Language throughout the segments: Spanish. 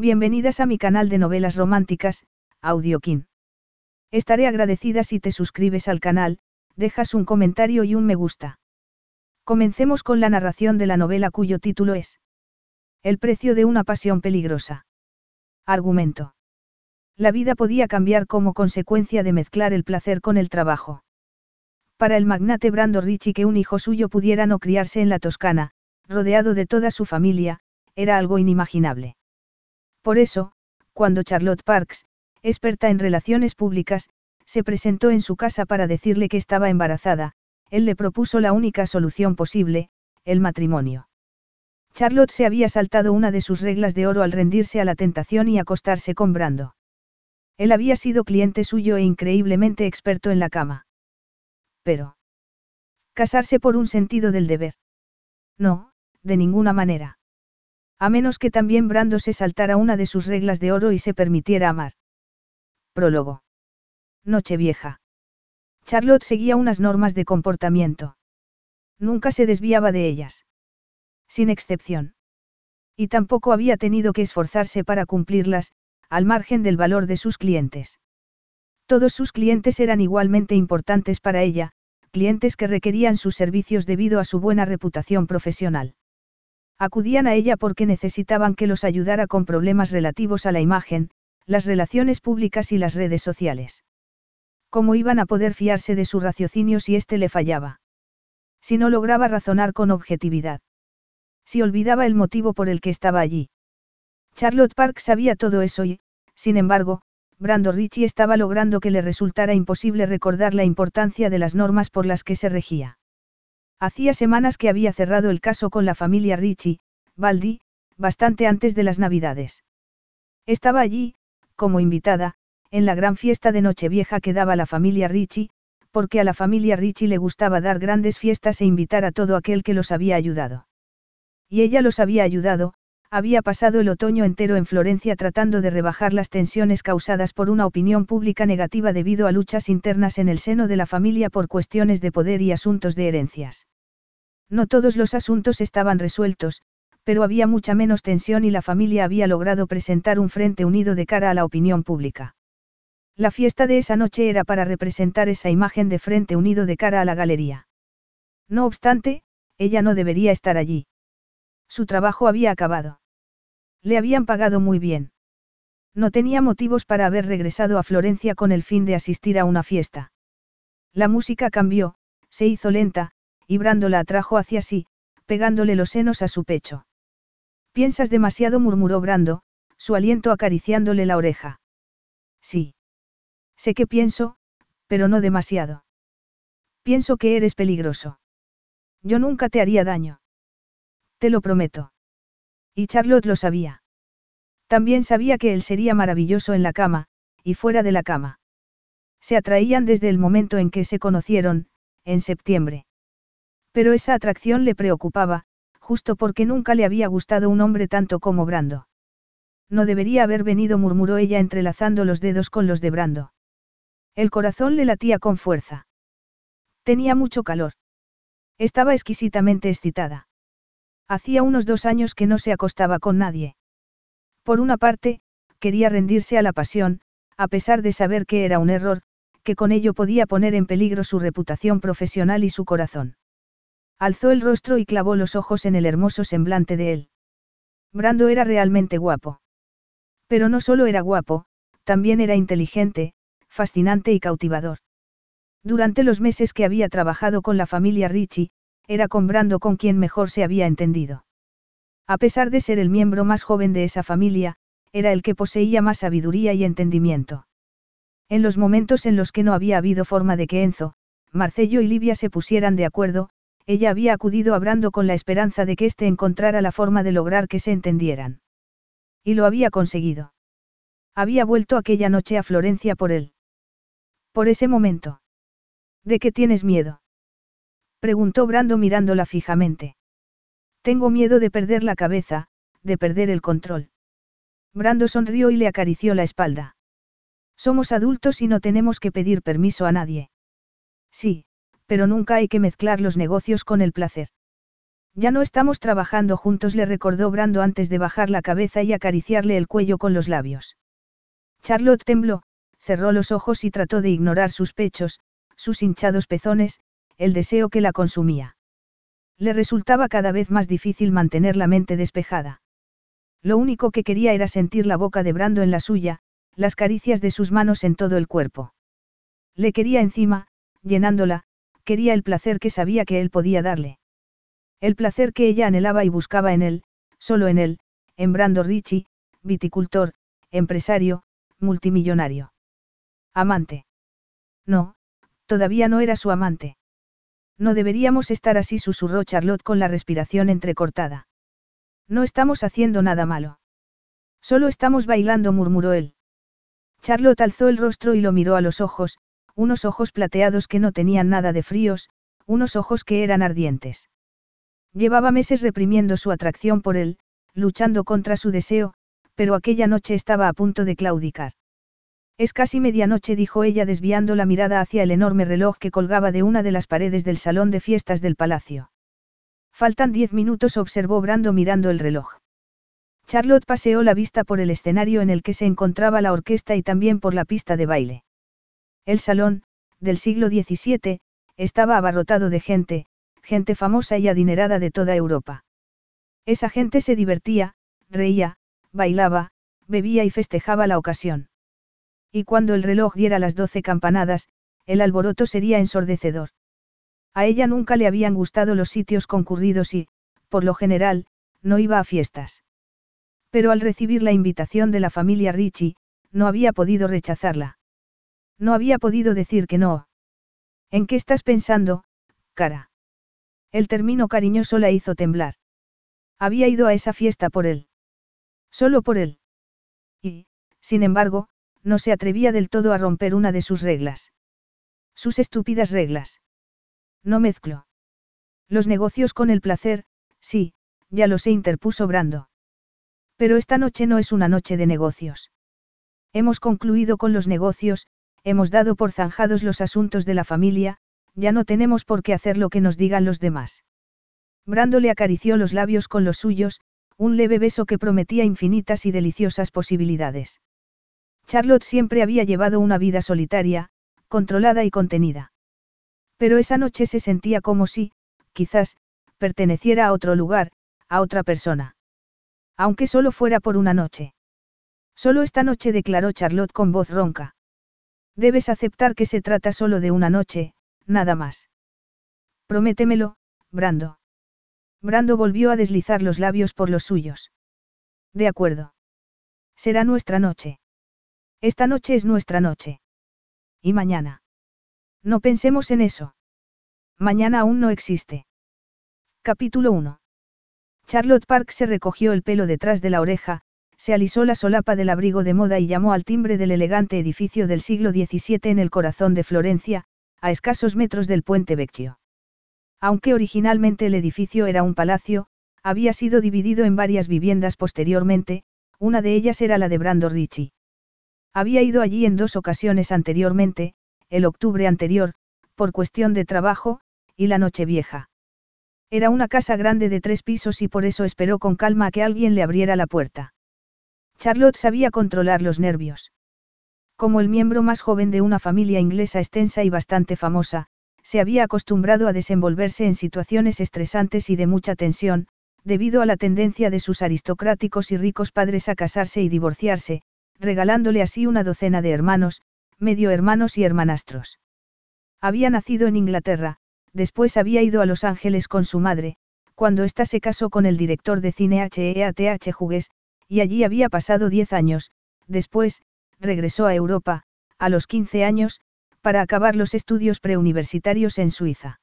Bienvenidas a mi canal de novelas románticas, Audiokin. Estaré agradecida si te suscribes al canal, dejas un comentario y un me gusta. Comencemos con la narración de la novela cuyo título es El precio de una pasión peligrosa. Argumento. La vida podía cambiar como consecuencia de mezclar el placer con el trabajo. Para el magnate Brando Ricci que un hijo suyo pudiera no criarse en la Toscana, rodeado de toda su familia, era algo inimaginable. Por eso, cuando Charlotte Parks, experta en relaciones públicas, se presentó en su casa para decirle que estaba embarazada, él le propuso la única solución posible, el matrimonio. Charlotte se había saltado una de sus reglas de oro al rendirse a la tentación y acostarse con Brando. Él había sido cliente suyo e increíblemente experto en la cama. Pero. Casarse por un sentido del deber. No, de ninguna manera. A menos que también Brando se saltara una de sus reglas de oro y se permitiera amar. Prólogo. Nochevieja. Charlotte seguía unas normas de comportamiento. Nunca se desviaba de ellas. Sin excepción. Y tampoco había tenido que esforzarse para cumplirlas, al margen del valor de sus clientes. Todos sus clientes eran igualmente importantes para ella, clientes que requerían sus servicios debido a su buena reputación profesional. Acudían a ella porque necesitaban que los ayudara con problemas relativos a la imagen, las relaciones públicas y las redes sociales. ¿Cómo iban a poder fiarse de su raciocinio si éste le fallaba? Si no lograba razonar con objetividad. Si olvidaba el motivo por el que estaba allí. Charlotte Park sabía todo eso y, sin embargo, Brando Ritchie estaba logrando que le resultara imposible recordar la importancia de las normas por las que se regía. Hacía semanas que había cerrado el caso con la familia Ricci, Baldi, bastante antes de las Navidades. Estaba allí, como invitada, en la gran fiesta de Nochevieja que daba la familia Ricci, porque a la familia Ricci le gustaba dar grandes fiestas e invitar a todo aquel que los había ayudado. Y ella los había ayudado, había pasado el otoño entero en Florencia tratando de rebajar las tensiones causadas por una opinión pública negativa debido a luchas internas en el seno de la familia por cuestiones de poder y asuntos de herencias. No todos los asuntos estaban resueltos, pero había mucha menos tensión y la familia había logrado presentar un frente unido de cara a la opinión pública. La fiesta de esa noche era para representar esa imagen de frente unido de cara a la galería. No obstante, ella no debería estar allí. Su trabajo había acabado. Le habían pagado muy bien. No tenía motivos para haber regresado a Florencia con el fin de asistir a una fiesta. La música cambió, se hizo lenta, y Brando la atrajo hacia sí, pegándole los senos a su pecho. Piensas demasiado, murmuró Brando, su aliento acariciándole la oreja. Sí. Sé que pienso, pero no demasiado. Pienso que eres peligroso. Yo nunca te haría daño. Te lo prometo. Y Charlotte lo sabía. También sabía que él sería maravilloso en la cama, y fuera de la cama. Se atraían desde el momento en que se conocieron, en septiembre. Pero esa atracción le preocupaba, justo porque nunca le había gustado un hombre tanto como Brando. No debería haber venido, murmuró ella entrelazando los dedos con los de Brando. El corazón le latía con fuerza. Tenía mucho calor. Estaba exquisitamente excitada. Hacía unos dos años que no se acostaba con nadie. Por una parte, quería rendirse a la pasión, a pesar de saber que era un error, que con ello podía poner en peligro su reputación profesional y su corazón. Alzó el rostro y clavó los ojos en el hermoso semblante de él. Brando era realmente guapo. Pero no solo era guapo, también era inteligente, fascinante y cautivador. Durante los meses que había trabajado con la familia Richie, era con Brando con quien mejor se había entendido. A pesar de ser el miembro más joven de esa familia, era el que poseía más sabiduría y entendimiento. En los momentos en los que no había habido forma de que Enzo, Marcello y Livia se pusieran de acuerdo, ella había acudido a Brando con la esperanza de que éste encontrara la forma de lograr que se entendieran. Y lo había conseguido. Había vuelto aquella noche a Florencia por él. Por ese momento. ¿De qué tienes miedo? Preguntó Brando mirándola fijamente. Tengo miedo de perder la cabeza, de perder el control. Brando sonrió y le acarició la espalda. Somos adultos y no tenemos que pedir permiso a nadie. Sí, pero nunca hay que mezclar los negocios con el placer. Ya no estamos trabajando juntos, le recordó Brando antes de bajar la cabeza y acariciarle el cuello con los labios. Charlotte tembló, cerró los ojos y trató de ignorar sus pechos, sus hinchados pezones, el deseo que la consumía. Le resultaba cada vez más difícil mantener la mente despejada. Lo único que quería era sentir la boca de Brando en la suya, las caricias de sus manos en todo el cuerpo. Le quería encima, llenándola, quería el placer que sabía que él podía darle. El placer que ella anhelaba y buscaba en él, solo en él, en Brando Ricci, viticultor, empresario, multimillonario. Amante. No, todavía no era su amante. No deberíamos estar así, susurró Charlotte con la respiración entrecortada. No estamos haciendo nada malo. Solo estamos bailando, murmuró él. Charlotte alzó el rostro y lo miró a los ojos, unos ojos plateados que no tenían nada de fríos, unos ojos que eran ardientes. Llevaba meses reprimiendo su atracción por él, luchando contra su deseo, pero aquella noche estaba a punto de claudicar. Es casi medianoche, dijo ella desviando la mirada hacia el enorme reloj que colgaba de una de las paredes del salón de fiestas del palacio. Faltan diez minutos, observó Brando mirando el reloj. Charlotte paseó la vista por el escenario en el que se encontraba la orquesta y también por la pista de baile. El salón, del siglo XVII, estaba abarrotado de gente, gente famosa y adinerada de toda Europa. Esa gente se divertía, reía, bailaba, bebía y festejaba la ocasión. Y cuando el reloj diera las doce campanadas, el alboroto sería ensordecedor. A ella nunca le habían gustado los sitios concurridos y, por lo general, no iba a fiestas. Pero al recibir la invitación de la familia Richie, no había podido rechazarla. No había podido decir que no. ¿En qué estás pensando, cara? El término cariñoso la hizo temblar. Había ido a esa fiesta por él. Solo por él. Y, sin embargo, no se atrevía del todo a romper una de sus reglas. Sus estúpidas reglas. No mezclo. Los negocios con el placer, sí, ya lo sé, interpuso Brando. Pero esta noche no es una noche de negocios. Hemos concluido con los negocios, hemos dado por zanjados los asuntos de la familia, ya no tenemos por qué hacer lo que nos digan los demás. Brando le acarició los labios con los suyos, un leve beso que prometía infinitas y deliciosas posibilidades. Charlotte siempre había llevado una vida solitaria, controlada y contenida. Pero esa noche se sentía como si, quizás, perteneciera a otro lugar, a otra persona. Aunque solo fuera por una noche. Solo esta noche declaró Charlotte con voz ronca. Debes aceptar que se trata solo de una noche, nada más. Prométemelo, Brando. Brando volvió a deslizar los labios por los suyos. De acuerdo. Será nuestra noche. Esta noche es nuestra noche. ¿Y mañana? No pensemos en eso. Mañana aún no existe. Capítulo 1. Charlotte Park se recogió el pelo detrás de la oreja, se alisó la solapa del abrigo de moda y llamó al timbre del elegante edificio del siglo XVII en el corazón de Florencia, a escasos metros del puente Vecchio. Aunque originalmente el edificio era un palacio, había sido dividido en varias viviendas posteriormente, una de ellas era la de Brando Ricci. Había ido allí en dos ocasiones anteriormente, el octubre anterior, por cuestión de trabajo, y la noche vieja. Era una casa grande de tres pisos y por eso esperó con calma a que alguien le abriera la puerta. Charlotte sabía controlar los nervios. Como el miembro más joven de una familia inglesa extensa y bastante famosa, se había acostumbrado a desenvolverse en situaciones estresantes y de mucha tensión, debido a la tendencia de sus aristocráticos y ricos padres a casarse y divorciarse, regalándole así una docena de hermanos, medio hermanos y hermanastros. Había nacido en Inglaterra, después había ido a Los Ángeles con su madre, cuando ésta se casó con el director de cine H.E.A.T.H. Hughes, y allí había pasado diez años, después, regresó a Europa, a los 15 años, para acabar los estudios preuniversitarios en Suiza.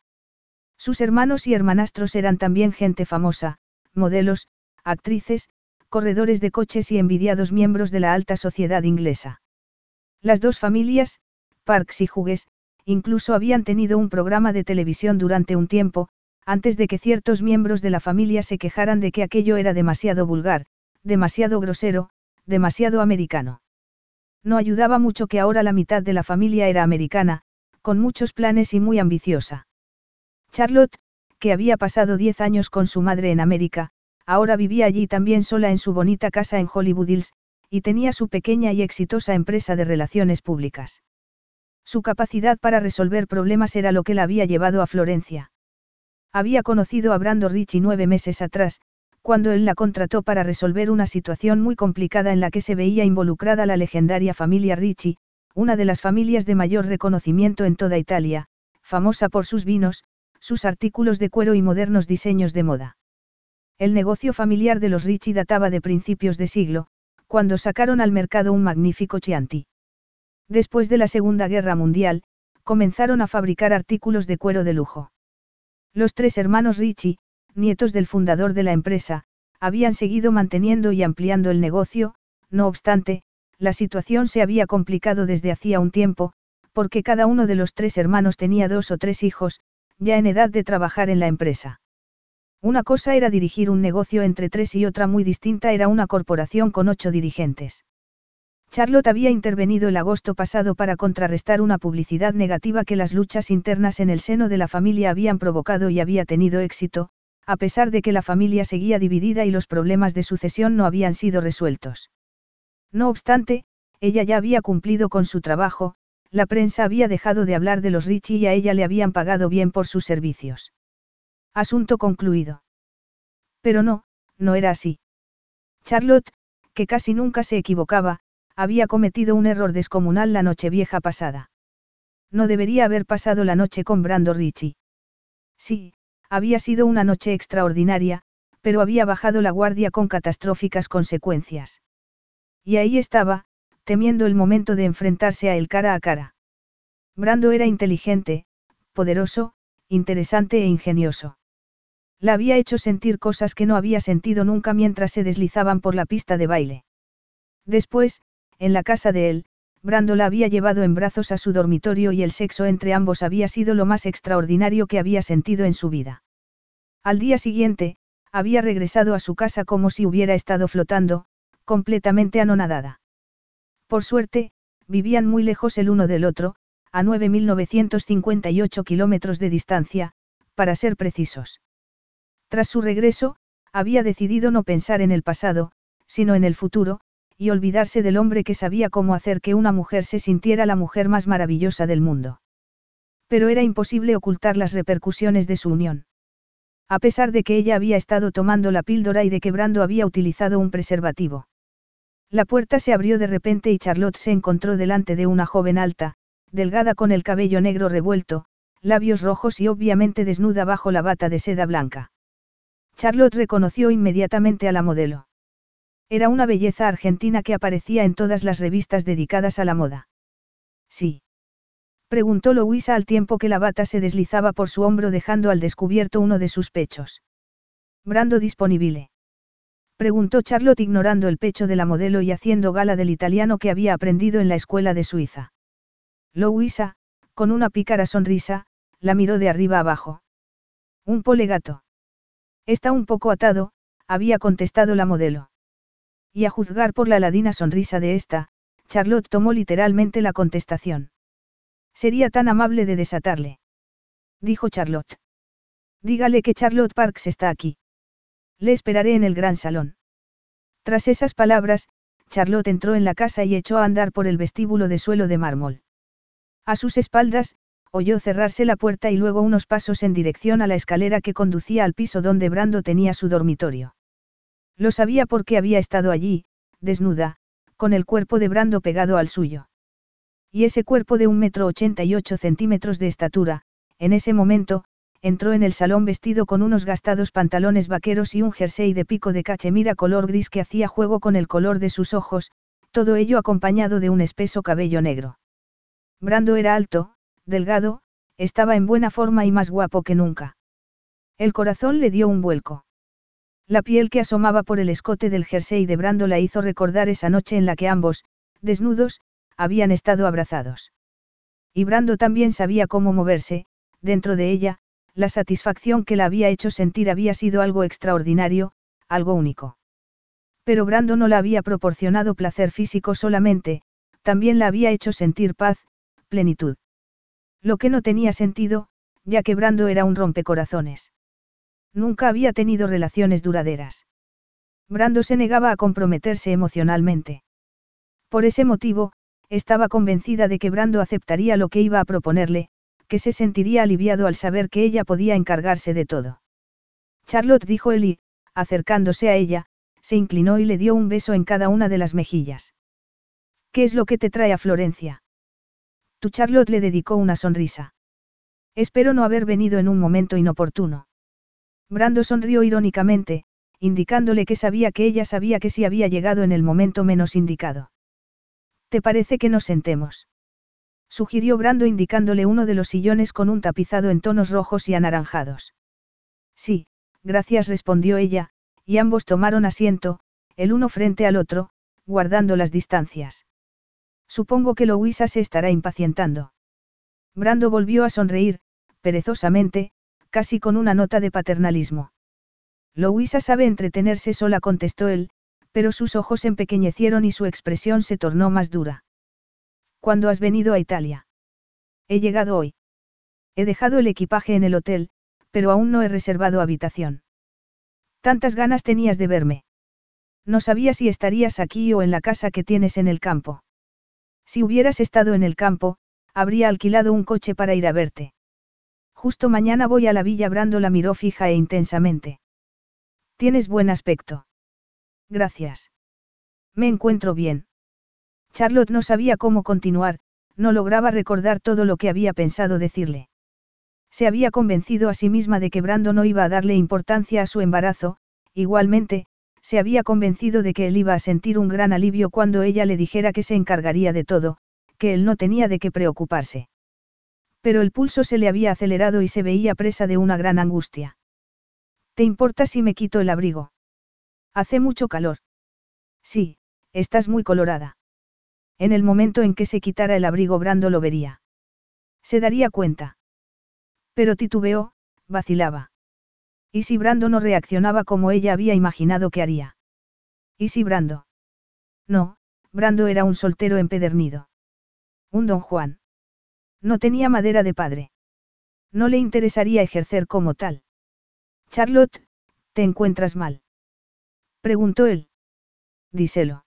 Sus hermanos y hermanastros eran también gente famosa, modelos, actrices, corredores de coches y envidiados miembros de la alta sociedad inglesa. Las dos familias, Parks y Hughes, incluso habían tenido un programa de televisión durante un tiempo, antes de que ciertos miembros de la familia se quejaran de que aquello era demasiado vulgar, demasiado grosero, demasiado americano. No ayudaba mucho que ahora la mitad de la familia era americana, con muchos planes y muy ambiciosa. Charlotte, que había pasado diez años con su madre en América, ahora vivía allí también sola en su bonita casa en Hollywood Hills, y tenía su pequeña y exitosa empresa de relaciones públicas. Su capacidad para resolver problemas era lo que la había llevado a Florencia. Había conocido a Brando Ricci nueve meses atrás, cuando él la contrató para resolver una situación muy complicada en la que se veía involucrada la legendaria familia Ricci, una de las familias de mayor reconocimiento en toda Italia, famosa por sus vinos, sus artículos de cuero y modernos diseños de moda. El negocio familiar de los Ricci databa de principios de siglo, cuando sacaron al mercado un magnífico Chianti. Después de la Segunda Guerra Mundial, comenzaron a fabricar artículos de cuero de lujo. Los tres hermanos Ricci, nietos del fundador de la empresa, habían seguido manteniendo y ampliando el negocio, no obstante, la situación se había complicado desde hacía un tiempo, porque cada uno de los tres hermanos tenía dos o tres hijos, ya en edad de trabajar en la empresa. Una cosa era dirigir un negocio entre tres y otra muy distinta era una corporación con ocho dirigentes. Charlotte había intervenido el agosto pasado para contrarrestar una publicidad negativa que las luchas internas en el seno de la familia habían provocado y había tenido éxito, a pesar de que la familia seguía dividida y los problemas de sucesión no habían sido resueltos. No obstante, ella ya había cumplido con su trabajo, la prensa había dejado de hablar de los Richie y a ella le habían pagado bien por sus servicios. Asunto concluido. Pero no, no era así. Charlotte, que casi nunca se equivocaba, había cometido un error descomunal la noche vieja pasada. No debería haber pasado la noche con Brando Ricci. Sí, había sido una noche extraordinaria, pero había bajado la guardia con catastróficas consecuencias. Y ahí estaba, temiendo el momento de enfrentarse a él cara a cara. Brando era inteligente, poderoso, interesante e ingenioso. La había hecho sentir cosas que no había sentido nunca mientras se deslizaban por la pista de baile. Después, en la casa de él, Brando la había llevado en brazos a su dormitorio y el sexo entre ambos había sido lo más extraordinario que había sentido en su vida. Al día siguiente, había regresado a su casa como si hubiera estado flotando, completamente anonadada. Por suerte, vivían muy lejos el uno del otro, a 9.958 kilómetros de distancia, para ser precisos. Tras su regreso, había decidido no pensar en el pasado, sino en el futuro, y olvidarse del hombre que sabía cómo hacer que una mujer se sintiera la mujer más maravillosa del mundo. Pero era imposible ocultar las repercusiones de su unión. A pesar de que ella había estado tomando la píldora y de que Brando había utilizado un preservativo. La puerta se abrió de repente y Charlotte se encontró delante de una joven alta, delgada con el cabello negro revuelto, labios rojos y obviamente desnuda bajo la bata de seda blanca. Charlotte reconoció inmediatamente a la modelo. Era una belleza argentina que aparecía en todas las revistas dedicadas a la moda. Sí. Preguntó Louisa al tiempo que la bata se deslizaba por su hombro dejando al descubierto uno de sus pechos. Brando disponible. Preguntó Charlotte ignorando el pecho de la modelo y haciendo gala del italiano que había aprendido en la escuela de Suiza. Louisa, con una pícara sonrisa, la miró de arriba abajo. Un polegato. Está un poco atado, había contestado la modelo. Y a juzgar por la ladina sonrisa de esta, Charlotte tomó literalmente la contestación. Sería tan amable de desatarle. Dijo Charlotte. Dígale que Charlotte Parks está aquí. Le esperaré en el gran salón. Tras esas palabras, Charlotte entró en la casa y echó a andar por el vestíbulo de suelo de mármol. A sus espaldas, oyó cerrarse la puerta y luego unos pasos en dirección a la escalera que conducía al piso donde Brando tenía su dormitorio. Lo sabía porque había estado allí, desnuda, con el cuerpo de Brando pegado al suyo. Y ese cuerpo de un metro ochenta y ocho centímetros de estatura, en ese momento, entró en el salón vestido con unos gastados pantalones vaqueros y un jersey de pico de cachemira color gris que hacía juego con el color de sus ojos, todo ello acompañado de un espeso cabello negro. Brando era alto, delgado, estaba en buena forma y más guapo que nunca. El corazón le dio un vuelco. La piel que asomaba por el escote del jersey de Brando la hizo recordar esa noche en la que ambos, desnudos, habían estado abrazados. Y Brando también sabía cómo moverse, dentro de ella, la satisfacción que la había hecho sentir había sido algo extraordinario, algo único. Pero Brando no la había proporcionado placer físico solamente, también la había hecho sentir paz, plenitud. Lo que no tenía sentido, ya que Brando era un rompecorazones. Nunca había tenido relaciones duraderas. Brando se negaba a comprometerse emocionalmente. Por ese motivo, estaba convencida de que Brando aceptaría lo que iba a proponerle, que se sentiría aliviado al saber que ella podía encargarse de todo. Charlotte dijo él acercándose a ella, se inclinó y le dio un beso en cada una de las mejillas. ¿Qué es lo que te trae a Florencia? Tu Charlotte le dedicó una sonrisa. Espero no haber venido en un momento inoportuno. Brando sonrió irónicamente, indicándole que sabía que ella sabía que sí había llegado en el momento menos indicado. ¿Te parece que nos sentemos? Sugirió Brando indicándole uno de los sillones con un tapizado en tonos rojos y anaranjados. Sí, gracias respondió ella, y ambos tomaron asiento, el uno frente al otro, guardando las distancias. Supongo que Louisa se estará impacientando. Brando volvió a sonreír, perezosamente, casi con una nota de paternalismo. Louisa sabe entretenerse sola, contestó él, pero sus ojos empequeñecieron y su expresión se tornó más dura. ¿Cuándo has venido a Italia? He llegado hoy. He dejado el equipaje en el hotel, pero aún no he reservado habitación. Tantas ganas tenías de verme. No sabía si estarías aquí o en la casa que tienes en el campo. Si hubieras estado en el campo, habría alquilado un coche para ir a verte. Justo mañana voy a la villa. Brando la miró fija e intensamente. Tienes buen aspecto. Gracias. Me encuentro bien. Charlotte no sabía cómo continuar, no lograba recordar todo lo que había pensado decirle. Se había convencido a sí misma de que Brando no iba a darle importancia a su embarazo, igualmente, se había convencido de que él iba a sentir un gran alivio cuando ella le dijera que se encargaría de todo, que él no tenía de qué preocuparse. Pero el pulso se le había acelerado y se veía presa de una gran angustia. ¿Te importa si me quito el abrigo? Hace mucho calor. Sí, estás muy colorada. En el momento en que se quitara el abrigo Brando lo vería. Se daría cuenta. Pero titubeó, vacilaba. ¿Y si Brando no reaccionaba como ella había imaginado que haría? ¿Y si Brando? No, Brando era un soltero empedernido. Un don Juan. No tenía madera de padre. No le interesaría ejercer como tal. Charlotte, ¿te encuentras mal? Preguntó él. Díselo.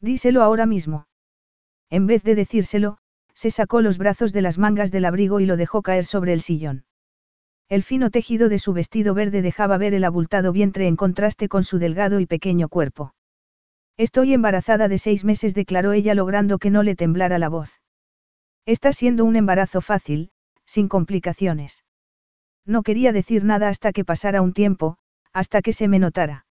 Díselo ahora mismo. En vez de decírselo, se sacó los brazos de las mangas del abrigo y lo dejó caer sobre el sillón. El fino tejido de su vestido verde dejaba ver el abultado vientre en contraste con su delgado y pequeño cuerpo. Estoy embarazada de seis meses, declaró ella logrando que no le temblara la voz. Está siendo un embarazo fácil, sin complicaciones. No quería decir nada hasta que pasara un tiempo, hasta que se me notara.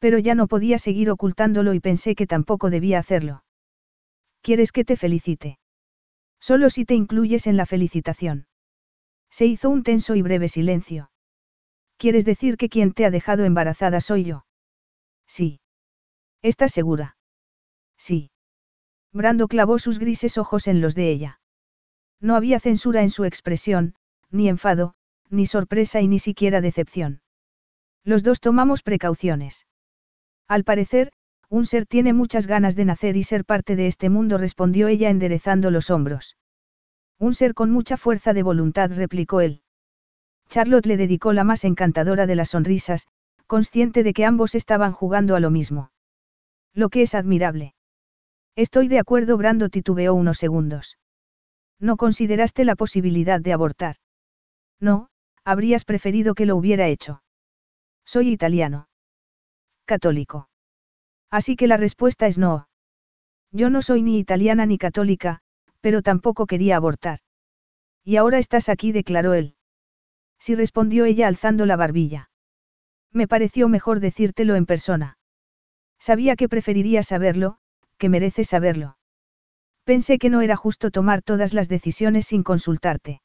Pero ya no podía seguir ocultándolo y pensé que tampoco debía hacerlo. ¿Quieres que te felicite? Solo si te incluyes en la felicitación. Se hizo un tenso y breve silencio. ¿Quieres decir que quien te ha dejado embarazada soy yo? Sí. ¿Estás segura? Sí. Brando clavó sus grises ojos en los de ella. No había censura en su expresión, ni enfado, ni sorpresa y ni siquiera decepción. Los dos tomamos precauciones. Al parecer, un ser tiene muchas ganas de nacer y ser parte de este mundo, respondió ella enderezando los hombros. Un ser con mucha fuerza de voluntad, replicó él. Charlotte le dedicó la más encantadora de las sonrisas, consciente de que ambos estaban jugando a lo mismo. Lo que es admirable. Estoy de acuerdo, Brando titubeó unos segundos. No consideraste la posibilidad de abortar. No, habrías preferido que lo hubiera hecho. Soy italiano. Católico. Así que la respuesta es no. Yo no soy ni italiana ni católica, pero tampoco quería abortar. Y ahora estás aquí, declaró él. Sí respondió ella alzando la barbilla. Me pareció mejor decírtelo en persona. Sabía que preferirías saberlo, que mereces saberlo. Pensé que no era justo tomar todas las decisiones sin consultarte.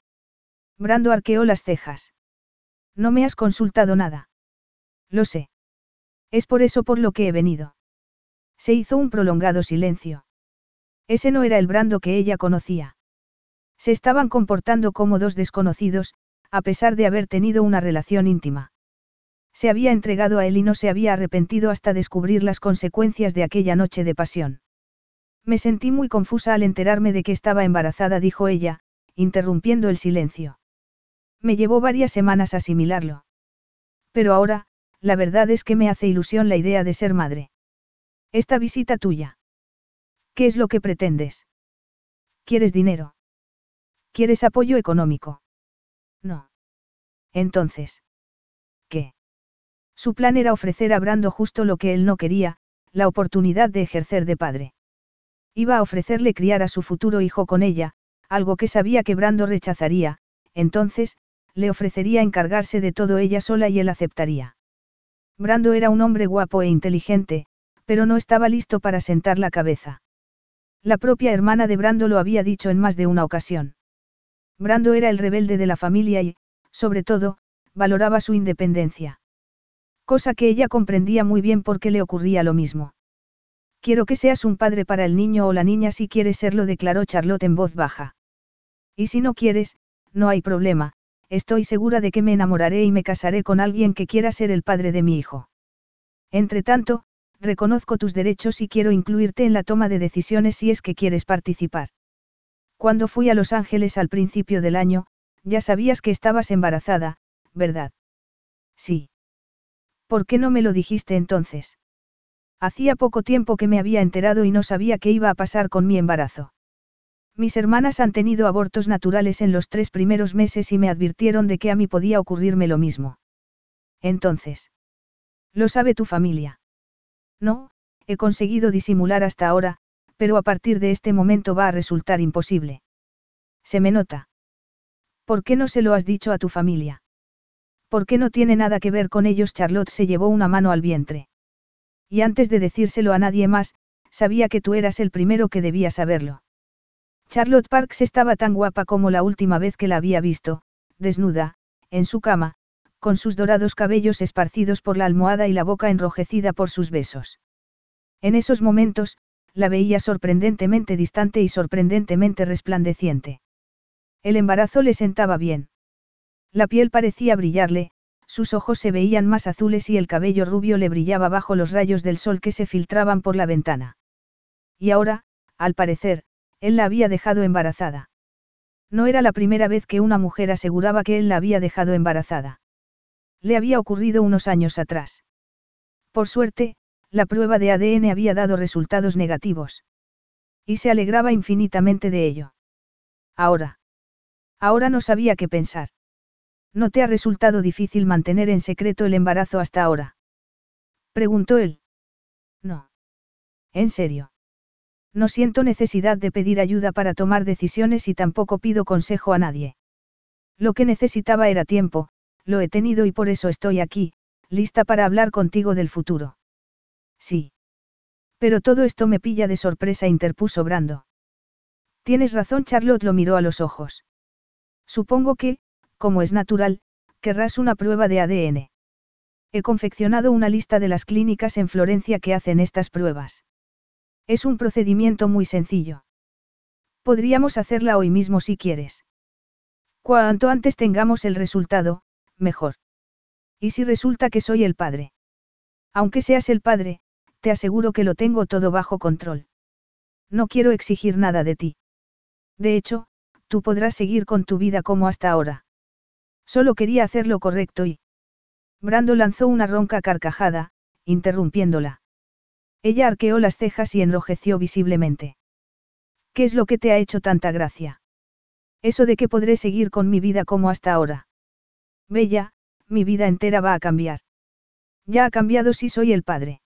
Brando arqueó las cejas. No me has consultado nada. Lo sé. Es por eso por lo que he venido. Se hizo un prolongado silencio. Ese no era el Brando que ella conocía. Se estaban comportando como dos desconocidos, a pesar de haber tenido una relación íntima. Se había entregado a él y no se había arrepentido hasta descubrir las consecuencias de aquella noche de pasión. Me sentí muy confusa al enterarme de que estaba embarazada, dijo ella, interrumpiendo el silencio. Me llevó varias semanas asimilarlo. Pero ahora, la verdad es que me hace ilusión la idea de ser madre. Esta visita tuya. ¿Qué es lo que pretendes? ¿Quieres dinero? ¿Quieres apoyo económico? No. Entonces. ¿Qué? Su plan era ofrecer a Brando justo lo que él no quería, la oportunidad de ejercer de padre. Iba a ofrecerle criar a su futuro hijo con ella, algo que sabía que Brando rechazaría, entonces, le ofrecería encargarse de todo ella sola y él aceptaría. Brando era un hombre guapo e inteligente, pero no estaba listo para sentar la cabeza. La propia hermana de Brando lo había dicho en más de una ocasión. Brando era el rebelde de la familia y, sobre todo, valoraba su independencia. Cosa que ella comprendía muy bien porque le ocurría lo mismo. Quiero que seas un padre para el niño o la niña si quieres serlo, declaró Charlotte en voz baja. Y si no quieres, no hay problema, estoy segura de que me enamoraré y me casaré con alguien que quiera ser el padre de mi hijo. Entre tanto, reconozco tus derechos y quiero incluirte en la toma de decisiones si es que quieres participar. Cuando fui a Los Ángeles al principio del año, ya sabías que estabas embarazada, ¿verdad? Sí. ¿Por qué no me lo dijiste entonces? Hacía poco tiempo que me había enterado y no sabía qué iba a pasar con mi embarazo. Mis hermanas han tenido abortos naturales en los tres primeros meses y me advirtieron de que a mí podía ocurrirme lo mismo. Entonces. ¿Lo sabe tu familia? No, he conseguido disimular hasta ahora, pero a partir de este momento va a resultar imposible. Se me nota. ¿Por qué no se lo has dicho a tu familia? ¿Por qué no tiene nada que ver con ellos? Charlotte se llevó una mano al vientre. Y antes de decírselo a nadie más, sabía que tú eras el primero que debía saberlo. Charlotte Parks estaba tan guapa como la última vez que la había visto, desnuda, en su cama, con sus dorados cabellos esparcidos por la almohada y la boca enrojecida por sus besos. En esos momentos, la veía sorprendentemente distante y sorprendentemente resplandeciente. El embarazo le sentaba bien. La piel parecía brillarle, sus ojos se veían más azules y el cabello rubio le brillaba bajo los rayos del sol que se filtraban por la ventana. Y ahora, al parecer, él la había dejado embarazada. No era la primera vez que una mujer aseguraba que él la había dejado embarazada. Le había ocurrido unos años atrás. Por suerte, la prueba de ADN había dado resultados negativos. Y se alegraba infinitamente de ello. Ahora. Ahora no sabía qué pensar. ¿No te ha resultado difícil mantener en secreto el embarazo hasta ahora? Preguntó él. No. En serio. No siento necesidad de pedir ayuda para tomar decisiones y tampoco pido consejo a nadie. Lo que necesitaba era tiempo, lo he tenido y por eso estoy aquí, lista para hablar contigo del futuro. Sí. Pero todo esto me pilla de sorpresa, interpuso Brando. Tienes razón, Charlotte lo miró a los ojos. Supongo que, como es natural, querrás una prueba de ADN. He confeccionado una lista de las clínicas en Florencia que hacen estas pruebas. Es un procedimiento muy sencillo. Podríamos hacerla hoy mismo si quieres. Cuanto antes tengamos el resultado, mejor. ¿Y si resulta que soy el padre? Aunque seas el padre, te aseguro que lo tengo todo bajo control. No quiero exigir nada de ti. De hecho, tú podrás seguir con tu vida como hasta ahora. Solo quería hacer lo correcto y... Brando lanzó una ronca carcajada, interrumpiéndola. Ella arqueó las cejas y enrojeció visiblemente. ¿Qué es lo que te ha hecho tanta gracia? Eso de que podré seguir con mi vida como hasta ahora. Bella, mi vida entera va a cambiar. Ya ha cambiado si soy el padre.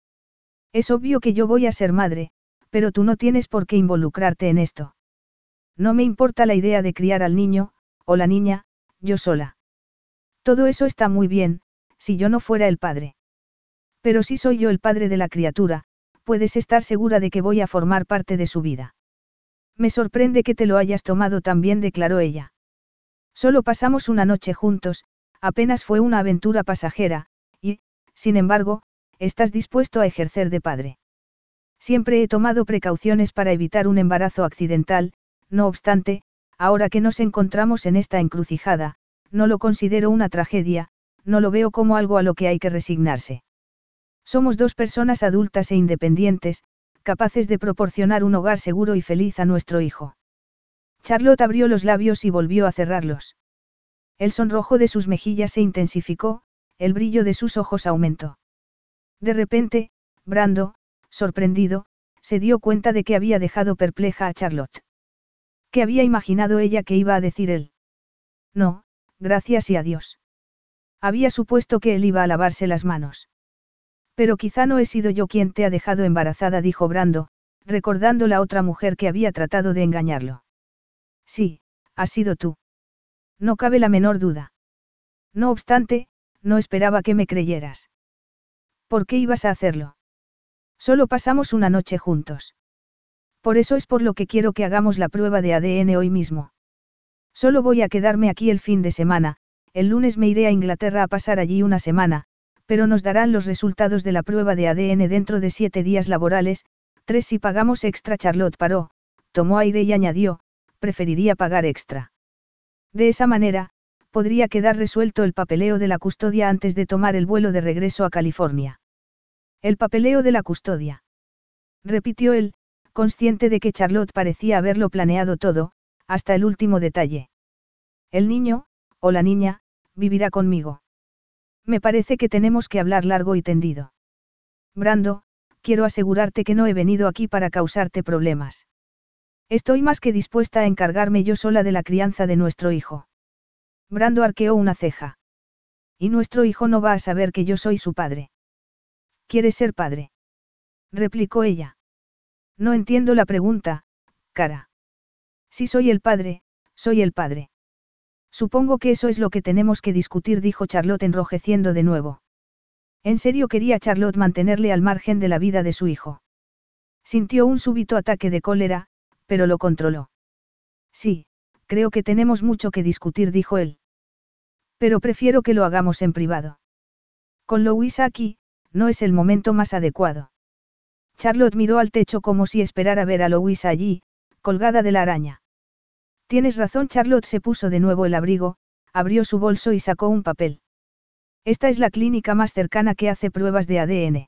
Es obvio que yo voy a ser madre, pero tú no tienes por qué involucrarte en esto. No me importa la idea de criar al niño, o la niña, yo sola. Todo eso está muy bien, si yo no fuera el padre. Pero si soy yo el padre de la criatura, puedes estar segura de que voy a formar parte de su vida. Me sorprende que te lo hayas tomado tan bien, declaró ella. Solo pasamos una noche juntos, apenas fue una aventura pasajera, y, sin embargo, estás dispuesto a ejercer de padre. Siempre he tomado precauciones para evitar un embarazo accidental, no obstante, ahora que nos encontramos en esta encrucijada, no lo considero una tragedia, no lo veo como algo a lo que hay que resignarse. Somos dos personas adultas e independientes, capaces de proporcionar un hogar seguro y feliz a nuestro hijo. Charlotte abrió los labios y volvió a cerrarlos. El sonrojo de sus mejillas se intensificó, el brillo de sus ojos aumentó. De repente, Brando, sorprendido, se dio cuenta de que había dejado perpleja a Charlotte. ¿Qué había imaginado ella que iba a decir él? No, gracias y adiós. Había supuesto que él iba a lavarse las manos. Pero quizá no he sido yo quien te ha dejado embarazada, dijo Brando, recordando la otra mujer que había tratado de engañarlo. Sí, has sido tú. No cabe la menor duda. No obstante, no esperaba que me creyeras. ¿Por qué ibas a hacerlo? Solo pasamos una noche juntos. Por eso es por lo que quiero que hagamos la prueba de ADN hoy mismo. Solo voy a quedarme aquí el fin de semana, el lunes me iré a Inglaterra a pasar allí una semana, pero nos darán los resultados de la prueba de ADN dentro de siete días laborales, tres si pagamos extra. Charlotte paró, tomó aire y añadió, preferiría pagar extra. De esa manera, podría quedar resuelto el papeleo de la custodia antes de tomar el vuelo de regreso a California. El papeleo de la custodia. Repitió él, consciente de que Charlotte parecía haberlo planeado todo, hasta el último detalle. El niño, o la niña, vivirá conmigo. Me parece que tenemos que hablar largo y tendido. Brando, quiero asegurarte que no he venido aquí para causarte problemas. Estoy más que dispuesta a encargarme yo sola de la crianza de nuestro hijo. Brando arqueó una ceja. Y nuestro hijo no va a saber que yo soy su padre. ¿Quieres ser padre? replicó ella. No entiendo la pregunta, cara. Si soy el padre, soy el padre. Supongo que eso es lo que tenemos que discutir, dijo Charlotte enrojeciendo de nuevo. En serio quería Charlotte mantenerle al margen de la vida de su hijo. Sintió un súbito ataque de cólera, pero lo controló. Sí, creo que tenemos mucho que discutir, dijo él. Pero prefiero que lo hagamos en privado. Con Louisa aquí, no es el momento más adecuado. Charlotte miró al techo como si esperara ver a Louisa allí, colgada de la araña. Tienes razón, Charlotte se puso de nuevo el abrigo, abrió su bolso y sacó un papel. Esta es la clínica más cercana que hace pruebas de ADN.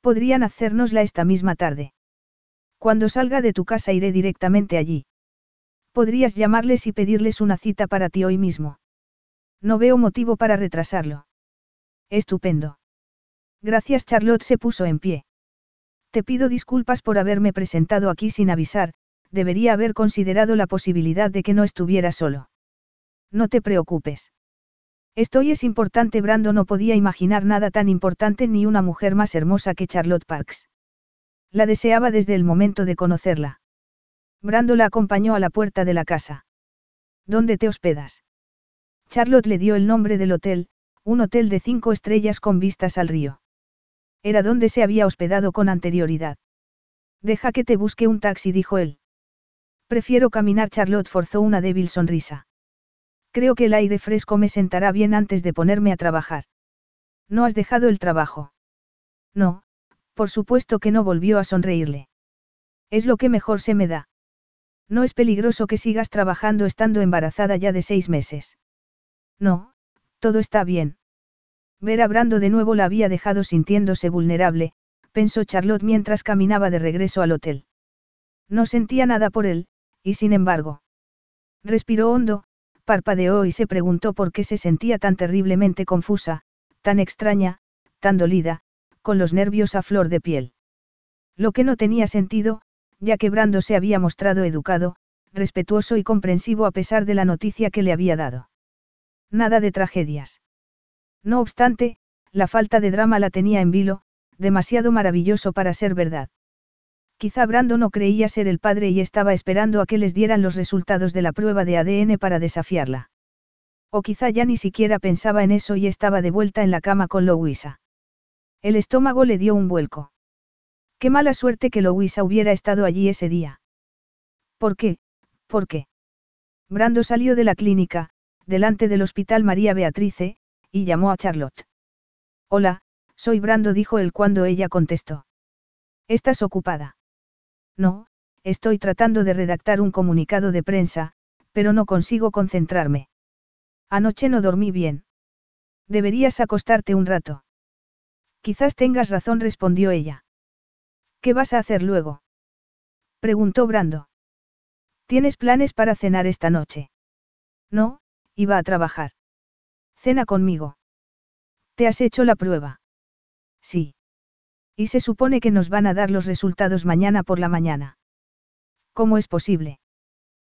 Podrían hacérnosla esta misma tarde. Cuando salga de tu casa iré directamente allí. Podrías llamarles y pedirles una cita para ti hoy mismo. No veo motivo para retrasarlo. Estupendo. Gracias Charlotte se puso en pie. Te pido disculpas por haberme presentado aquí sin avisar, debería haber considerado la posibilidad de que no estuviera solo. No te preocupes. Estoy es importante. Brando no podía imaginar nada tan importante ni una mujer más hermosa que Charlotte Parks. La deseaba desde el momento de conocerla. Brando la acompañó a la puerta de la casa. ¿Dónde te hospedas? Charlotte le dio el nombre del hotel, un hotel de cinco estrellas con vistas al río. Era donde se había hospedado con anterioridad. Deja que te busque un taxi, dijo él. Prefiero caminar. Charlotte forzó una débil sonrisa. Creo que el aire fresco me sentará bien antes de ponerme a trabajar. ¿No has dejado el trabajo? No, por supuesto que no volvió a sonreírle. Es lo que mejor se me da. No es peligroso que sigas trabajando estando embarazada ya de seis meses. No, todo está bien. Ver a Brando de nuevo la había dejado sintiéndose vulnerable, pensó Charlotte mientras caminaba de regreso al hotel. No sentía nada por él, y sin embargo. Respiró hondo, parpadeó y se preguntó por qué se sentía tan terriblemente confusa, tan extraña, tan dolida, con los nervios a flor de piel. Lo que no tenía sentido, ya que Brando se había mostrado educado, respetuoso y comprensivo a pesar de la noticia que le había dado. Nada de tragedias. No obstante, la falta de drama la tenía en vilo, demasiado maravilloso para ser verdad. Quizá Brando no creía ser el padre y estaba esperando a que les dieran los resultados de la prueba de ADN para desafiarla. O quizá ya ni siquiera pensaba en eso y estaba de vuelta en la cama con Louisa. El estómago le dio un vuelco. Qué mala suerte que Louisa hubiera estado allí ese día. ¿Por qué? ¿Por qué? Brando salió de la clínica, delante del hospital María Beatrice, y llamó a Charlotte. Hola, soy Brando, dijo él cuando ella contestó. ¿Estás ocupada? No, estoy tratando de redactar un comunicado de prensa, pero no consigo concentrarme. Anoche no dormí bien. Deberías acostarte un rato. Quizás tengas razón, respondió ella. ¿Qué vas a hacer luego? preguntó Brando. ¿Tienes planes para cenar esta noche? No, iba a trabajar. Cena conmigo. ¿Te has hecho la prueba? Sí. Y se supone que nos van a dar los resultados mañana por la mañana. ¿Cómo es posible?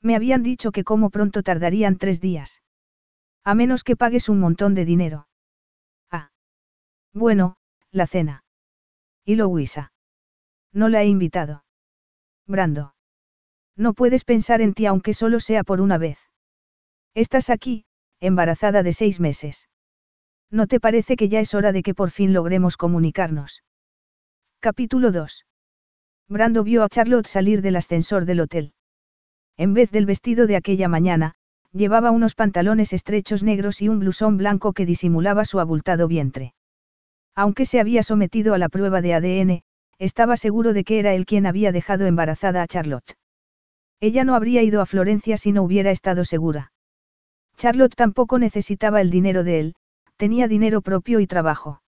Me habían dicho que como pronto tardarían tres días. A menos que pagues un montón de dinero. Ah. Bueno, la cena. ¿Y Louisa? No la he invitado. Brando. No puedes pensar en ti aunque solo sea por una vez. Estás aquí, embarazada de seis meses. ¿No te parece que ya es hora de que por fin logremos comunicarnos? Capítulo 2. Brando vio a Charlotte salir del ascensor del hotel. En vez del vestido de aquella mañana, llevaba unos pantalones estrechos negros y un blusón blanco que disimulaba su abultado vientre. Aunque se había sometido a la prueba de ADN, estaba seguro de que era él quien había dejado embarazada a Charlotte. Ella no habría ido a Florencia si no hubiera estado segura. Charlotte tampoco necesitaba el dinero de él, tenía dinero propio y trabajo.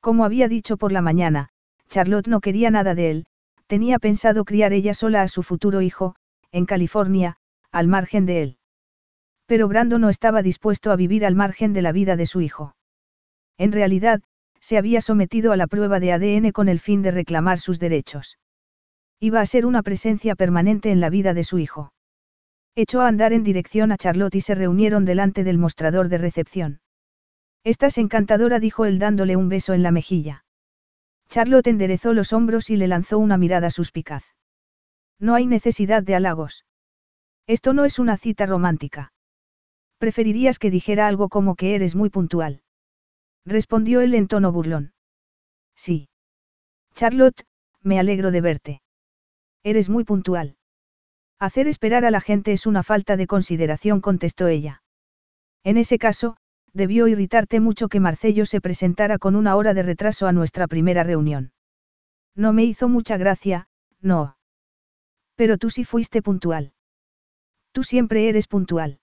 Como había dicho por la mañana, Charlotte no quería nada de él, tenía pensado criar ella sola a su futuro hijo, en California, al margen de él. Pero Brando no estaba dispuesto a vivir al margen de la vida de su hijo. En realidad, se había sometido a la prueba de ADN con el fin de reclamar sus derechos. Iba a ser una presencia permanente en la vida de su hijo. Echó a andar en dirección a Charlotte y se reunieron delante del mostrador de recepción. Estás encantadora, dijo él dándole un beso en la mejilla. Charlotte enderezó los hombros y le lanzó una mirada suspicaz. No hay necesidad de halagos. Esto no es una cita romántica. Preferirías que dijera algo como que eres muy puntual. Respondió él en tono burlón. Sí. Charlotte, me alegro de verte. Eres muy puntual. Hacer esperar a la gente es una falta de consideración, contestó ella. En ese caso, debió irritarte mucho que Marcello se presentara con una hora de retraso a nuestra primera reunión. No me hizo mucha gracia, no. Pero tú sí fuiste puntual. Tú siempre eres puntual.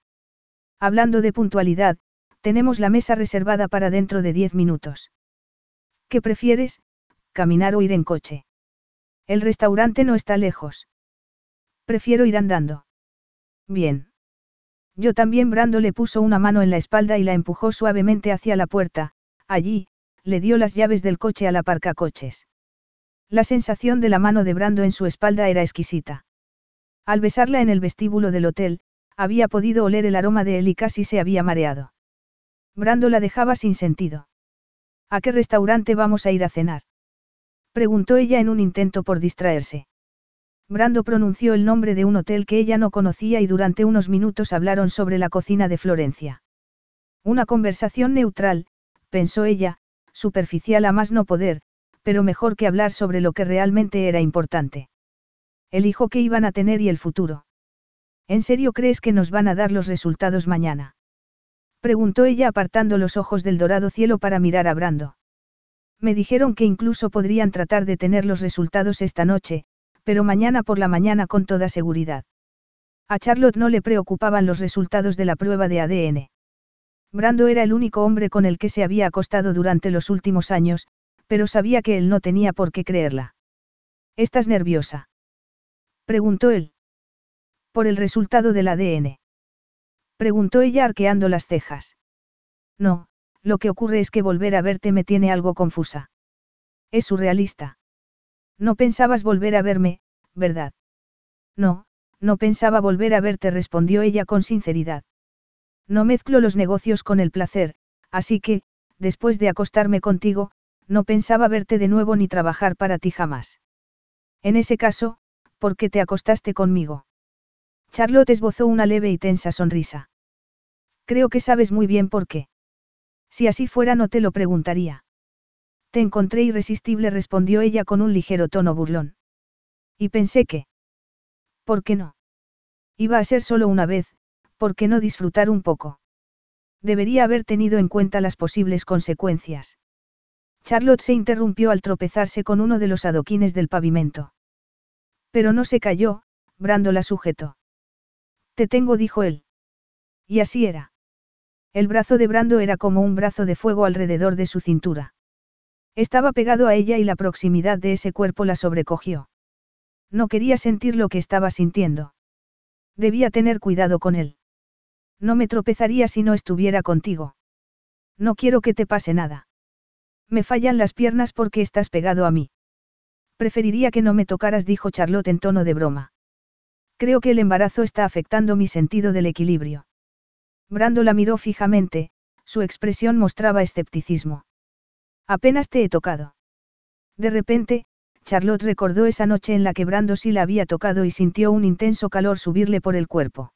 Hablando de puntualidad, tenemos la mesa reservada para dentro de diez minutos. ¿Qué prefieres, caminar o ir en coche? El restaurante no está lejos. Prefiero ir andando. Bien. Yo también Brando le puso una mano en la espalda y la empujó suavemente hacia la puerta, allí, le dio las llaves del coche al aparcacoches. La sensación de la mano de Brando en su espalda era exquisita. Al besarla en el vestíbulo del hotel, había podido oler el aroma de él y casi se había mareado. Brando la dejaba sin sentido. ¿A qué restaurante vamos a ir a cenar? Preguntó ella en un intento por distraerse. Brando pronunció el nombre de un hotel que ella no conocía y durante unos minutos hablaron sobre la cocina de Florencia. Una conversación neutral, pensó ella, superficial a más no poder, pero mejor que hablar sobre lo que realmente era importante. El hijo que iban a tener y el futuro. ¿En serio crees que nos van a dar los resultados mañana? Preguntó ella apartando los ojos del dorado cielo para mirar a Brando. Me dijeron que incluso podrían tratar de tener los resultados esta noche, pero mañana por la mañana con toda seguridad. A Charlotte no le preocupaban los resultados de la prueba de ADN. Brando era el único hombre con el que se había acostado durante los últimos años, pero sabía que él no tenía por qué creerla. ¿Estás nerviosa? Preguntó él. Por el resultado del ADN. Preguntó ella arqueando las cejas. No, lo que ocurre es que volver a verte me tiene algo confusa. Es surrealista. No pensabas volver a verme, ¿verdad? No, no pensaba volver a verte, respondió ella con sinceridad. No mezclo los negocios con el placer, así que, después de acostarme contigo, no pensaba verte de nuevo ni trabajar para ti jamás. En ese caso, ¿por qué te acostaste conmigo? Charlotte esbozó una leve y tensa sonrisa. Creo que sabes muy bien por qué. Si así fuera no te lo preguntaría. Te encontré irresistible, respondió ella con un ligero tono burlón. Y pensé que... ¿Por qué no? Iba a ser solo una vez, ¿por qué no disfrutar un poco? Debería haber tenido en cuenta las posibles consecuencias. Charlotte se interrumpió al tropezarse con uno de los adoquines del pavimento. Pero no se cayó, Brando la sujetó. Te tengo, dijo él. Y así era. El brazo de Brando era como un brazo de fuego alrededor de su cintura. Estaba pegado a ella y la proximidad de ese cuerpo la sobrecogió. No quería sentir lo que estaba sintiendo. Debía tener cuidado con él. No me tropezaría si no estuviera contigo. No quiero que te pase nada. Me fallan las piernas porque estás pegado a mí. Preferiría que no me tocaras, dijo Charlotte en tono de broma. Creo que el embarazo está afectando mi sentido del equilibrio. Brando la miró fijamente, su expresión mostraba escepticismo. Apenas te he tocado. De repente, Charlotte recordó esa noche en la que Brando sí la había tocado y sintió un intenso calor subirle por el cuerpo.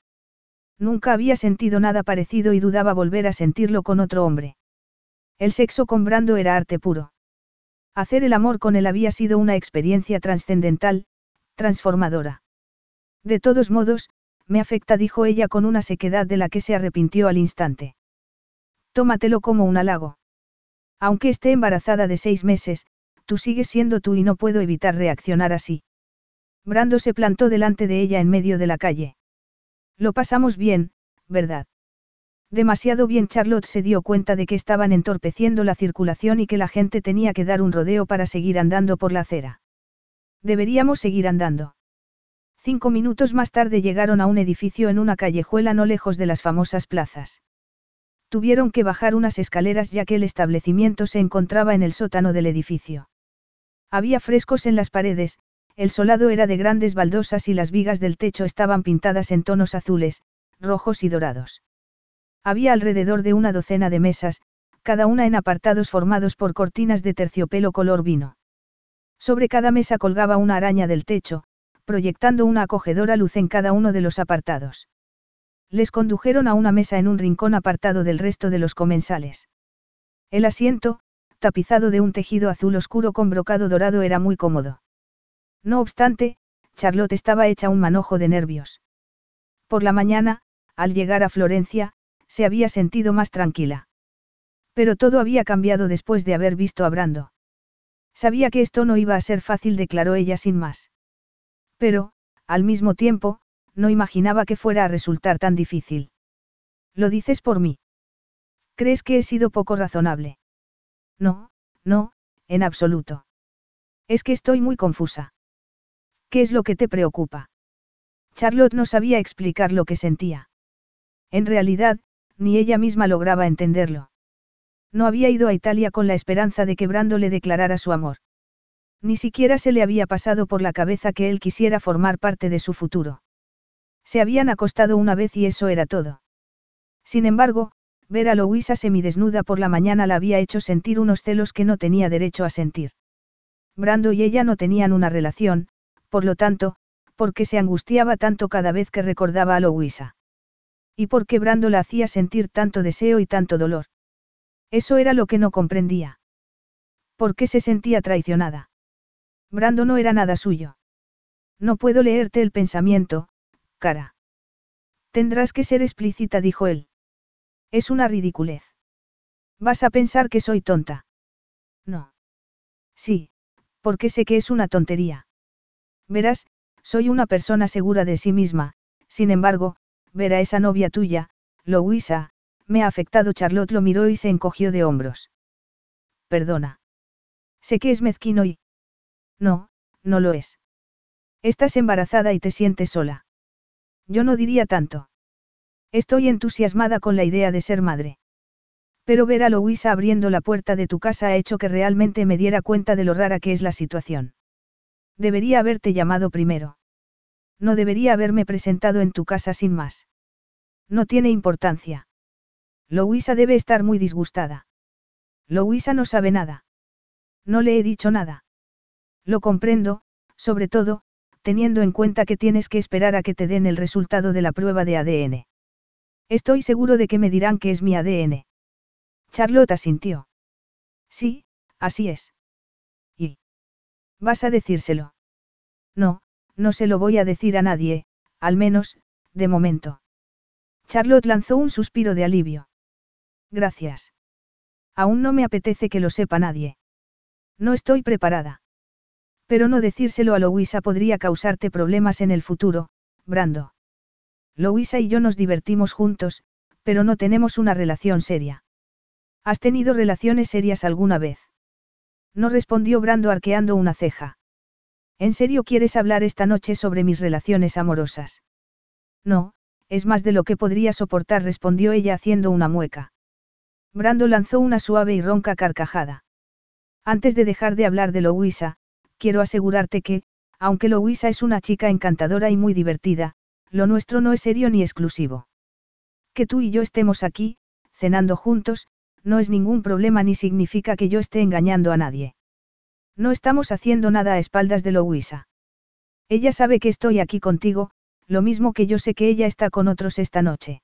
Nunca había sentido nada parecido y dudaba volver a sentirlo con otro hombre. El sexo con Brando era arte puro. Hacer el amor con él había sido una experiencia trascendental, transformadora. De todos modos, me afecta, dijo ella con una sequedad de la que se arrepintió al instante. Tómatelo como un halago. Aunque esté embarazada de seis meses, tú sigues siendo tú y no puedo evitar reaccionar así. Brando se plantó delante de ella en medio de la calle. Lo pasamos bien, ¿verdad? Demasiado bien Charlotte se dio cuenta de que estaban entorpeciendo la circulación y que la gente tenía que dar un rodeo para seguir andando por la acera. Deberíamos seguir andando. Cinco minutos más tarde llegaron a un edificio en una callejuela no lejos de las famosas plazas. Tuvieron que bajar unas escaleras ya que el establecimiento se encontraba en el sótano del edificio. Había frescos en las paredes, el solado era de grandes baldosas y las vigas del techo estaban pintadas en tonos azules, rojos y dorados. Había alrededor de una docena de mesas, cada una en apartados formados por cortinas de terciopelo color vino. Sobre cada mesa colgaba una araña del techo, proyectando una acogedora luz en cada uno de los apartados. Les condujeron a una mesa en un rincón apartado del resto de los comensales. El asiento, tapizado de un tejido azul oscuro con brocado dorado, era muy cómodo. No obstante, Charlotte estaba hecha un manojo de nervios. Por la mañana, al llegar a Florencia, se había sentido más tranquila. Pero todo había cambiado después de haber visto a Brando. Sabía que esto no iba a ser fácil, declaró ella sin más. Pero, al mismo tiempo, no imaginaba que fuera a resultar tan difícil. ¿Lo dices por mí? ¿Crees que he sido poco razonable? No, no, en absoluto. Es que estoy muy confusa. ¿Qué es lo que te preocupa? Charlotte no sabía explicar lo que sentía. En realidad, ni ella misma lograba entenderlo. No había ido a Italia con la esperanza de que Brando le declarara su amor. Ni siquiera se le había pasado por la cabeza que él quisiera formar parte de su futuro. Se habían acostado una vez y eso era todo. Sin embargo, ver a Louisa semidesnuda por la mañana la había hecho sentir unos celos que no tenía derecho a sentir. Brando y ella no tenían una relación, por lo tanto, por qué se angustiaba tanto cada vez que recordaba a Louisa. Y por qué Brando la hacía sentir tanto deseo y tanto dolor. Eso era lo que no comprendía. ¿Por qué se sentía traicionada? Brando no era nada suyo. No puedo leerte el pensamiento, cara. Tendrás que ser explícita, dijo él. Es una ridiculez. Vas a pensar que soy tonta. No. Sí, porque sé que es una tontería. Verás, soy una persona segura de sí misma, sin embargo, ver a esa novia tuya, Louisa, me ha afectado. Charlotte lo miró y se encogió de hombros. Perdona. Sé que es mezquino y... No, no lo es. Estás embarazada y te sientes sola. Yo no diría tanto. Estoy entusiasmada con la idea de ser madre. Pero ver a Louisa abriendo la puerta de tu casa ha hecho que realmente me diera cuenta de lo rara que es la situación. Debería haberte llamado primero. No debería haberme presentado en tu casa sin más. No tiene importancia. Louisa debe estar muy disgustada. Louisa no sabe nada. No le he dicho nada. Lo comprendo, sobre todo, teniendo en cuenta que tienes que esperar a que te den el resultado de la prueba de ADN. Estoy seguro de que me dirán que es mi ADN. Charlotte asintió. Sí, así es. ¿Y? ¿Vas a decírselo? No, no se lo voy a decir a nadie, al menos, de momento. Charlotte lanzó un suspiro de alivio. Gracias. Aún no me apetece que lo sepa nadie. No estoy preparada. Pero no decírselo a Louisa podría causarte problemas en el futuro, Brando. Louisa y yo nos divertimos juntos, pero no tenemos una relación seria. ¿Has tenido relaciones serias alguna vez? No respondió Brando arqueando una ceja. ¿En serio quieres hablar esta noche sobre mis relaciones amorosas? No, es más de lo que podría soportar, respondió ella haciendo una mueca. Brando lanzó una suave y ronca carcajada. Antes de dejar de hablar de Louisa, quiero asegurarte que, aunque Louisa es una chica encantadora y muy divertida, lo nuestro no es serio ni exclusivo. Que tú y yo estemos aquí, cenando juntos, no es ningún problema ni significa que yo esté engañando a nadie. No estamos haciendo nada a espaldas de Louisa. Ella sabe que estoy aquí contigo, lo mismo que yo sé que ella está con otros esta noche.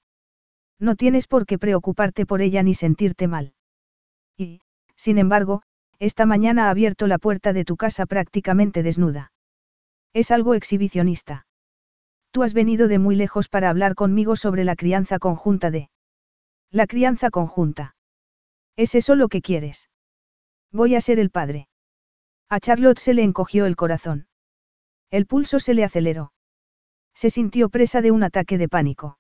No tienes por qué preocuparte por ella ni sentirte mal. Y, sin embargo, esta mañana ha abierto la puerta de tu casa prácticamente desnuda. Es algo exhibicionista. Tú has venido de muy lejos para hablar conmigo sobre la crianza conjunta de... La crianza conjunta. ¿Es eso lo que quieres? Voy a ser el padre. A Charlotte se le encogió el corazón. El pulso se le aceleró. Se sintió presa de un ataque de pánico.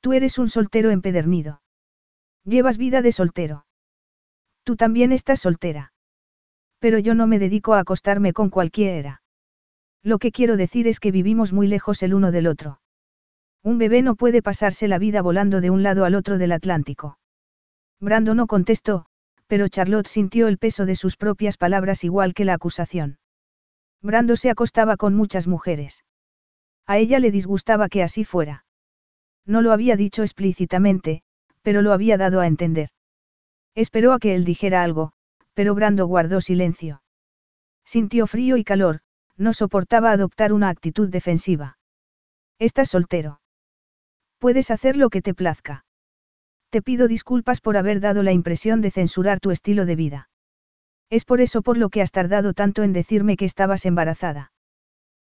Tú eres un soltero empedernido. Llevas vida de soltero. Tú también estás soltera. Pero yo no me dedico a acostarme con cualquiera. Lo que quiero decir es que vivimos muy lejos el uno del otro. Un bebé no puede pasarse la vida volando de un lado al otro del Atlántico. Brando no contestó, pero Charlotte sintió el peso de sus propias palabras igual que la acusación. Brando se acostaba con muchas mujeres. A ella le disgustaba que así fuera. No lo había dicho explícitamente, pero lo había dado a entender. Esperó a que él dijera algo, pero Brando guardó silencio. Sintió frío y calor, no soportaba adoptar una actitud defensiva. Estás soltero. Puedes hacer lo que te plazca. Te pido disculpas por haber dado la impresión de censurar tu estilo de vida. Es por eso por lo que has tardado tanto en decirme que estabas embarazada.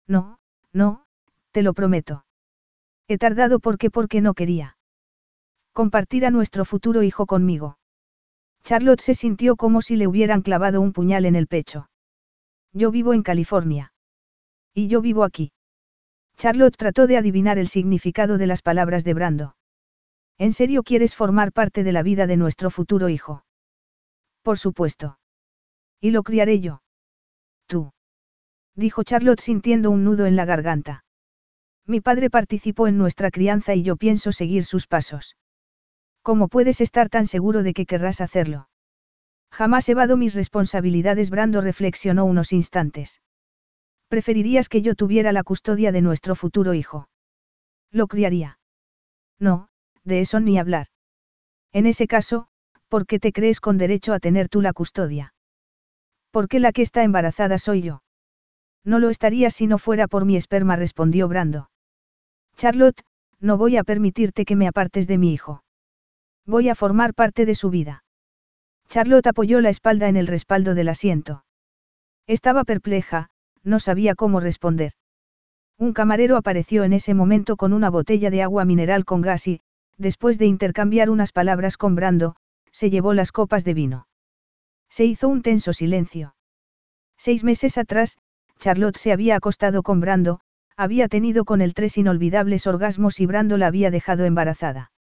No, no, te lo prometo. He tardado porque porque no quería. Compartir a nuestro futuro hijo conmigo. Charlotte se sintió como si le hubieran clavado un puñal en el pecho. Yo vivo en California. Y yo vivo aquí. Charlotte trató de adivinar el significado de las palabras de Brando. ¿En serio quieres formar parte de la vida de nuestro futuro hijo? Por supuesto. ¿Y lo criaré yo? Tú. Dijo Charlotte sintiendo un nudo en la garganta. Mi padre participó en nuestra crianza y yo pienso seguir sus pasos. ¿Cómo puedes estar tan seguro de que querrás hacerlo? Jamás evado mis responsabilidades, Brando reflexionó unos instantes. Preferirías que yo tuviera la custodia de nuestro futuro hijo. Lo criaría. No, de eso ni hablar. En ese caso, ¿por qué te crees con derecho a tener tú la custodia? ¿Por qué la que está embarazada soy yo? No lo estaría si no fuera por mi esperma, respondió Brando. Charlotte, no voy a permitirte que me apartes de mi hijo. Voy a formar parte de su vida. Charlotte apoyó la espalda en el respaldo del asiento. Estaba perpleja, no sabía cómo responder. Un camarero apareció en ese momento con una botella de agua mineral con gas y, después de intercambiar unas palabras con Brando, se llevó las copas de vino. Se hizo un tenso silencio. Seis meses atrás, Charlotte se había acostado con Brando, había tenido con él tres inolvidables orgasmos y Brando la había dejado embarazada.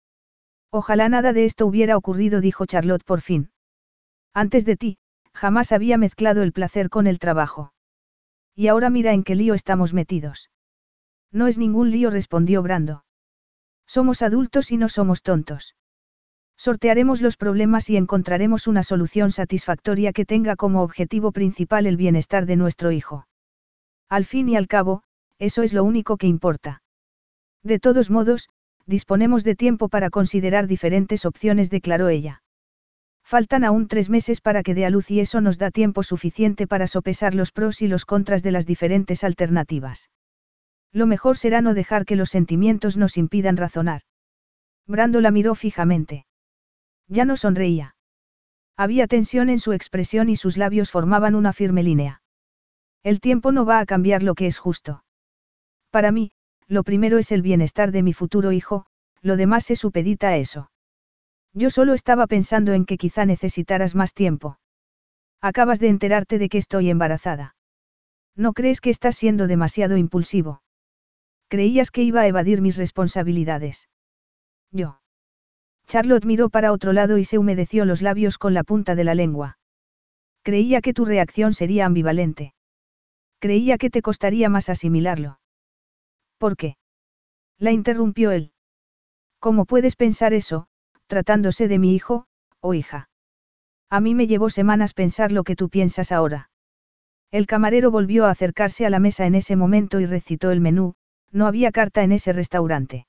Ojalá nada de esto hubiera ocurrido, dijo Charlotte por fin. Antes de ti, jamás había mezclado el placer con el trabajo. Y ahora mira en qué lío estamos metidos. No es ningún lío, respondió Brando. Somos adultos y no somos tontos. Sortearemos los problemas y encontraremos una solución satisfactoria que tenga como objetivo principal el bienestar de nuestro hijo. Al fin y al cabo, eso es lo único que importa. De todos modos, disponemos de tiempo para considerar diferentes opciones, declaró ella. Faltan aún tres meses para que dé a luz y eso nos da tiempo suficiente para sopesar los pros y los contras de las diferentes alternativas. Lo mejor será no dejar que los sentimientos nos impidan razonar. Brando la miró fijamente. Ya no sonreía. Había tensión en su expresión y sus labios formaban una firme línea. El tiempo no va a cambiar lo que es justo. Para mí, lo primero es el bienestar de mi futuro hijo, lo demás se supedita a eso. Yo solo estaba pensando en que quizá necesitaras más tiempo. Acabas de enterarte de que estoy embarazada. ¿No crees que estás siendo demasiado impulsivo? Creías que iba a evadir mis responsabilidades. Yo. Charlotte miró para otro lado y se humedeció los labios con la punta de la lengua. Creía que tu reacción sería ambivalente. Creía que te costaría más asimilarlo. ¿Por qué? La interrumpió él. ¿Cómo puedes pensar eso, tratándose de mi hijo, o hija? A mí me llevó semanas pensar lo que tú piensas ahora. El camarero volvió a acercarse a la mesa en ese momento y recitó el menú, no había carta en ese restaurante.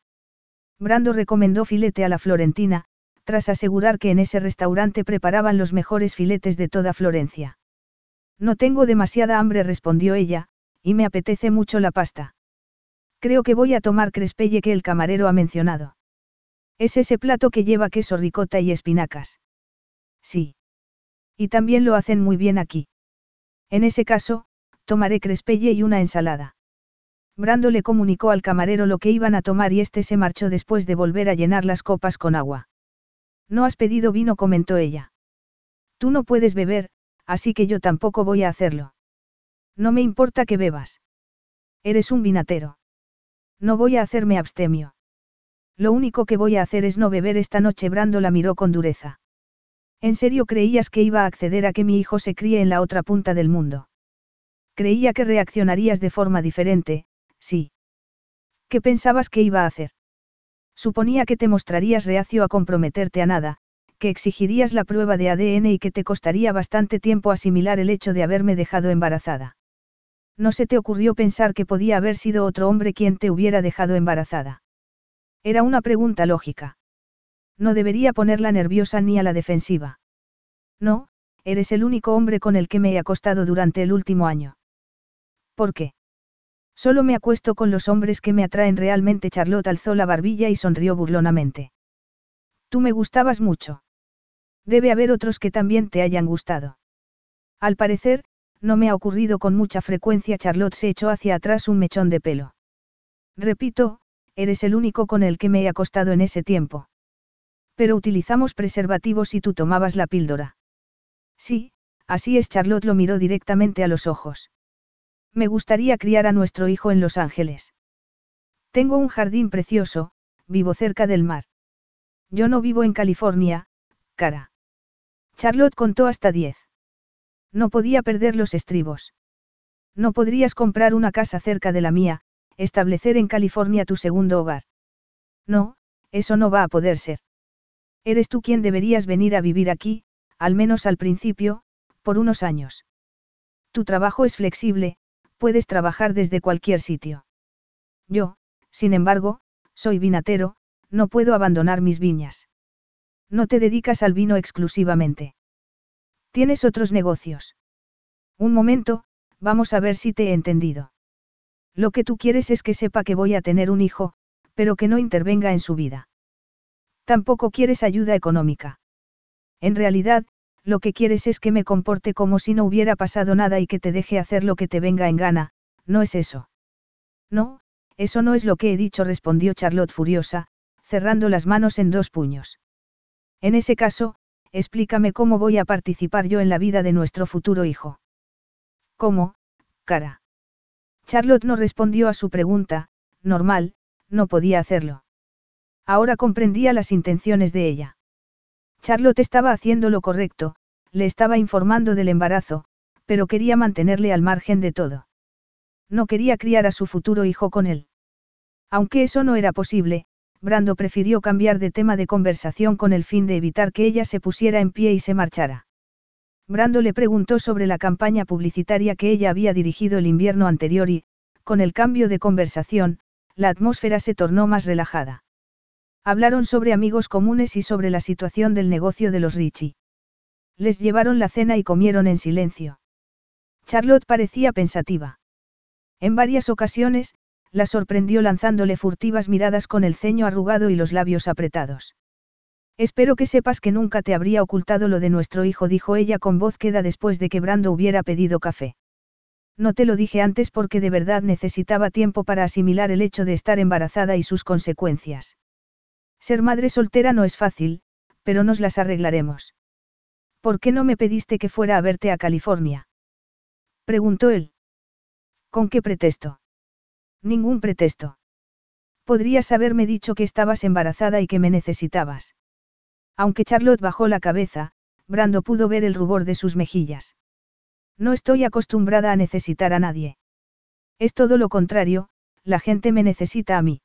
Brando recomendó filete a la Florentina, tras asegurar que en ese restaurante preparaban los mejores filetes de toda Florencia. No tengo demasiada hambre, respondió ella, y me apetece mucho la pasta. Creo que voy a tomar crespelle que el camarero ha mencionado. Es ese plato que lleva queso ricota y espinacas. Sí. Y también lo hacen muy bien aquí. En ese caso, tomaré crespelle y una ensalada. Brando le comunicó al camarero lo que iban a tomar y este se marchó después de volver a llenar las copas con agua. No has pedido vino, comentó ella. Tú no puedes beber, así que yo tampoco voy a hacerlo. No me importa que bebas. Eres un vinatero. No voy a hacerme abstemio. Lo único que voy a hacer es no beber esta noche. Brando la miró con dureza. ¿En serio creías que iba a acceder a que mi hijo se críe en la otra punta del mundo? Creía que reaccionarías de forma diferente, sí. ¿Qué pensabas que iba a hacer? Suponía que te mostrarías reacio a comprometerte a nada, que exigirías la prueba de ADN y que te costaría bastante tiempo asimilar el hecho de haberme dejado embarazada. No se te ocurrió pensar que podía haber sido otro hombre quien te hubiera dejado embarazada. Era una pregunta lógica. No debería ponerla nerviosa ni a la defensiva. No, eres el único hombre con el que me he acostado durante el último año. ¿Por qué? Solo me acuesto con los hombres que me atraen realmente. Charlotte alzó la barbilla y sonrió burlonamente. Tú me gustabas mucho. Debe haber otros que también te hayan gustado. Al parecer, no me ha ocurrido con mucha frecuencia. Charlotte se echó hacia atrás un mechón de pelo. Repito, eres el único con el que me he acostado en ese tiempo. Pero utilizamos preservativos y tú tomabas la píldora. Sí, así es. Charlotte lo miró directamente a los ojos. Me gustaría criar a nuestro hijo en Los Ángeles. Tengo un jardín precioso, vivo cerca del mar. Yo no vivo en California, cara. Charlotte contó hasta diez. No podía perder los estribos. No podrías comprar una casa cerca de la mía, establecer en California tu segundo hogar. No, eso no va a poder ser. Eres tú quien deberías venir a vivir aquí, al menos al principio, por unos años. Tu trabajo es flexible, puedes trabajar desde cualquier sitio. Yo, sin embargo, soy vinatero, no puedo abandonar mis viñas. No te dedicas al vino exclusivamente. Tienes otros negocios. Un momento, vamos a ver si te he entendido. Lo que tú quieres es que sepa que voy a tener un hijo, pero que no intervenga en su vida. Tampoco quieres ayuda económica. En realidad, lo que quieres es que me comporte como si no hubiera pasado nada y que te deje hacer lo que te venga en gana, ¿no es eso? No, eso no es lo que he dicho, respondió Charlotte furiosa, cerrando las manos en dos puños. En ese caso, explícame cómo voy a participar yo en la vida de nuestro futuro hijo. ¿Cómo, cara? Charlotte no respondió a su pregunta, normal, no podía hacerlo. Ahora comprendía las intenciones de ella. Charlotte estaba haciendo lo correcto, le estaba informando del embarazo, pero quería mantenerle al margen de todo. No quería criar a su futuro hijo con él. Aunque eso no era posible, Brando prefirió cambiar de tema de conversación con el fin de evitar que ella se pusiera en pie y se marchara. Brando le preguntó sobre la campaña publicitaria que ella había dirigido el invierno anterior y, con el cambio de conversación, la atmósfera se tornó más relajada. Hablaron sobre amigos comunes y sobre la situación del negocio de los Richie. Les llevaron la cena y comieron en silencio. Charlotte parecía pensativa. En varias ocasiones, la sorprendió lanzándole furtivas miradas con el ceño arrugado y los labios apretados. Espero que sepas que nunca te habría ocultado lo de nuestro hijo, dijo ella con voz queda después de que Brando hubiera pedido café. No te lo dije antes porque de verdad necesitaba tiempo para asimilar el hecho de estar embarazada y sus consecuencias. Ser madre soltera no es fácil, pero nos las arreglaremos. ¿Por qué no me pediste que fuera a verte a California? Preguntó él. ¿Con qué pretexto? Ningún pretexto. Podrías haberme dicho que estabas embarazada y que me necesitabas. Aunque Charlotte bajó la cabeza, Brando pudo ver el rubor de sus mejillas. No estoy acostumbrada a necesitar a nadie. Es todo lo contrario, la gente me necesita a mí.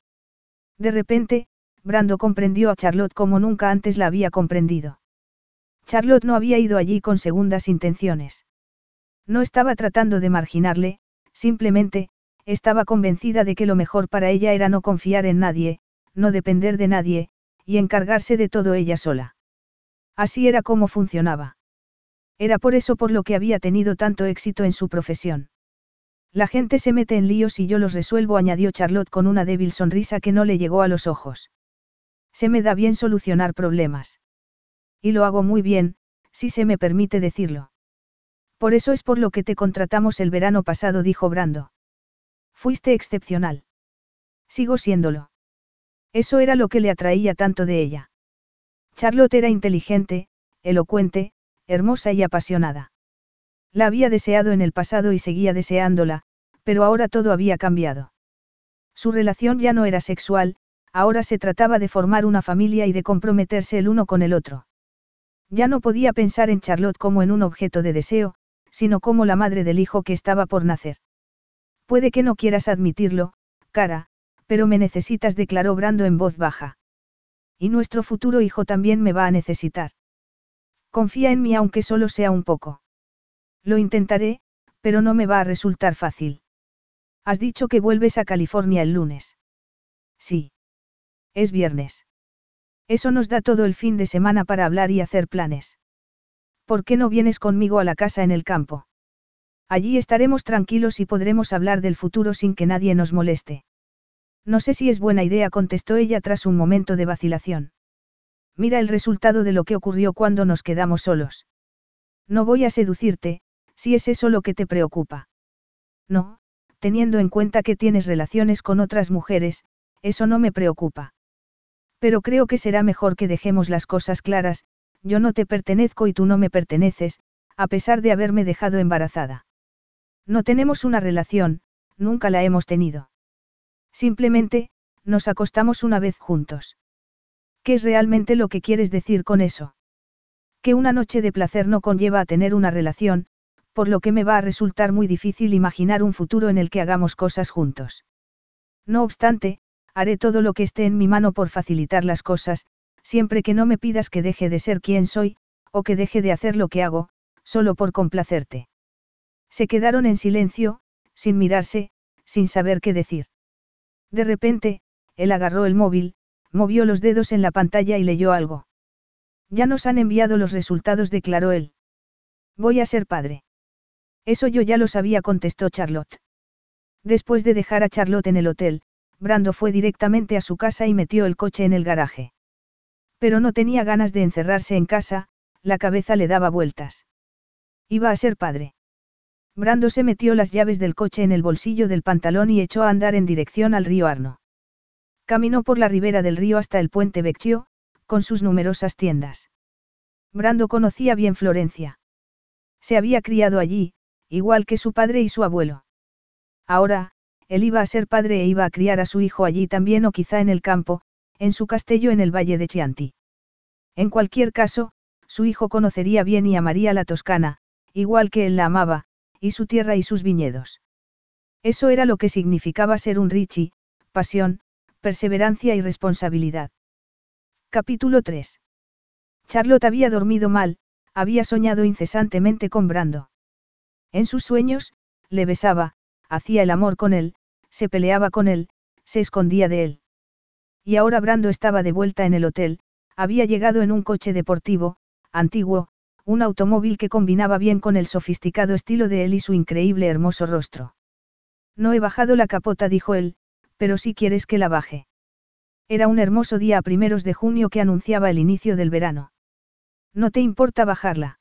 De repente, Brando comprendió a Charlotte como nunca antes la había comprendido. Charlotte no había ido allí con segundas intenciones. No estaba tratando de marginarle, simplemente, estaba convencida de que lo mejor para ella era no confiar en nadie, no depender de nadie, y encargarse de todo ella sola. Así era como funcionaba. Era por eso por lo que había tenido tanto éxito en su profesión. La gente se mete en líos y yo los resuelvo, añadió Charlotte con una débil sonrisa que no le llegó a los ojos. Se me da bien solucionar problemas. Y lo hago muy bien, si se me permite decirlo. Por eso es por lo que te contratamos el verano pasado, dijo Brando. Fuiste excepcional. Sigo siéndolo. Eso era lo que le atraía tanto de ella. Charlotte era inteligente, elocuente, hermosa y apasionada. La había deseado en el pasado y seguía deseándola, pero ahora todo había cambiado. Su relación ya no era sexual, ahora se trataba de formar una familia y de comprometerse el uno con el otro. Ya no podía pensar en Charlotte como en un objeto de deseo, sino como la madre del hijo que estaba por nacer. Puede que no quieras admitirlo, cara, pero me necesitas, declaró Brando en voz baja. Y nuestro futuro hijo también me va a necesitar. Confía en mí aunque solo sea un poco. Lo intentaré, pero no me va a resultar fácil. Has dicho que vuelves a California el lunes. Sí. Es viernes. Eso nos da todo el fin de semana para hablar y hacer planes. ¿Por qué no vienes conmigo a la casa en el campo? Allí estaremos tranquilos y podremos hablar del futuro sin que nadie nos moleste. No sé si es buena idea, contestó ella tras un momento de vacilación. Mira el resultado de lo que ocurrió cuando nos quedamos solos. No voy a seducirte, si es eso lo que te preocupa. No, teniendo en cuenta que tienes relaciones con otras mujeres, eso no me preocupa. Pero creo que será mejor que dejemos las cosas claras, yo no te pertenezco y tú no me perteneces, a pesar de haberme dejado embarazada. No tenemos una relación, nunca la hemos tenido. Simplemente, nos acostamos una vez juntos. ¿Qué es realmente lo que quieres decir con eso? Que una noche de placer no conlleva a tener una relación, por lo que me va a resultar muy difícil imaginar un futuro en el que hagamos cosas juntos. No obstante, haré todo lo que esté en mi mano por facilitar las cosas, siempre que no me pidas que deje de ser quien soy, o que deje de hacer lo que hago, solo por complacerte. Se quedaron en silencio, sin mirarse, sin saber qué decir. De repente, él agarró el móvil, movió los dedos en la pantalla y leyó algo. Ya nos han enviado los resultados, declaró él. Voy a ser padre. Eso yo ya lo sabía, contestó Charlotte. Después de dejar a Charlotte en el hotel, Brando fue directamente a su casa y metió el coche en el garaje. Pero no tenía ganas de encerrarse en casa, la cabeza le daba vueltas. Iba a ser padre. Brando se metió las llaves del coche en el bolsillo del pantalón y echó a andar en dirección al río Arno. Caminó por la ribera del río hasta el puente Vecchio, con sus numerosas tiendas. Brando conocía bien Florencia. Se había criado allí, igual que su padre y su abuelo. Ahora, él iba a ser padre e iba a criar a su hijo allí también o quizá en el campo, en su castillo en el valle de Chianti. En cualquier caso, su hijo conocería bien y amaría la Toscana, igual que él la amaba, y su tierra y sus viñedos. Eso era lo que significaba ser un Richie, pasión, perseverancia y responsabilidad. Capítulo 3. Charlotte había dormido mal, había soñado incesantemente con Brando. En sus sueños, le besaba, hacía el amor con él, se peleaba con él, se escondía de él. Y ahora Brando estaba de vuelta en el hotel, había llegado en un coche deportivo, antiguo, un automóvil que combinaba bien con el sofisticado estilo de él y su increíble hermoso rostro. No he bajado la capota, dijo él, pero si quieres que la baje. Era un hermoso día a primeros de junio que anunciaba el inicio del verano. ¿No te importa bajarla?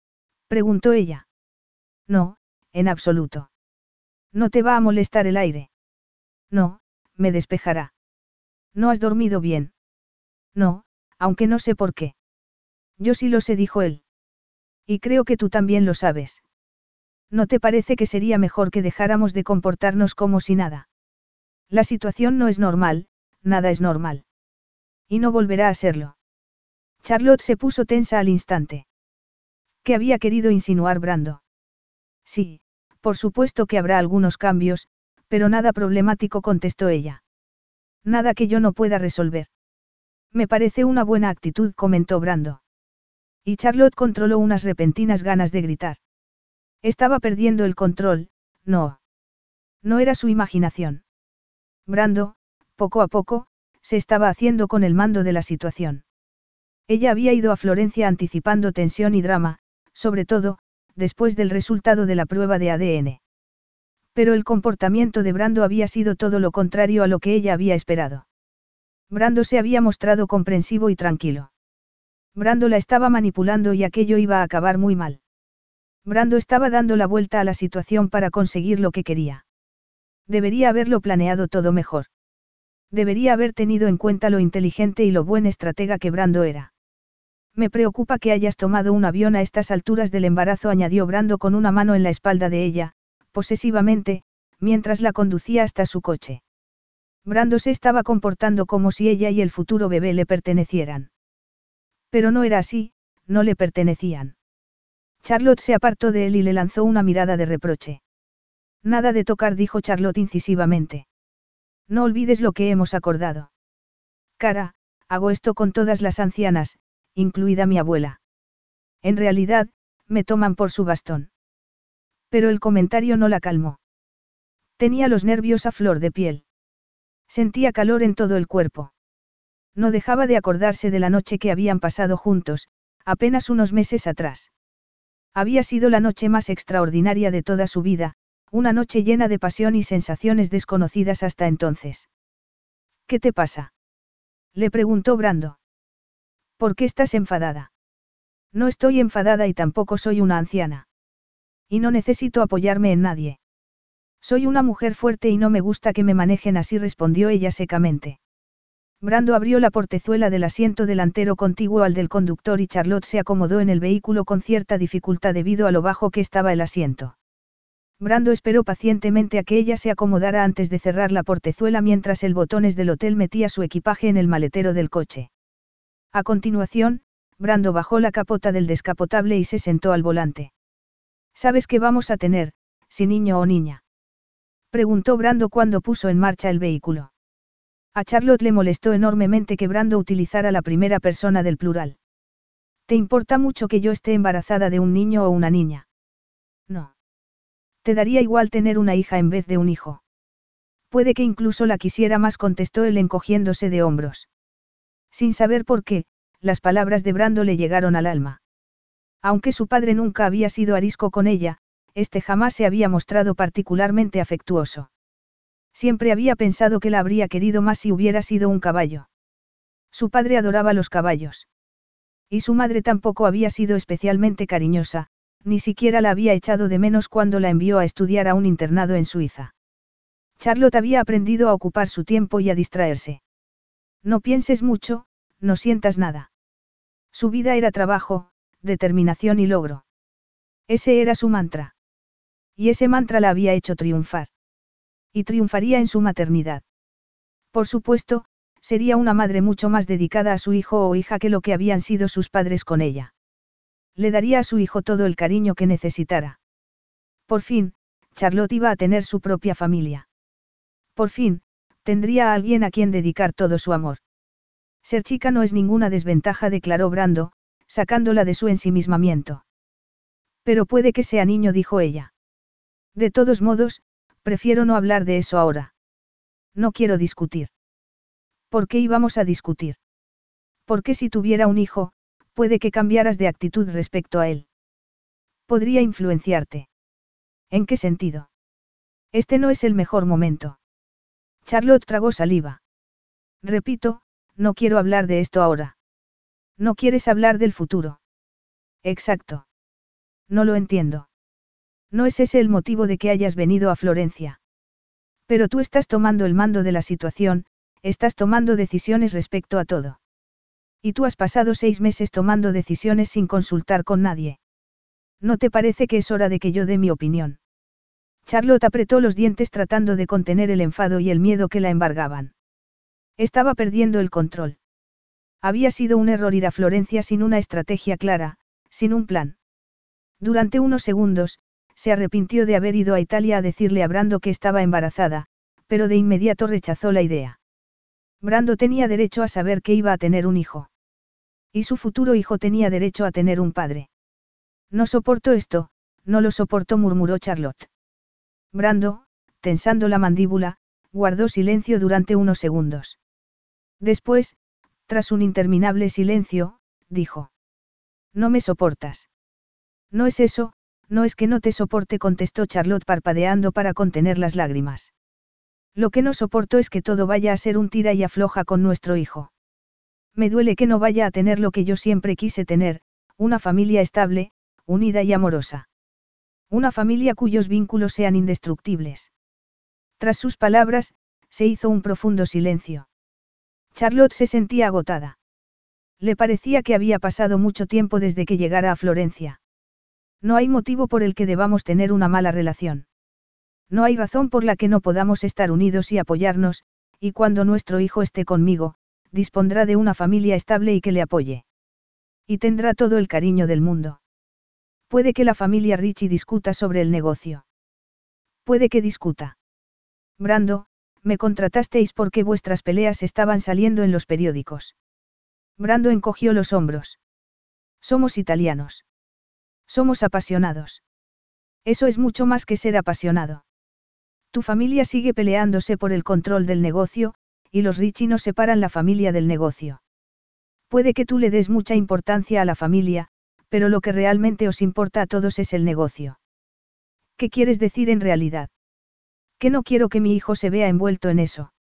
Preguntó ella. No, en absoluto. No te va a molestar el aire. No, me despejará. No has dormido bien. No, aunque no sé por qué. Yo sí lo sé, dijo él. Y creo que tú también lo sabes. ¿No te parece que sería mejor que dejáramos de comportarnos como si nada? La situación no es normal, nada es normal. Y no volverá a serlo. Charlotte se puso tensa al instante. ¿Qué había querido insinuar Brando? Sí, por supuesto que habrá algunos cambios, pero nada problemático, contestó ella. Nada que yo no pueda resolver. Me parece una buena actitud, comentó Brando. Y Charlotte controló unas repentinas ganas de gritar. Estaba perdiendo el control, no. No era su imaginación. Brando, poco a poco, se estaba haciendo con el mando de la situación. Ella había ido a Florencia anticipando tensión y drama, sobre todo, después del resultado de la prueba de ADN. Pero el comportamiento de Brando había sido todo lo contrario a lo que ella había esperado. Brando se había mostrado comprensivo y tranquilo. Brando la estaba manipulando y aquello iba a acabar muy mal. Brando estaba dando la vuelta a la situación para conseguir lo que quería. Debería haberlo planeado todo mejor. Debería haber tenido en cuenta lo inteligente y lo buen estratega que Brando era. Me preocupa que hayas tomado un avión a estas alturas del embarazo, añadió Brando con una mano en la espalda de ella, posesivamente, mientras la conducía hasta su coche. Brando se estaba comportando como si ella y el futuro bebé le pertenecieran. Pero no era así, no le pertenecían. Charlotte se apartó de él y le lanzó una mirada de reproche. Nada de tocar, dijo Charlotte incisivamente. No olvides lo que hemos acordado. Cara, hago esto con todas las ancianas, incluida mi abuela. En realidad, me toman por su bastón. Pero el comentario no la calmó. Tenía los nervios a flor de piel. Sentía calor en todo el cuerpo. No dejaba de acordarse de la noche que habían pasado juntos, apenas unos meses atrás. Había sido la noche más extraordinaria de toda su vida, una noche llena de pasión y sensaciones desconocidas hasta entonces. ¿Qué te pasa? Le preguntó Brando. ¿Por qué estás enfadada? No estoy enfadada y tampoco soy una anciana. Y no necesito apoyarme en nadie. Soy una mujer fuerte y no me gusta que me manejen así, respondió ella secamente. Brando abrió la portezuela del asiento delantero contiguo al del conductor y Charlotte se acomodó en el vehículo con cierta dificultad debido a lo bajo que estaba el asiento. Brando esperó pacientemente a que ella se acomodara antes de cerrar la portezuela mientras el botones del hotel metía su equipaje en el maletero del coche. A continuación, Brando bajó la capota del descapotable y se sentó al volante. ¿Sabes qué vamos a tener, si niño o niña? Preguntó Brando cuando puso en marcha el vehículo. A Charlotte le molestó enormemente que Brando utilizara la primera persona del plural. ¿Te importa mucho que yo esté embarazada de un niño o una niña? No. Te daría igual tener una hija en vez de un hijo. Puede que incluso la quisiera más, contestó él encogiéndose de hombros. Sin saber por qué, las palabras de Brando le llegaron al alma. Aunque su padre nunca había sido arisco con ella, este jamás se había mostrado particularmente afectuoso. Siempre había pensado que la habría querido más si hubiera sido un caballo. Su padre adoraba los caballos. Y su madre tampoco había sido especialmente cariñosa, ni siquiera la había echado de menos cuando la envió a estudiar a un internado en Suiza. Charlotte había aprendido a ocupar su tiempo y a distraerse. No pienses mucho, no sientas nada. Su vida era trabajo, determinación y logro. Ese era su mantra. Y ese mantra la había hecho triunfar. Y triunfaría en su maternidad. Por supuesto, sería una madre mucho más dedicada a su hijo o hija que lo que habían sido sus padres con ella. Le daría a su hijo todo el cariño que necesitara. Por fin, Charlotte iba a tener su propia familia. Por fin, tendría a alguien a quien dedicar todo su amor. Ser chica no es ninguna desventaja, declaró Brando, sacándola de su ensimismamiento. Pero puede que sea niño, dijo ella. De todos modos, prefiero no hablar de eso ahora. No quiero discutir. ¿Por qué íbamos a discutir? Porque si tuviera un hijo, puede que cambiaras de actitud respecto a él. Podría influenciarte. ¿En qué sentido? Este no es el mejor momento. Charlotte tragó saliva. Repito, no quiero hablar de esto ahora. No quieres hablar del futuro. Exacto. No lo entiendo. No es ese el motivo de que hayas venido a Florencia. Pero tú estás tomando el mando de la situación, estás tomando decisiones respecto a todo. Y tú has pasado seis meses tomando decisiones sin consultar con nadie. ¿No te parece que es hora de que yo dé mi opinión? Charlotte apretó los dientes tratando de contener el enfado y el miedo que la embargaban. Estaba perdiendo el control. Había sido un error ir a Florencia sin una estrategia clara, sin un plan. Durante unos segundos, se arrepintió de haber ido a Italia a decirle a Brando que estaba embarazada, pero de inmediato rechazó la idea. Brando tenía derecho a saber que iba a tener un hijo. Y su futuro hijo tenía derecho a tener un padre. No soporto esto, no lo soporto, murmuró Charlotte. Brando, tensando la mandíbula, guardó silencio durante unos segundos. Después, tras un interminable silencio, dijo. No me soportas. No es eso, no es que no te soporte, contestó Charlotte parpadeando para contener las lágrimas. Lo que no soporto es que todo vaya a ser un tira y afloja con nuestro hijo. Me duele que no vaya a tener lo que yo siempre quise tener, una familia estable, unida y amorosa. Una familia cuyos vínculos sean indestructibles. Tras sus palabras, se hizo un profundo silencio. Charlotte se sentía agotada. Le parecía que había pasado mucho tiempo desde que llegara a Florencia. No hay motivo por el que debamos tener una mala relación. No hay razón por la que no podamos estar unidos y apoyarnos, y cuando nuestro hijo esté conmigo, dispondrá de una familia estable y que le apoye. Y tendrá todo el cariño del mundo. Puede que la familia Richie discuta sobre el negocio. Puede que discuta. Brando, me contratasteis porque vuestras peleas estaban saliendo en los periódicos. Brando encogió los hombros. Somos italianos. Somos apasionados. Eso es mucho más que ser apasionado. Tu familia sigue peleándose por el control del negocio, y los Richie no separan la familia del negocio. Puede que tú le des mucha importancia a la familia, pero lo que realmente os importa a todos es el negocio. ¿Qué quieres decir en realidad? Que no quiero que mi hijo se vea envuelto en eso.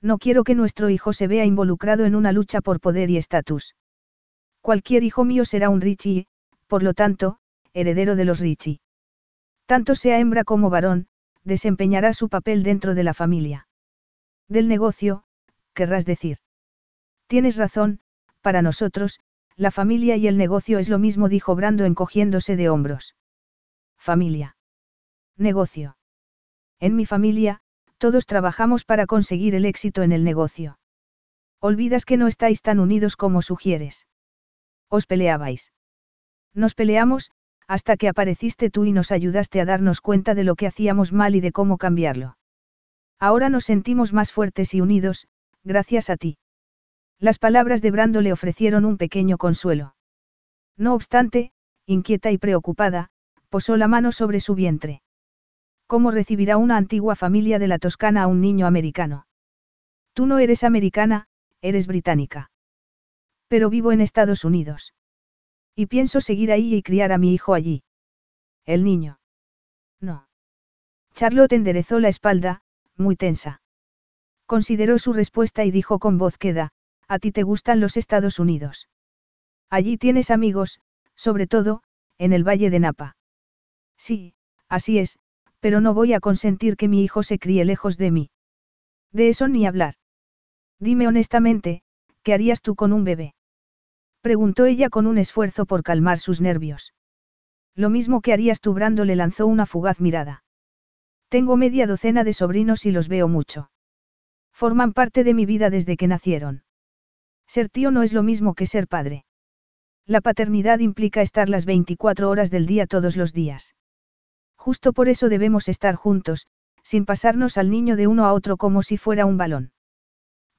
No quiero que nuestro hijo se vea involucrado en una lucha por poder y estatus. Cualquier hijo mío será un Richie por lo tanto, heredero de los Richie. Tanto sea hembra como varón, desempeñará su papel dentro de la familia. Del negocio, querrás decir. Tienes razón, para nosotros, la familia y el negocio es lo mismo, dijo Brando encogiéndose de hombros. Familia. Negocio. En mi familia, todos trabajamos para conseguir el éxito en el negocio. Olvidas que no estáis tan unidos como sugieres. Os peleabais. Nos peleamos, hasta que apareciste tú y nos ayudaste a darnos cuenta de lo que hacíamos mal y de cómo cambiarlo. Ahora nos sentimos más fuertes y unidos, gracias a ti. Las palabras de Brando le ofrecieron un pequeño consuelo. No obstante, inquieta y preocupada, posó la mano sobre su vientre. ¿Cómo recibirá una antigua familia de la Toscana a un niño americano? Tú no eres americana, eres británica. Pero vivo en Estados Unidos. Y pienso seguir ahí y criar a mi hijo allí. El niño. No. Charlotte enderezó la espalda, muy tensa. Consideró su respuesta y dijo con voz queda, a ti te gustan los Estados Unidos. Allí tienes amigos, sobre todo, en el Valle de Napa. Sí, así es, pero no voy a consentir que mi hijo se críe lejos de mí. De eso ni hablar. Dime honestamente, ¿qué harías tú con un bebé? Preguntó ella con un esfuerzo por calmar sus nervios. Lo mismo que harías tú, Brando le lanzó una fugaz mirada. Tengo media docena de sobrinos y los veo mucho. Forman parte de mi vida desde que nacieron. Ser tío no es lo mismo que ser padre. La paternidad implica estar las 24 horas del día todos los días. Justo por eso debemos estar juntos, sin pasarnos al niño de uno a otro como si fuera un balón.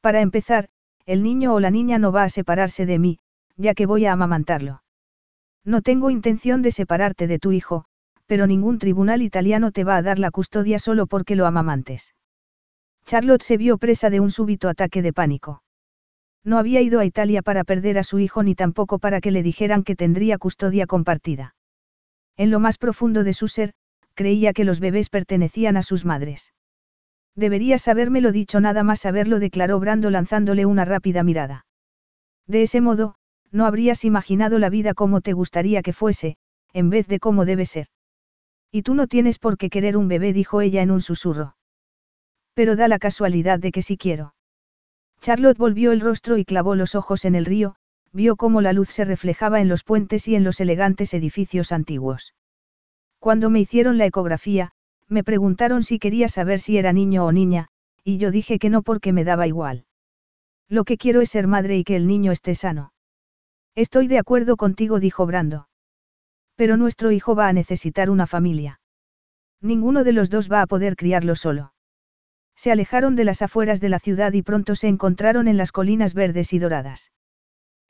Para empezar, el niño o la niña no va a separarse de mí, ya que voy a amamantarlo. No tengo intención de separarte de tu hijo, pero ningún tribunal italiano te va a dar la custodia solo porque lo amamantes. Charlotte se vio presa de un súbito ataque de pánico. No había ido a Italia para perder a su hijo ni tampoco para que le dijeran que tendría custodia compartida. En lo más profundo de su ser, creía que los bebés pertenecían a sus madres. Deberías habérmelo dicho nada más saberlo, declaró Brando lanzándole una rápida mirada. De ese modo, no habrías imaginado la vida como te gustaría que fuese, en vez de cómo debe ser. Y tú no tienes por qué querer un bebé, dijo ella en un susurro. Pero da la casualidad de que sí quiero. Charlotte volvió el rostro y clavó los ojos en el río, vio cómo la luz se reflejaba en los puentes y en los elegantes edificios antiguos. Cuando me hicieron la ecografía, me preguntaron si quería saber si era niño o niña, y yo dije que no porque me daba igual. Lo que quiero es ser madre y que el niño esté sano. Estoy de acuerdo contigo, dijo Brando. Pero nuestro hijo va a necesitar una familia. Ninguno de los dos va a poder criarlo solo. Se alejaron de las afueras de la ciudad y pronto se encontraron en las colinas verdes y doradas.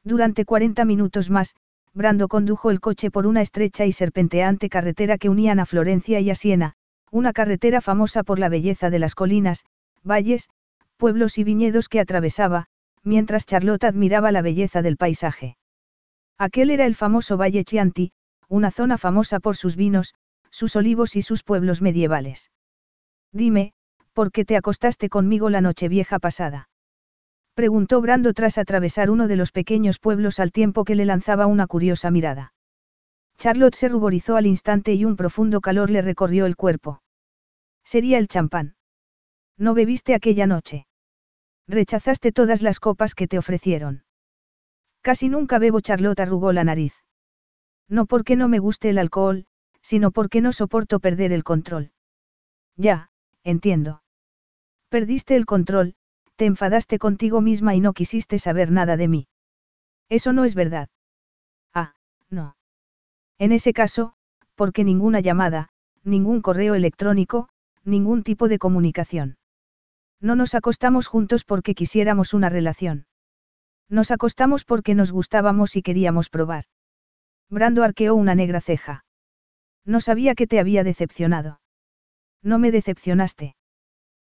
Durante 40 minutos más, Brando condujo el coche por una estrecha y serpenteante carretera que unían a Florencia y a Siena, una carretera famosa por la belleza de las colinas, valles, pueblos y viñedos que atravesaba, mientras Charlotte admiraba la belleza del paisaje. Aquel era el famoso Valle Chianti, una zona famosa por sus vinos, sus olivos y sus pueblos medievales. Dime, ¿por qué te acostaste conmigo la noche vieja pasada? Preguntó Brando tras atravesar uno de los pequeños pueblos al tiempo que le lanzaba una curiosa mirada. Charlotte se ruborizó al instante y un profundo calor le recorrió el cuerpo. Sería el champán. No bebiste aquella noche. Rechazaste todas las copas que te ofrecieron. Casi nunca bebo, Charlotte arrugó la nariz. No porque no me guste el alcohol, sino porque no soporto perder el control. Ya, entiendo. Perdiste el control, te enfadaste contigo misma y no quisiste saber nada de mí. Eso no es verdad. Ah, no. En ese caso, porque ninguna llamada, ningún correo electrónico, ningún tipo de comunicación. No nos acostamos juntos porque quisiéramos una relación. Nos acostamos porque nos gustábamos y queríamos probar. Brando arqueó una negra ceja. No sabía que te había decepcionado. No me decepcionaste.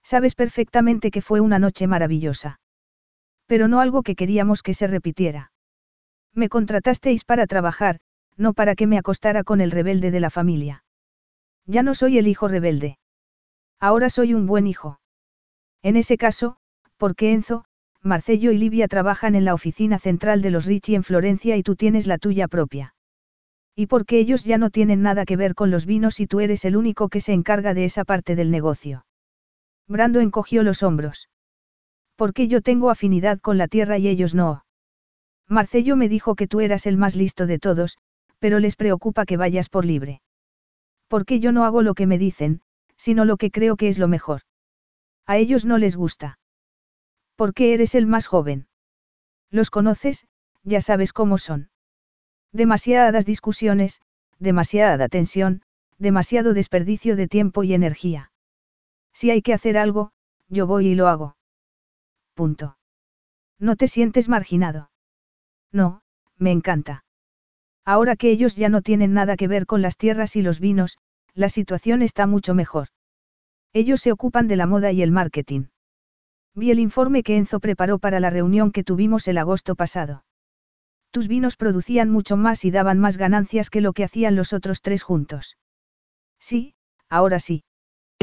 Sabes perfectamente que fue una noche maravillosa. Pero no algo que queríamos que se repitiera. Me contratasteis para trabajar, no para que me acostara con el rebelde de la familia. Ya no soy el hijo rebelde. Ahora soy un buen hijo. En ese caso, porque Enzo, Marcello y Livia trabajan en la oficina central de los Ricci en Florencia y tú tienes la tuya propia. Y porque ellos ya no tienen nada que ver con los vinos y tú eres el único que se encarga de esa parte del negocio. Brando encogió los hombros. Porque yo tengo afinidad con la tierra y ellos no. Marcello me dijo que tú eras el más listo de todos, pero les preocupa que vayas por libre. Porque yo no hago lo que me dicen, sino lo que creo que es lo mejor. A ellos no les gusta. Porque eres el más joven. Los conoces, ya sabes cómo son. Demasiadas discusiones, demasiada tensión, demasiado desperdicio de tiempo y energía. Si hay que hacer algo, yo voy y lo hago. Punto. ¿No te sientes marginado? No, me encanta. Ahora que ellos ya no tienen nada que ver con las tierras y los vinos, la situación está mucho mejor. Ellos se ocupan de la moda y el marketing. Vi el informe que Enzo preparó para la reunión que tuvimos el agosto pasado. Tus vinos producían mucho más y daban más ganancias que lo que hacían los otros tres juntos. Sí, ahora sí.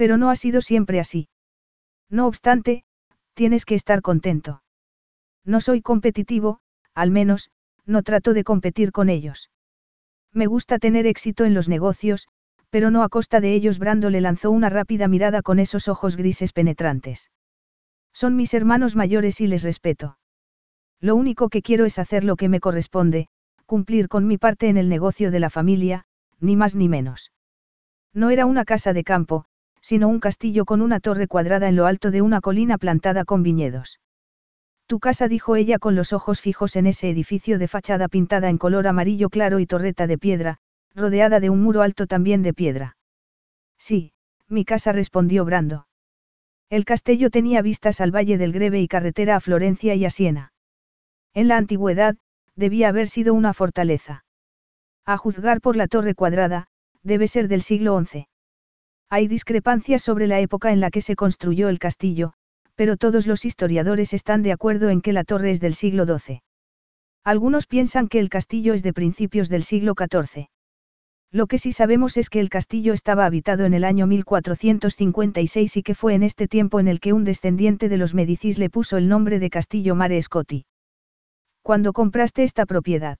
Pero no ha sido siempre así. No obstante, tienes que estar contento. No soy competitivo, al menos, no trato de competir con ellos. Me gusta tener éxito en los negocios, pero no a costa de ellos. Brando le lanzó una rápida mirada con esos ojos grises penetrantes. Son mis hermanos mayores y les respeto. Lo único que quiero es hacer lo que me corresponde, cumplir con mi parte en el negocio de la familia, ni más ni menos. No era una casa de campo, sino un castillo con una torre cuadrada en lo alto de una colina plantada con viñedos. Tu casa, dijo ella con los ojos fijos en ese edificio de fachada pintada en color amarillo claro y torreta de piedra, rodeada de un muro alto también de piedra. Sí, mi casa respondió Brando. El castillo tenía vistas al Valle del Greve y carretera a Florencia y a Siena. En la antigüedad, debía haber sido una fortaleza. A juzgar por la torre cuadrada, debe ser del siglo XI. Hay discrepancias sobre la época en la que se construyó el castillo, pero todos los historiadores están de acuerdo en que la torre es del siglo XII. Algunos piensan que el castillo es de principios del siglo XIV. Lo que sí sabemos es que el castillo estaba habitado en el año 1456 y que fue en este tiempo en el que un descendiente de los Medicis le puso el nombre de Castillo Mare Scotti. ¿Cuándo compraste esta propiedad?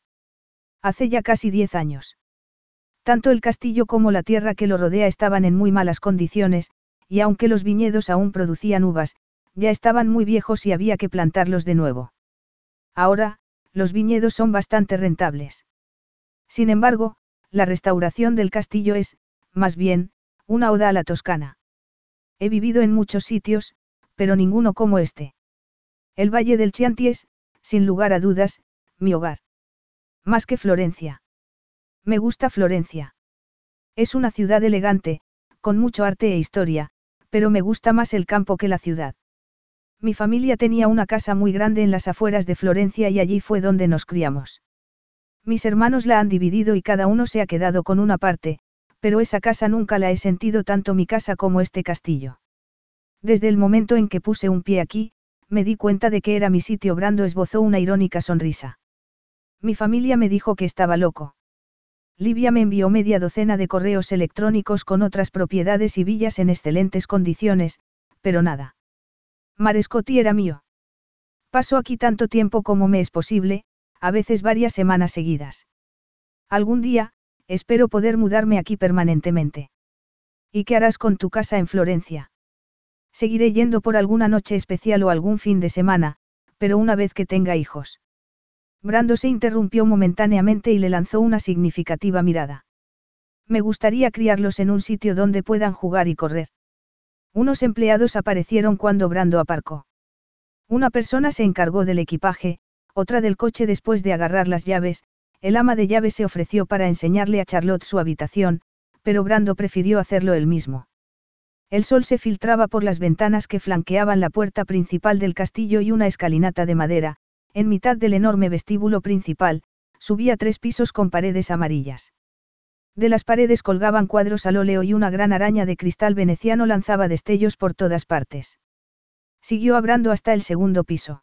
Hace ya casi diez años. Tanto el castillo como la tierra que lo rodea estaban en muy malas condiciones, y aunque los viñedos aún producían uvas, ya estaban muy viejos y había que plantarlos de nuevo. Ahora, los viñedos son bastante rentables. Sin embargo, la restauración del castillo es, más bien, una oda a la Toscana. He vivido en muchos sitios, pero ninguno como este. El Valle del Chianti es, sin lugar a dudas, mi hogar. Más que Florencia. Me gusta Florencia. Es una ciudad elegante, con mucho arte e historia, pero me gusta más el campo que la ciudad. Mi familia tenía una casa muy grande en las afueras de Florencia y allí fue donde nos criamos. Mis hermanos la han dividido y cada uno se ha quedado con una parte, pero esa casa nunca la he sentido tanto mi casa como este castillo. Desde el momento en que puse un pie aquí, me di cuenta de que era mi sitio. Brando esbozó una irónica sonrisa. Mi familia me dijo que estaba loco. Livia me envió media docena de correos electrónicos con otras propiedades y villas en excelentes condiciones, pero nada. Marescotti era mío. Paso aquí tanto tiempo como me es posible, a veces varias semanas seguidas. Algún día, espero poder mudarme aquí permanentemente. ¿Y qué harás con tu casa en Florencia? Seguiré yendo por alguna noche especial o algún fin de semana, pero una vez que tenga hijos. Brando se interrumpió momentáneamente y le lanzó una significativa mirada. Me gustaría criarlos en un sitio donde puedan jugar y correr. Unos empleados aparecieron cuando Brando aparcó. Una persona se encargó del equipaje, otra del coche después de agarrar las llaves, el ama de llaves se ofreció para enseñarle a Charlotte su habitación, pero Brando prefirió hacerlo él mismo. El sol se filtraba por las ventanas que flanqueaban la puerta principal del castillo y una escalinata de madera, en mitad del enorme vestíbulo principal, subía tres pisos con paredes amarillas. De las paredes colgaban cuadros al óleo y una gran araña de cristal veneciano lanzaba destellos por todas partes. Siguió hablando hasta el segundo piso.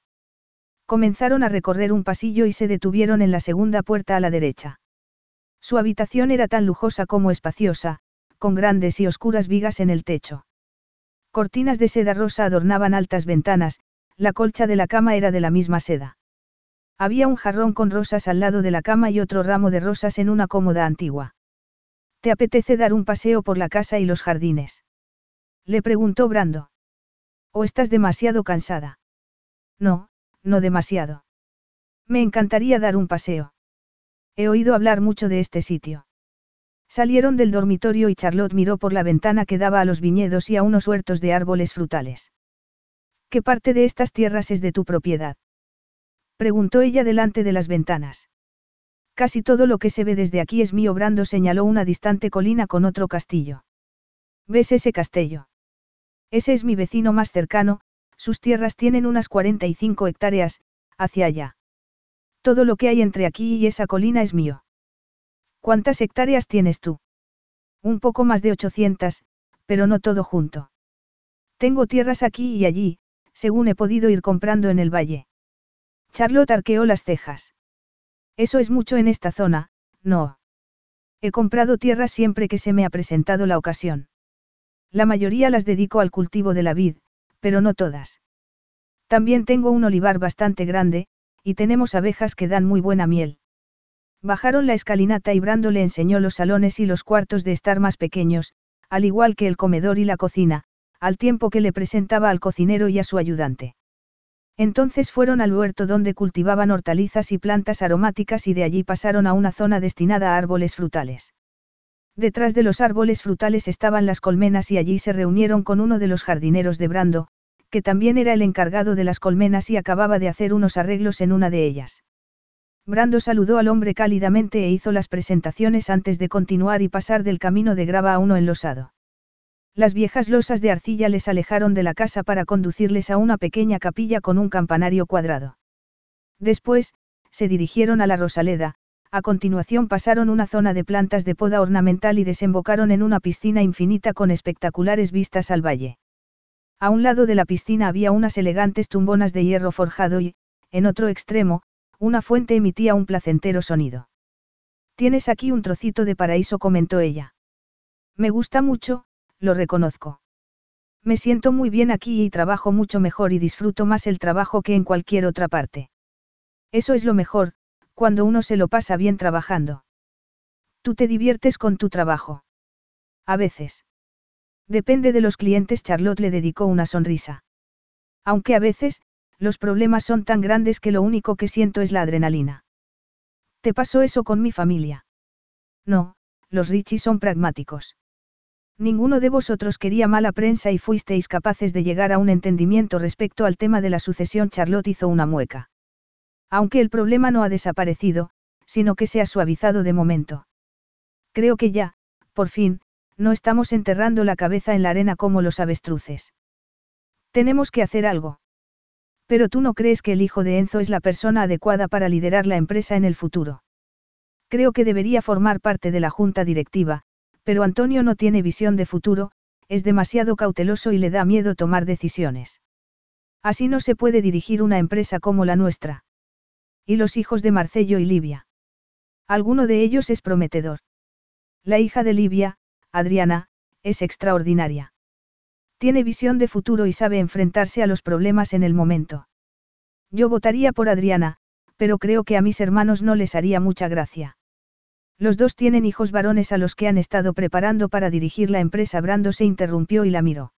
Comenzaron a recorrer un pasillo y se detuvieron en la segunda puerta a la derecha. Su habitación era tan lujosa como espaciosa, con grandes y oscuras vigas en el techo. Cortinas de seda rosa adornaban altas ventanas, la colcha de la cama era de la misma seda. Había un jarrón con rosas al lado de la cama y otro ramo de rosas en una cómoda antigua. ¿Te apetece dar un paseo por la casa y los jardines? Le preguntó Brando. ¿O estás demasiado cansada? No, no demasiado. Me encantaría dar un paseo. He oído hablar mucho de este sitio. Salieron del dormitorio y Charlotte miró por la ventana que daba a los viñedos y a unos huertos de árboles frutales. ¿Qué parte de estas tierras es de tu propiedad? Preguntó ella delante de las ventanas. Casi todo lo que se ve desde aquí es mío. Brando señaló una distante colina con otro castillo. ¿Ves ese castillo? Ese es mi vecino más cercano, sus tierras tienen unas 45 hectáreas, hacia allá. Todo lo que hay entre aquí y esa colina es mío. ¿Cuántas hectáreas tienes tú? Un poco más de 800, pero no todo junto. Tengo tierras aquí y allí, según he podido ir comprando en el valle. Charlotte arqueó las cejas. Eso es mucho en esta zona, no. He comprado tierras siempre que se me ha presentado la ocasión. La mayoría las dedico al cultivo de la vid, pero no todas. También tengo un olivar bastante grande, y tenemos abejas que dan muy buena miel. Bajaron la escalinata y Brando le enseñó los salones y los cuartos de estar más pequeños, al igual que el comedor y la cocina, al tiempo que le presentaba al cocinero y a su ayudante. Entonces fueron al huerto donde cultivaban hortalizas y plantas aromáticas y de allí pasaron a una zona destinada a árboles frutales. Detrás de los árboles frutales estaban las colmenas y allí se reunieron con uno de los jardineros de Brando, que también era el encargado de las colmenas y acababa de hacer unos arreglos en una de ellas. Brando saludó al hombre cálidamente e hizo las presentaciones antes de continuar y pasar del camino de grava a uno enlosado. Las viejas losas de arcilla les alejaron de la casa para conducirles a una pequeña capilla con un campanario cuadrado. Después, se dirigieron a la Rosaleda, a continuación pasaron una zona de plantas de poda ornamental y desembocaron en una piscina infinita con espectaculares vistas al valle. A un lado de la piscina había unas elegantes tumbonas de hierro forjado y, en otro extremo, una fuente emitía un placentero sonido. Tienes aquí un trocito de paraíso, comentó ella. Me gusta mucho, lo reconozco. Me siento muy bien aquí y trabajo mucho mejor y disfruto más el trabajo que en cualquier otra parte. Eso es lo mejor, cuando uno se lo pasa bien trabajando. Tú te diviertes con tu trabajo. A veces. Depende de los clientes, Charlotte le dedicó una sonrisa. Aunque a veces, los problemas son tan grandes que lo único que siento es la adrenalina. ¿Te pasó eso con mi familia? No, los Richie son pragmáticos. Ninguno de vosotros quería mala prensa y fuisteis capaces de llegar a un entendimiento respecto al tema de la sucesión. Charlotte hizo una mueca. Aunque el problema no ha desaparecido, sino que se ha suavizado de momento. Creo que ya, por fin, no estamos enterrando la cabeza en la arena como los avestruces. Tenemos que hacer algo. Pero tú no crees que el hijo de Enzo es la persona adecuada para liderar la empresa en el futuro. Creo que debería formar parte de la junta directiva, pero Antonio no tiene visión de futuro, es demasiado cauteloso y le da miedo tomar decisiones. Así no se puede dirigir una empresa como la nuestra. Y los hijos de Marcello y Livia. Alguno de ellos es prometedor. La hija de Livia, Adriana, es extraordinaria. Tiene visión de futuro y sabe enfrentarse a los problemas en el momento. Yo votaría por Adriana, pero creo que a mis hermanos no les haría mucha gracia. Los dos tienen hijos varones a los que han estado preparando para dirigir la empresa. Brando se interrumpió y la miró.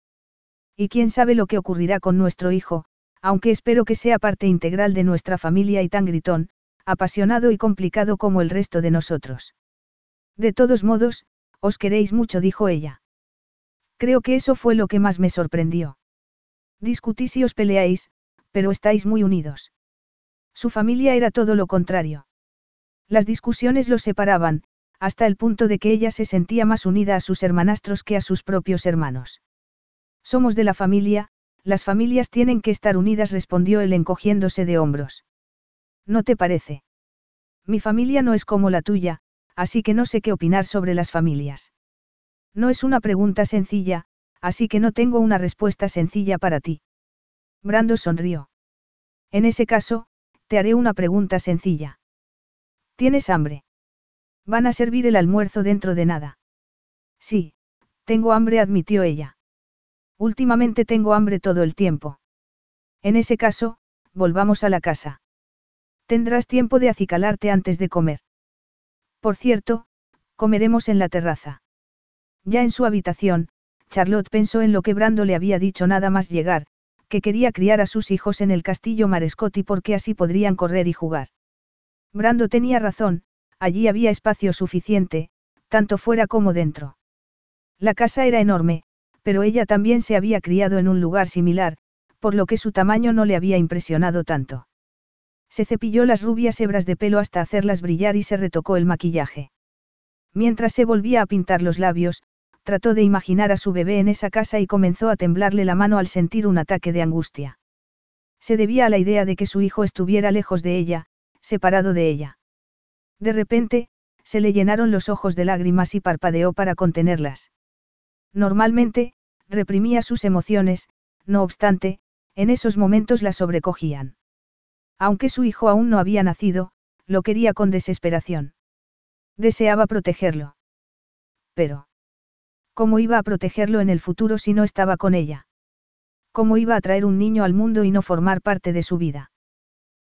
Y quién sabe lo que ocurrirá con nuestro hijo, aunque espero que sea parte integral de nuestra familia y tan gritón, apasionado y complicado como el resto de nosotros. De todos modos, os queréis mucho, dijo ella. Creo que eso fue lo que más me sorprendió. Discutís y os peleáis, pero estáis muy unidos. Su familia era todo lo contrario. Las discusiones los separaban, hasta el punto de que ella se sentía más unida a sus hermanastros que a sus propios hermanos. Somos de la familia, las familias tienen que estar unidas, respondió él encogiéndose de hombros. ¿No te parece? Mi familia no es como la tuya, así que no sé qué opinar sobre las familias. No es una pregunta sencilla, así que no tengo una respuesta sencilla para ti. Brando sonrió. En ese caso, te haré una pregunta sencilla. ¿Tienes hambre? Van a servir el almuerzo dentro de nada. Sí, tengo hambre, admitió ella. Últimamente tengo hambre todo el tiempo. En ese caso, volvamos a la casa. Tendrás tiempo de acicalarte antes de comer. Por cierto, comeremos en la terraza. Ya en su habitación, Charlotte pensó en lo que Brando le había dicho nada más llegar, que quería criar a sus hijos en el castillo Marescotti porque así podrían correr y jugar. Brando tenía razón, allí había espacio suficiente, tanto fuera como dentro. La casa era enorme, pero ella también se había criado en un lugar similar, por lo que su tamaño no le había impresionado tanto. Se cepilló las rubias hebras de pelo hasta hacerlas brillar y se retocó el maquillaje. Mientras se volvía a pintar los labios, trató de imaginar a su bebé en esa casa y comenzó a temblarle la mano al sentir un ataque de angustia. Se debía a la idea de que su hijo estuviera lejos de ella, separado de ella. De repente, se le llenaron los ojos de lágrimas y parpadeó para contenerlas. Normalmente, reprimía sus emociones, no obstante, en esos momentos la sobrecogían. Aunque su hijo aún no había nacido, lo quería con desesperación. Deseaba protegerlo. Pero, ¿cómo iba a protegerlo en el futuro si no estaba con ella? ¿Cómo iba a traer un niño al mundo y no formar parte de su vida?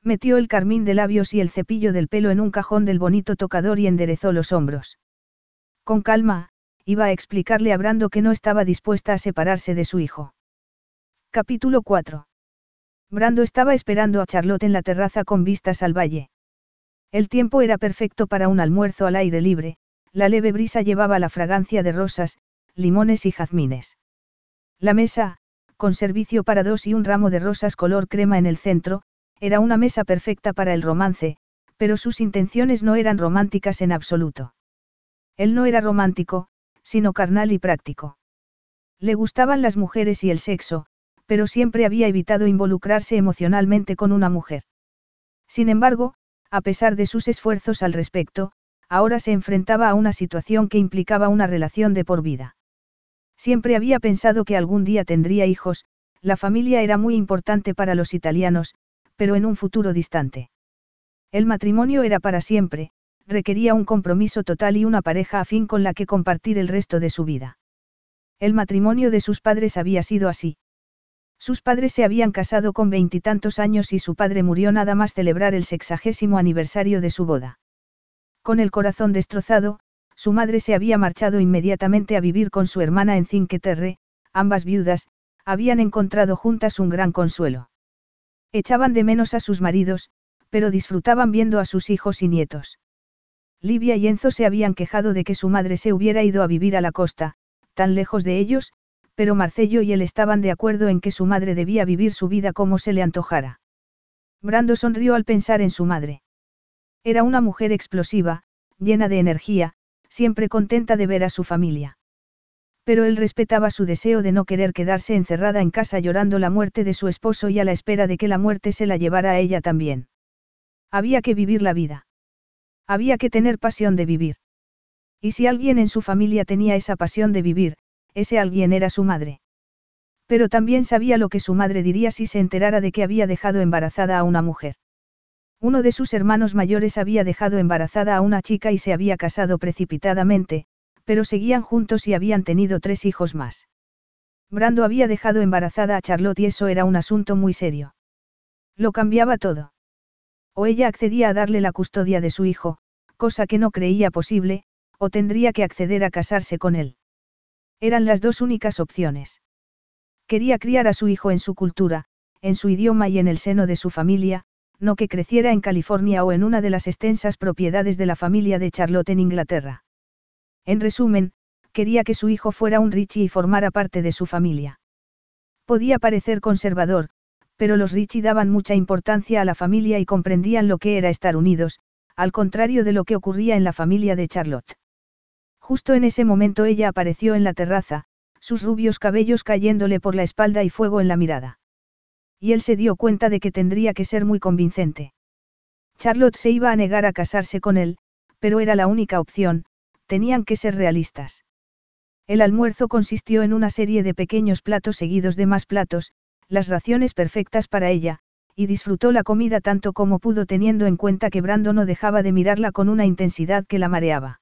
Metió el carmín de labios y el cepillo del pelo en un cajón del bonito tocador y enderezó los hombros. Con calma, iba a explicarle a Brando que no estaba dispuesta a separarse de su hijo. Capítulo 4. Brando estaba esperando a Charlotte en la terraza con vistas al valle. El tiempo era perfecto para un almuerzo al aire libre, la leve brisa llevaba la fragancia de rosas, limones y jazmines. La mesa, con servicio para dos y un ramo de rosas color crema en el centro, era una mesa perfecta para el romance, pero sus intenciones no eran románticas en absoluto. Él no era romántico, sino carnal y práctico. Le gustaban las mujeres y el sexo, pero siempre había evitado involucrarse emocionalmente con una mujer. Sin embargo, a pesar de sus esfuerzos al respecto, ahora se enfrentaba a una situación que implicaba una relación de por vida. Siempre había pensado que algún día tendría hijos, la familia era muy importante para los italianos, pero en un futuro distante. El matrimonio era para siempre, requería un compromiso total y una pareja afín con la que compartir el resto de su vida. El matrimonio de sus padres había sido así. Sus padres se habían casado con veintitantos años y su padre murió nada más celebrar el sexagésimo aniversario de su boda. Con el corazón destrozado, su madre se había marchado inmediatamente a vivir con su hermana en Cinque Terre, ambas viudas, habían encontrado juntas un gran consuelo. Echaban de menos a sus maridos, pero disfrutaban viendo a sus hijos y nietos. Livia y Enzo se habían quejado de que su madre se hubiera ido a vivir a la costa, tan lejos de ellos, pero Marcello y él estaban de acuerdo en que su madre debía vivir su vida como se le antojara. Brando sonrió al pensar en su madre. Era una mujer explosiva, llena de energía, siempre contenta de ver a su familia. Pero él respetaba su deseo de no querer quedarse encerrada en casa llorando la muerte de su esposo y a la espera de que la muerte se la llevara a ella también. Había que vivir la vida. Había que tener pasión de vivir. Y si alguien en su familia tenía esa pasión de vivir, ese alguien era su madre. Pero también sabía lo que su madre diría si se enterara de que había dejado embarazada a una mujer. Uno de sus hermanos mayores había dejado embarazada a una chica y se había casado precipitadamente, pero seguían juntos y habían tenido tres hijos más. Brando había dejado embarazada a Charlotte y eso era un asunto muy serio. Lo cambiaba todo. O ella accedía a darle la custodia de su hijo, cosa que no creía posible, o tendría que acceder a casarse con él. Eran las dos únicas opciones. Quería criar a su hijo en su cultura, en su idioma y en el seno de su familia, no que creciera en California o en una de las extensas propiedades de la familia de Charlotte en Inglaterra. En resumen, quería que su hijo fuera un Richie y formara parte de su familia. Podía parecer conservador, pero los Richie daban mucha importancia a la familia y comprendían lo que era estar unidos, al contrario de lo que ocurría en la familia de Charlotte. Justo en ese momento ella apareció en la terraza, sus rubios cabellos cayéndole por la espalda y fuego en la mirada. Y él se dio cuenta de que tendría que ser muy convincente. Charlotte se iba a negar a casarse con él, pero era la única opción, tenían que ser realistas. El almuerzo consistió en una serie de pequeños platos seguidos de más platos, las raciones perfectas para ella, y disfrutó la comida tanto como pudo teniendo en cuenta que Brando no dejaba de mirarla con una intensidad que la mareaba.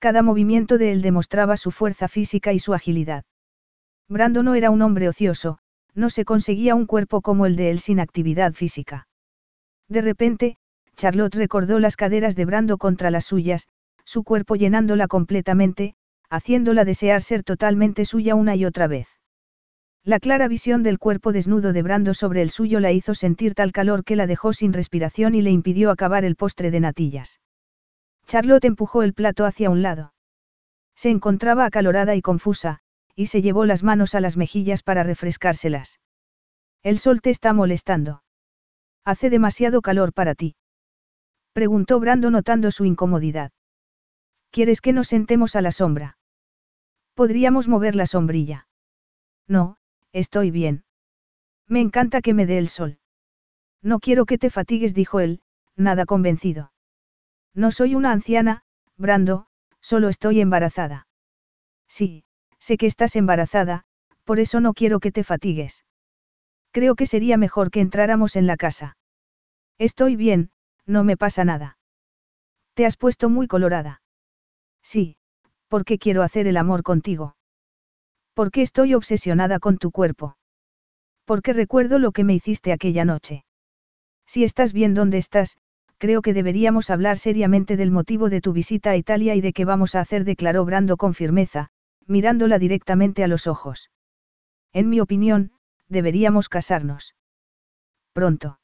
Cada movimiento de él demostraba su fuerza física y su agilidad. Brando no era un hombre ocioso, no se conseguía un cuerpo como el de él sin actividad física. De repente, Charlotte recordó las caderas de Brando contra las suyas, su cuerpo llenándola completamente, haciéndola desear ser totalmente suya una y otra vez. La clara visión del cuerpo desnudo de Brando sobre el suyo la hizo sentir tal calor que la dejó sin respiración y le impidió acabar el postre de natillas. Charlotte empujó el plato hacia un lado. Se encontraba acalorada y confusa, y se llevó las manos a las mejillas para refrescárselas. El sol te está molestando. Hace demasiado calor para ti. Preguntó Brando notando su incomodidad. ¿Quieres que nos sentemos a la sombra? Podríamos mover la sombrilla. No, estoy bien. Me encanta que me dé el sol. No quiero que te fatigues, dijo él, nada convencido. No soy una anciana, Brando, solo estoy embarazada. Sí, sé que estás embarazada, por eso no quiero que te fatigues. Creo que sería mejor que entráramos en la casa. Estoy bien, no me pasa nada. Te has puesto muy colorada. Sí, porque quiero hacer el amor contigo. Porque estoy obsesionada con tu cuerpo. Porque recuerdo lo que me hiciste aquella noche. Si estás bien donde estás, creo que deberíamos hablar seriamente del motivo de tu visita a Italia y de qué vamos a hacer, declaró Brando con firmeza, mirándola directamente a los ojos. En mi opinión, deberíamos casarnos. Pronto.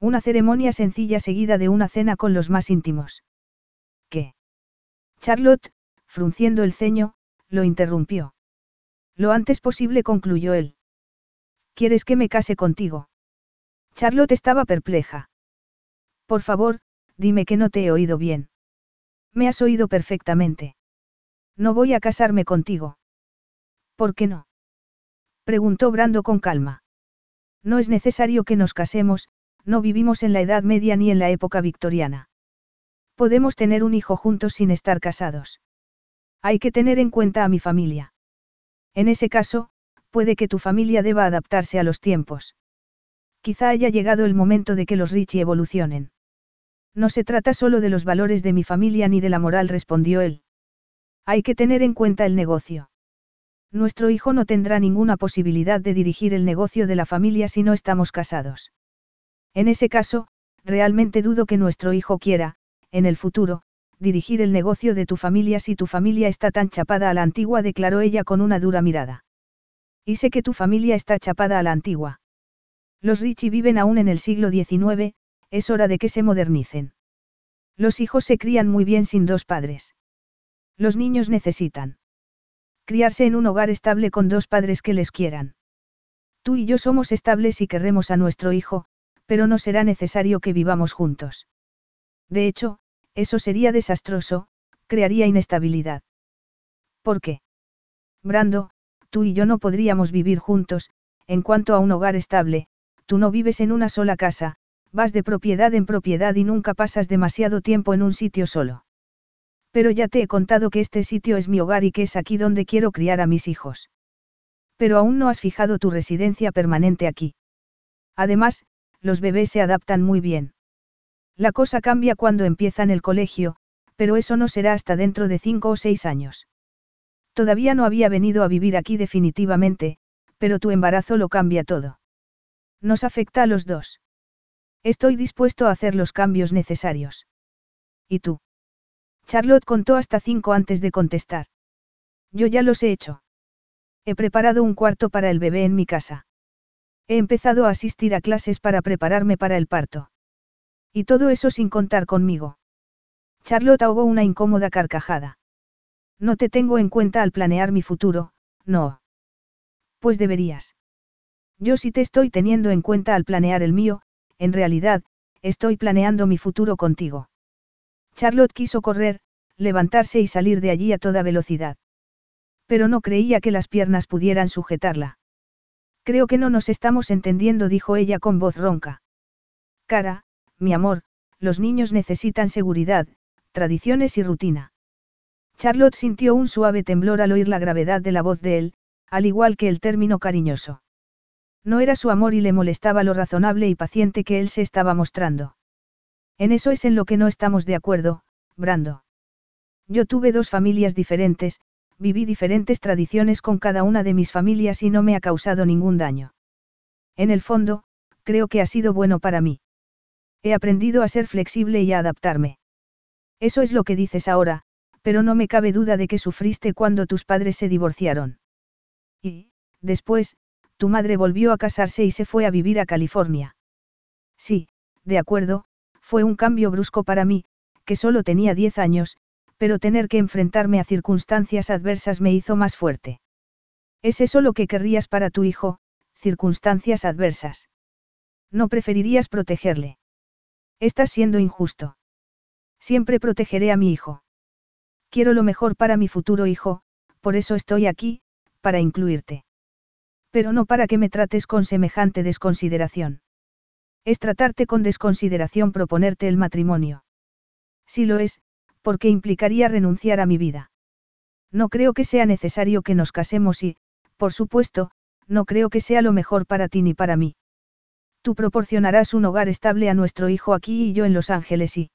Una ceremonia sencilla seguida de una cena con los más íntimos. ¿Qué? Charlotte, frunciendo el ceño, lo interrumpió. Lo antes posible concluyó él. ¿Quieres que me case contigo? Charlotte estaba perpleja. Por favor, dime que no te he oído bien. Me has oído perfectamente. No voy a casarme contigo. ¿Por qué no? Preguntó Brando con calma. No es necesario que nos casemos, no vivimos en la Edad Media ni en la época victoriana. Podemos tener un hijo juntos sin estar casados. Hay que tener en cuenta a mi familia. En ese caso, puede que tu familia deba adaptarse a los tiempos. Quizá haya llegado el momento de que los Richie evolucionen. No se trata solo de los valores de mi familia ni de la moral, respondió él. Hay que tener en cuenta el negocio. Nuestro hijo no tendrá ninguna posibilidad de dirigir el negocio de la familia si no estamos casados. En ese caso, realmente dudo que nuestro hijo quiera, en el futuro, dirigir el negocio de tu familia si tu familia está tan chapada a la antigua, declaró ella con una dura mirada. Y sé que tu familia está chapada a la antigua. Los Richie viven aún en el siglo XIX, es hora de que se modernicen. Los hijos se crían muy bien sin dos padres. Los niños necesitan criarse en un hogar estable con dos padres que les quieran. Tú y yo somos estables y querremos a nuestro hijo, pero no será necesario que vivamos juntos. De hecho, eso sería desastroso, crearía inestabilidad. ¿Por qué? Brando, tú y yo no podríamos vivir juntos, en cuanto a un hogar estable, tú no vives en una sola casa, vas de propiedad en propiedad y nunca pasas demasiado tiempo en un sitio solo. Pero ya te he contado que este sitio es mi hogar y que es aquí donde quiero criar a mis hijos. Pero aún no has fijado tu residencia permanente aquí. Además, los bebés se adaptan muy bien. La cosa cambia cuando empiezan el colegio, pero eso no será hasta dentro de cinco o seis años. Todavía no había venido a vivir aquí definitivamente, pero tu embarazo lo cambia todo. Nos afecta a los dos. Estoy dispuesto a hacer los cambios necesarios. ¿Y tú? Charlotte contó hasta cinco antes de contestar. Yo ya los he hecho. He preparado un cuarto para el bebé en mi casa. He empezado a asistir a clases para prepararme para el parto. Y todo eso sin contar conmigo. Charlotte ahogó una incómoda carcajada. No te tengo en cuenta al planear mi futuro, no. Pues deberías. Yo sí te estoy teniendo en cuenta al planear el mío, en realidad, estoy planeando mi futuro contigo. Charlotte quiso correr, levantarse y salir de allí a toda velocidad. Pero no creía que las piernas pudieran sujetarla. Creo que no nos estamos entendiendo, dijo ella con voz ronca. Cara, mi amor, los niños necesitan seguridad, tradiciones y rutina. Charlotte sintió un suave temblor al oír la gravedad de la voz de él, al igual que el término cariñoso. No era su amor y le molestaba lo razonable y paciente que él se estaba mostrando. En eso es en lo que no estamos de acuerdo, Brando. Yo tuve dos familias diferentes, viví diferentes tradiciones con cada una de mis familias y no me ha causado ningún daño. En el fondo, creo que ha sido bueno para mí. He aprendido a ser flexible y a adaptarme. Eso es lo que dices ahora, pero no me cabe duda de que sufriste cuando tus padres se divorciaron. Y, después, tu madre volvió a casarse y se fue a vivir a California. Sí, de acuerdo, fue un cambio brusco para mí, que solo tenía 10 años, pero tener que enfrentarme a circunstancias adversas me hizo más fuerte. ¿Es eso lo que querrías para tu hijo, circunstancias adversas? ¿No preferirías protegerle? Estás siendo injusto. Siempre protegeré a mi hijo. Quiero lo mejor para mi futuro hijo, por eso estoy aquí, para incluirte. Pero no para que me trates con semejante desconsideración. Es tratarte con desconsideración proponerte el matrimonio. Si lo es, porque implicaría renunciar a mi vida. No creo que sea necesario que nos casemos y, por supuesto, no creo que sea lo mejor para ti ni para mí. Tú proporcionarás un hogar estable a nuestro hijo aquí y yo en Los Ángeles y...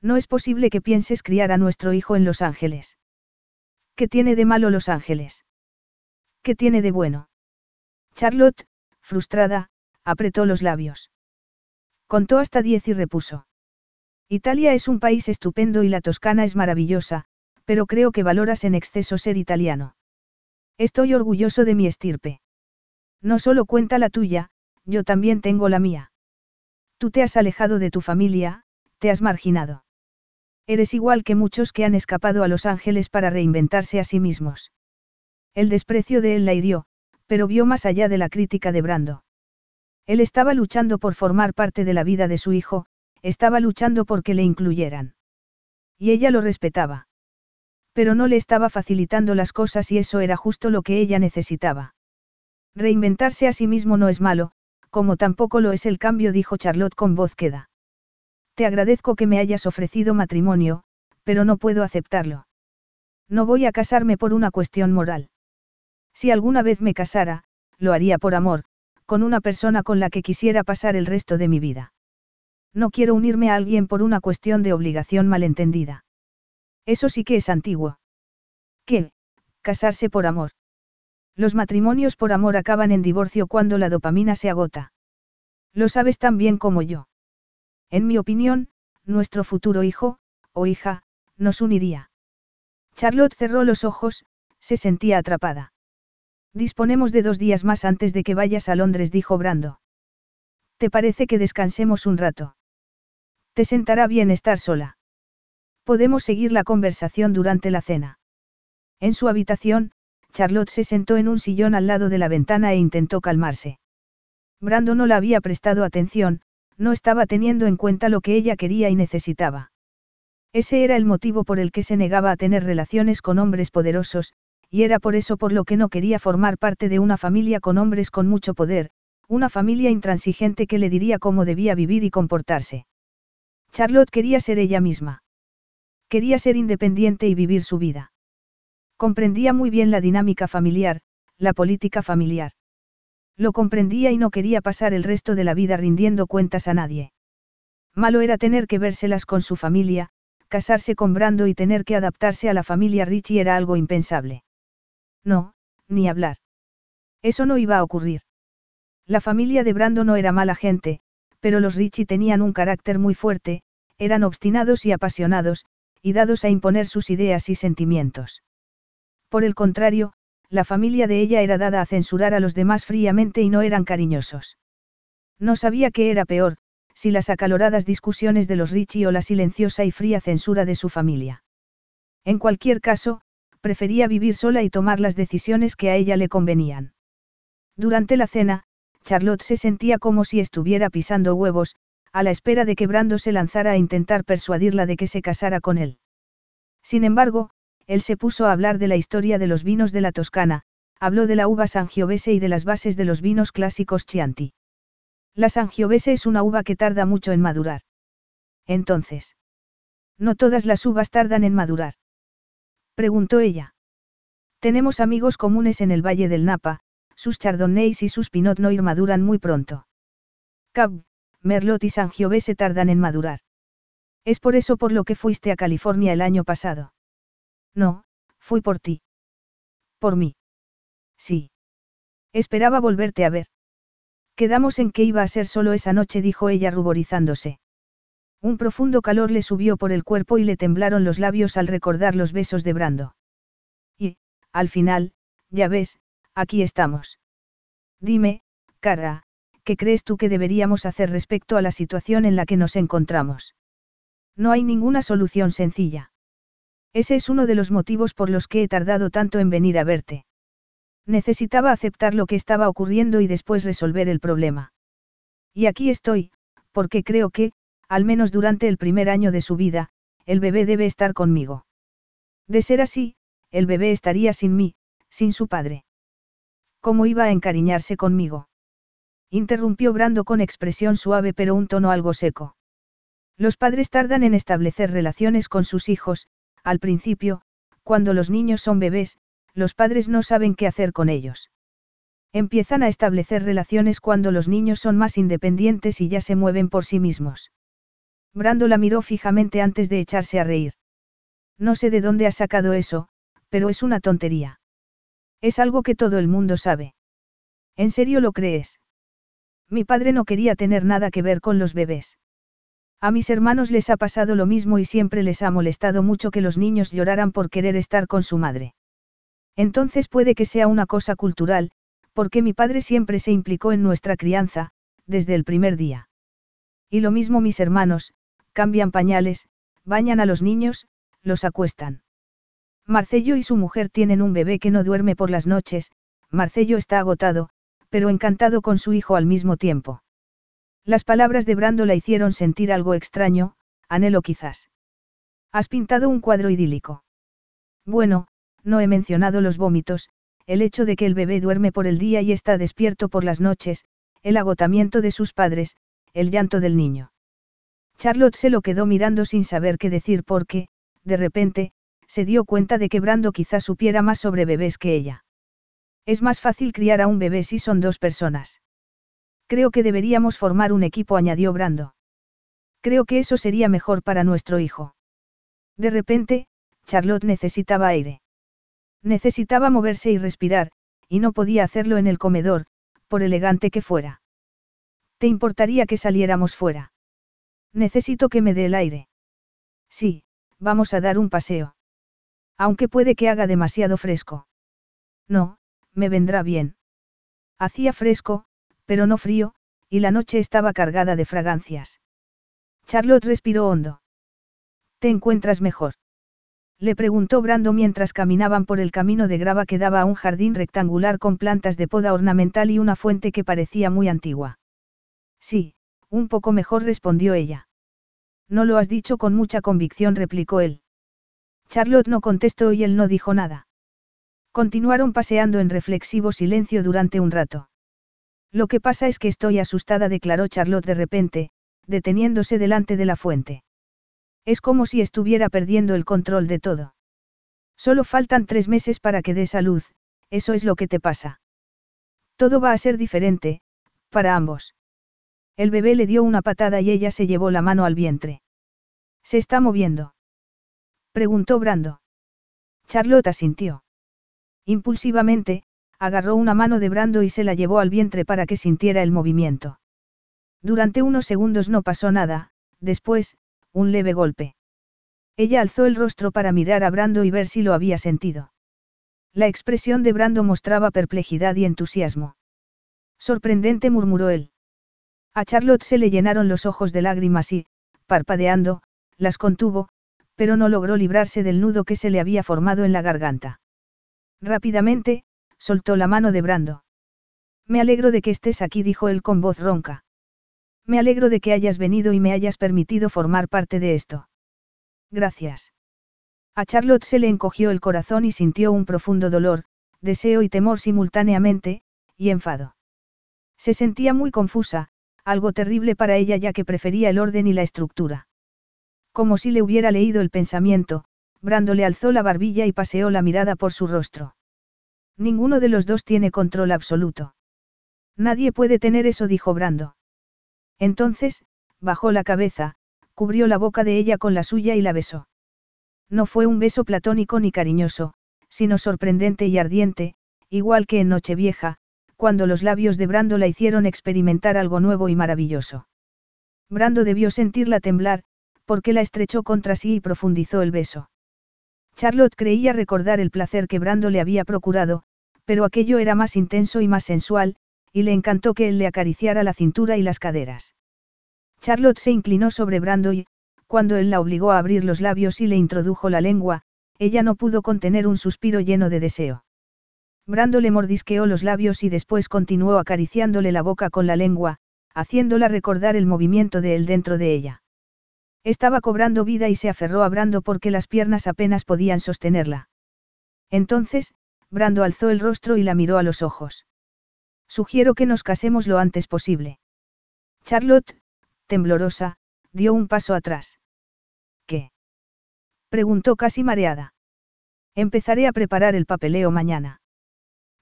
No es posible que pienses criar a nuestro hijo en Los Ángeles. ¿Qué tiene de malo Los Ángeles? ¿Qué tiene de bueno? Charlotte, frustrada, apretó los labios. Contó hasta diez y repuso. Italia es un país estupendo y la Toscana es maravillosa, pero creo que valoras en exceso ser italiano. Estoy orgulloso de mi estirpe. No solo cuenta la tuya, yo también tengo la mía. Tú te has alejado de tu familia, te has marginado. Eres igual que muchos que han escapado a Los Ángeles para reinventarse a sí mismos. El desprecio de él la hirió, pero vio más allá de la crítica de Brando. Él estaba luchando por formar parte de la vida de su hijo, estaba luchando por que le incluyeran. Y ella lo respetaba. Pero no le estaba facilitando las cosas y eso era justo lo que ella necesitaba. Reinventarse a sí mismo no es malo, como tampoco lo es el cambio, dijo Charlotte con voz queda. Te agradezco que me hayas ofrecido matrimonio, pero no puedo aceptarlo. No voy a casarme por una cuestión moral. Si alguna vez me casara, lo haría por amor, con una persona con la que quisiera pasar el resto de mi vida. No quiero unirme a alguien por una cuestión de obligación malentendida. Eso sí que es antiguo. ¿Qué? Casarse por amor. Los matrimonios por amor acaban en divorcio cuando la dopamina se agota. Lo sabes tan bien como yo. En mi opinión, nuestro futuro hijo, o hija, nos uniría. Charlotte cerró los ojos, se sentía atrapada. Disponemos de dos días más antes de que vayas a Londres, dijo Brando. ¿Te parece que descansemos un rato? Te sentará bien estar sola. Podemos seguir la conversación durante la cena. En su habitación, Charlotte se sentó en un sillón al lado de la ventana e intentó calmarse. Brando no la había prestado atención, no estaba teniendo en cuenta lo que ella quería y necesitaba. Ese era el motivo por el que se negaba a tener relaciones con hombres poderosos, y era por eso por lo que no quería formar parte de una familia con hombres con mucho poder, una familia intransigente que le diría cómo debía vivir y comportarse. Charlotte quería ser ella misma. Quería ser independiente y vivir su vida. Comprendía muy bien la dinámica familiar, la política familiar. Lo comprendía y no quería pasar el resto de la vida rindiendo cuentas a nadie. Malo era tener que vérselas con su familia, casarse con Brando y tener que adaptarse a la familia Richie era algo impensable. No, ni hablar. Eso no iba a ocurrir. La familia de Brando no era mala gente, pero los Richie tenían un carácter muy fuerte, eran obstinados y apasionados, y dados a imponer sus ideas y sentimientos. Por el contrario, la familia de ella era dada a censurar a los demás fríamente y no eran cariñosos. No sabía qué era peor, si las acaloradas discusiones de los Richie o la silenciosa y fría censura de su familia. En cualquier caso, prefería vivir sola y tomar las decisiones que a ella le convenían. Durante la cena, Charlotte se sentía como si estuviera pisando huevos, a la espera de que Brando se lanzara a intentar persuadirla de que se casara con él. Sin embargo, él se puso a hablar de la historia de los vinos de la Toscana, habló de la uva Sangiovese y de las bases de los vinos clásicos Chianti. La Sangiovese es una uva que tarda mucho en madurar. Entonces. No todas las uvas tardan en madurar. Preguntó ella. Tenemos amigos comunes en el Valle del Napa, sus Chardonnays y sus Pinot Noir maduran muy pronto. Cab, Merlot y Sangiovese tardan en madurar. Es por eso por lo que fuiste a California el año pasado. No, fui por ti. Por mí. Sí. Esperaba volverte a ver. Quedamos en que iba a ser solo esa noche, dijo ella ruborizándose. Un profundo calor le subió por el cuerpo y le temblaron los labios al recordar los besos de Brando. Y, al final, ya ves, aquí estamos. Dime, cara, ¿qué crees tú que deberíamos hacer respecto a la situación en la que nos encontramos? No hay ninguna solución sencilla. Ese es uno de los motivos por los que he tardado tanto en venir a verte. Necesitaba aceptar lo que estaba ocurriendo y después resolver el problema. Y aquí estoy, porque creo que, al menos durante el primer año de su vida, el bebé debe estar conmigo. De ser así, el bebé estaría sin mí, sin su padre. ¿Cómo iba a encariñarse conmigo? Interrumpió Brando con expresión suave pero un tono algo seco. Los padres tardan en establecer relaciones con sus hijos, al principio, cuando los niños son bebés, los padres no saben qué hacer con ellos. Empiezan a establecer relaciones cuando los niños son más independientes y ya se mueven por sí mismos. Brando la miró fijamente antes de echarse a reír. No sé de dónde ha sacado eso, pero es una tontería. Es algo que todo el mundo sabe. ¿En serio lo crees? Mi padre no quería tener nada que ver con los bebés. A mis hermanos les ha pasado lo mismo y siempre les ha molestado mucho que los niños lloraran por querer estar con su madre. Entonces puede que sea una cosa cultural, porque mi padre siempre se implicó en nuestra crianza, desde el primer día. Y lo mismo mis hermanos, cambian pañales, bañan a los niños, los acuestan. Marcello y su mujer tienen un bebé que no duerme por las noches, Marcello está agotado, pero encantado con su hijo al mismo tiempo. Las palabras de Brando la hicieron sentir algo extraño, anhelo quizás. Has pintado un cuadro idílico. Bueno, no he mencionado los vómitos, el hecho de que el bebé duerme por el día y está despierto por las noches, el agotamiento de sus padres, el llanto del niño. Charlotte se lo quedó mirando sin saber qué decir porque, de repente, se dio cuenta de que Brando quizá supiera más sobre bebés que ella. Es más fácil criar a un bebé si son dos personas. Creo que deberíamos formar un equipo, añadió Brando. Creo que eso sería mejor para nuestro hijo. De repente, Charlotte necesitaba aire. Necesitaba moverse y respirar, y no podía hacerlo en el comedor, por elegante que fuera. ¿Te importaría que saliéramos fuera? Necesito que me dé el aire. Sí, vamos a dar un paseo. Aunque puede que haga demasiado fresco. No, me vendrá bien. Hacía fresco, pero no frío, y la noche estaba cargada de fragancias. Charlotte respiró hondo. ¿Te encuentras mejor? Le preguntó Brando mientras caminaban por el camino de grava que daba a un jardín rectangular con plantas de poda ornamental y una fuente que parecía muy antigua. Sí, un poco mejor respondió ella. No lo has dicho con mucha convicción, replicó él. Charlotte no contestó y él no dijo nada. Continuaron paseando en reflexivo silencio durante un rato. Lo que pasa es que estoy asustada, declaró Charlotte de repente, deteniéndose delante de la fuente. Es como si estuviera perdiendo el control de todo. Solo faltan tres meses para que des a luz, eso es lo que te pasa. Todo va a ser diferente, para ambos. El bebé le dio una patada y ella se llevó la mano al vientre. ¿Se está moviendo? Preguntó Brando. Charlotte asintió. Impulsivamente, agarró una mano de Brando y se la llevó al vientre para que sintiera el movimiento. Durante unos segundos no pasó nada, después, un leve golpe. Ella alzó el rostro para mirar a Brando y ver si lo había sentido. La expresión de Brando mostraba perplejidad y entusiasmo. Sorprendente murmuró él. A Charlotte se le llenaron los ojos de lágrimas y, parpadeando, las contuvo, pero no logró librarse del nudo que se le había formado en la garganta. Rápidamente, soltó la mano de Brando. Me alegro de que estés aquí, dijo él con voz ronca. Me alegro de que hayas venido y me hayas permitido formar parte de esto. Gracias. A Charlotte se le encogió el corazón y sintió un profundo dolor, deseo y temor simultáneamente, y enfado. Se sentía muy confusa, algo terrible para ella ya que prefería el orden y la estructura. Como si le hubiera leído el pensamiento, Brando le alzó la barbilla y paseó la mirada por su rostro. Ninguno de los dos tiene control absoluto. Nadie puede tener eso, dijo Brando. Entonces, bajó la cabeza, cubrió la boca de ella con la suya y la besó. No fue un beso platónico ni cariñoso, sino sorprendente y ardiente, igual que en Nochevieja, cuando los labios de Brando la hicieron experimentar algo nuevo y maravilloso. Brando debió sentirla temblar, porque la estrechó contra sí y profundizó el beso. Charlotte creía recordar el placer que Brando le había procurado, pero aquello era más intenso y más sensual, y le encantó que él le acariciara la cintura y las caderas. Charlotte se inclinó sobre Brando y, cuando él la obligó a abrir los labios y le introdujo la lengua, ella no pudo contener un suspiro lleno de deseo. Brando le mordisqueó los labios y después continuó acariciándole la boca con la lengua, haciéndola recordar el movimiento de él dentro de ella. Estaba cobrando vida y se aferró a Brando porque las piernas apenas podían sostenerla. Entonces, Brando alzó el rostro y la miró a los ojos. Sugiero que nos casemos lo antes posible. Charlotte, temblorosa, dio un paso atrás. ¿Qué? preguntó casi mareada. Empezaré a preparar el papeleo mañana.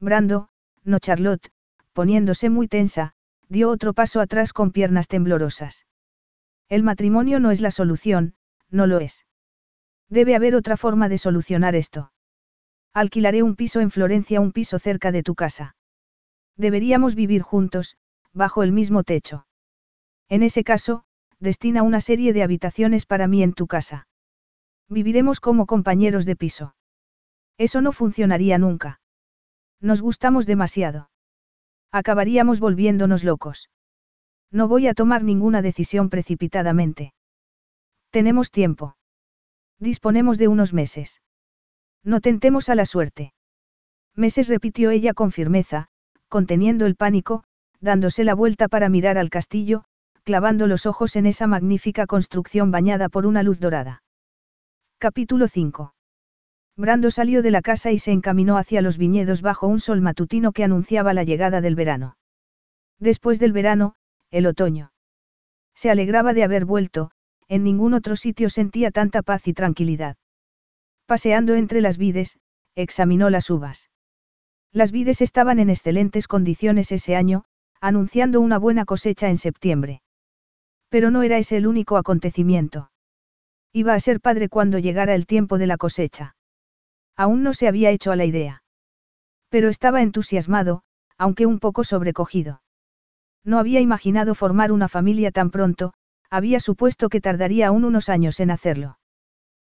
Brando, no Charlotte, poniéndose muy tensa, dio otro paso atrás con piernas temblorosas. El matrimonio no es la solución, no lo es. Debe haber otra forma de solucionar esto. Alquilaré un piso en Florencia, un piso cerca de tu casa. Deberíamos vivir juntos, bajo el mismo techo. En ese caso, destina una serie de habitaciones para mí en tu casa. Viviremos como compañeros de piso. Eso no funcionaría nunca. Nos gustamos demasiado. Acabaríamos volviéndonos locos. No voy a tomar ninguna decisión precipitadamente. Tenemos tiempo. Disponemos de unos meses. No tentemos a la suerte. Meses repitió ella con firmeza, conteniendo el pánico, dándose la vuelta para mirar al castillo, clavando los ojos en esa magnífica construcción bañada por una luz dorada. Capítulo 5. Brando salió de la casa y se encaminó hacia los viñedos bajo un sol matutino que anunciaba la llegada del verano. Después del verano, el otoño. Se alegraba de haber vuelto, en ningún otro sitio sentía tanta paz y tranquilidad. Paseando entre las vides, examinó las uvas. Las vides estaban en excelentes condiciones ese año, anunciando una buena cosecha en septiembre. Pero no era ese el único acontecimiento. Iba a ser padre cuando llegara el tiempo de la cosecha. Aún no se había hecho a la idea. Pero estaba entusiasmado, aunque un poco sobrecogido. No había imaginado formar una familia tan pronto, había supuesto que tardaría aún unos años en hacerlo.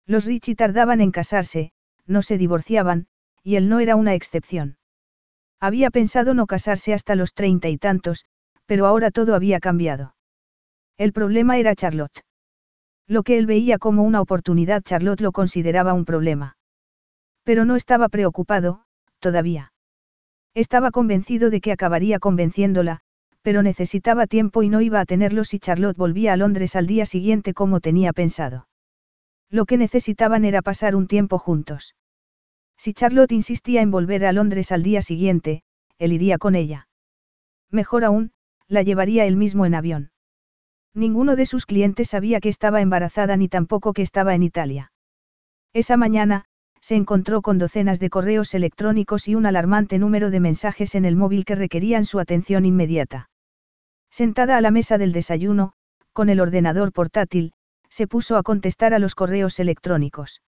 Los Richie tardaban en casarse, no se divorciaban, y él no era una excepción. Había pensado no casarse hasta los treinta y tantos, pero ahora todo había cambiado. El problema era Charlotte. Lo que él veía como una oportunidad Charlotte lo consideraba un problema. Pero no estaba preocupado, todavía. Estaba convencido de que acabaría convenciéndola, pero necesitaba tiempo y no iba a tenerlo si Charlotte volvía a Londres al día siguiente como tenía pensado. Lo que necesitaban era pasar un tiempo juntos. Si Charlotte insistía en volver a Londres al día siguiente, él iría con ella. Mejor aún, la llevaría él mismo en avión. Ninguno de sus clientes sabía que estaba embarazada ni tampoco que estaba en Italia. Esa mañana, se encontró con docenas de correos electrónicos y un alarmante número de mensajes en el móvil que requerían su atención inmediata. Sentada a la mesa del desayuno, con el ordenador portátil, se puso a contestar a los correos electrónicos.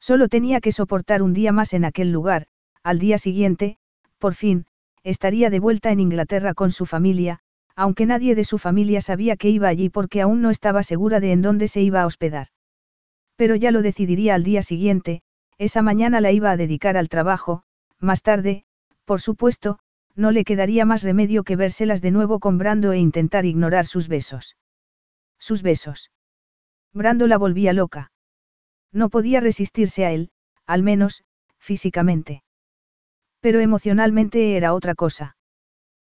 Solo tenía que soportar un día más en aquel lugar, al día siguiente, por fin, estaría de vuelta en Inglaterra con su familia, aunque nadie de su familia sabía que iba allí porque aún no estaba segura de en dónde se iba a hospedar. Pero ya lo decidiría al día siguiente, esa mañana la iba a dedicar al trabajo, más tarde, por supuesto, no le quedaría más remedio que vérselas de nuevo con Brando e intentar ignorar sus besos. Sus besos. Brando la volvía loca. No podía resistirse a él, al menos, físicamente. Pero emocionalmente era otra cosa.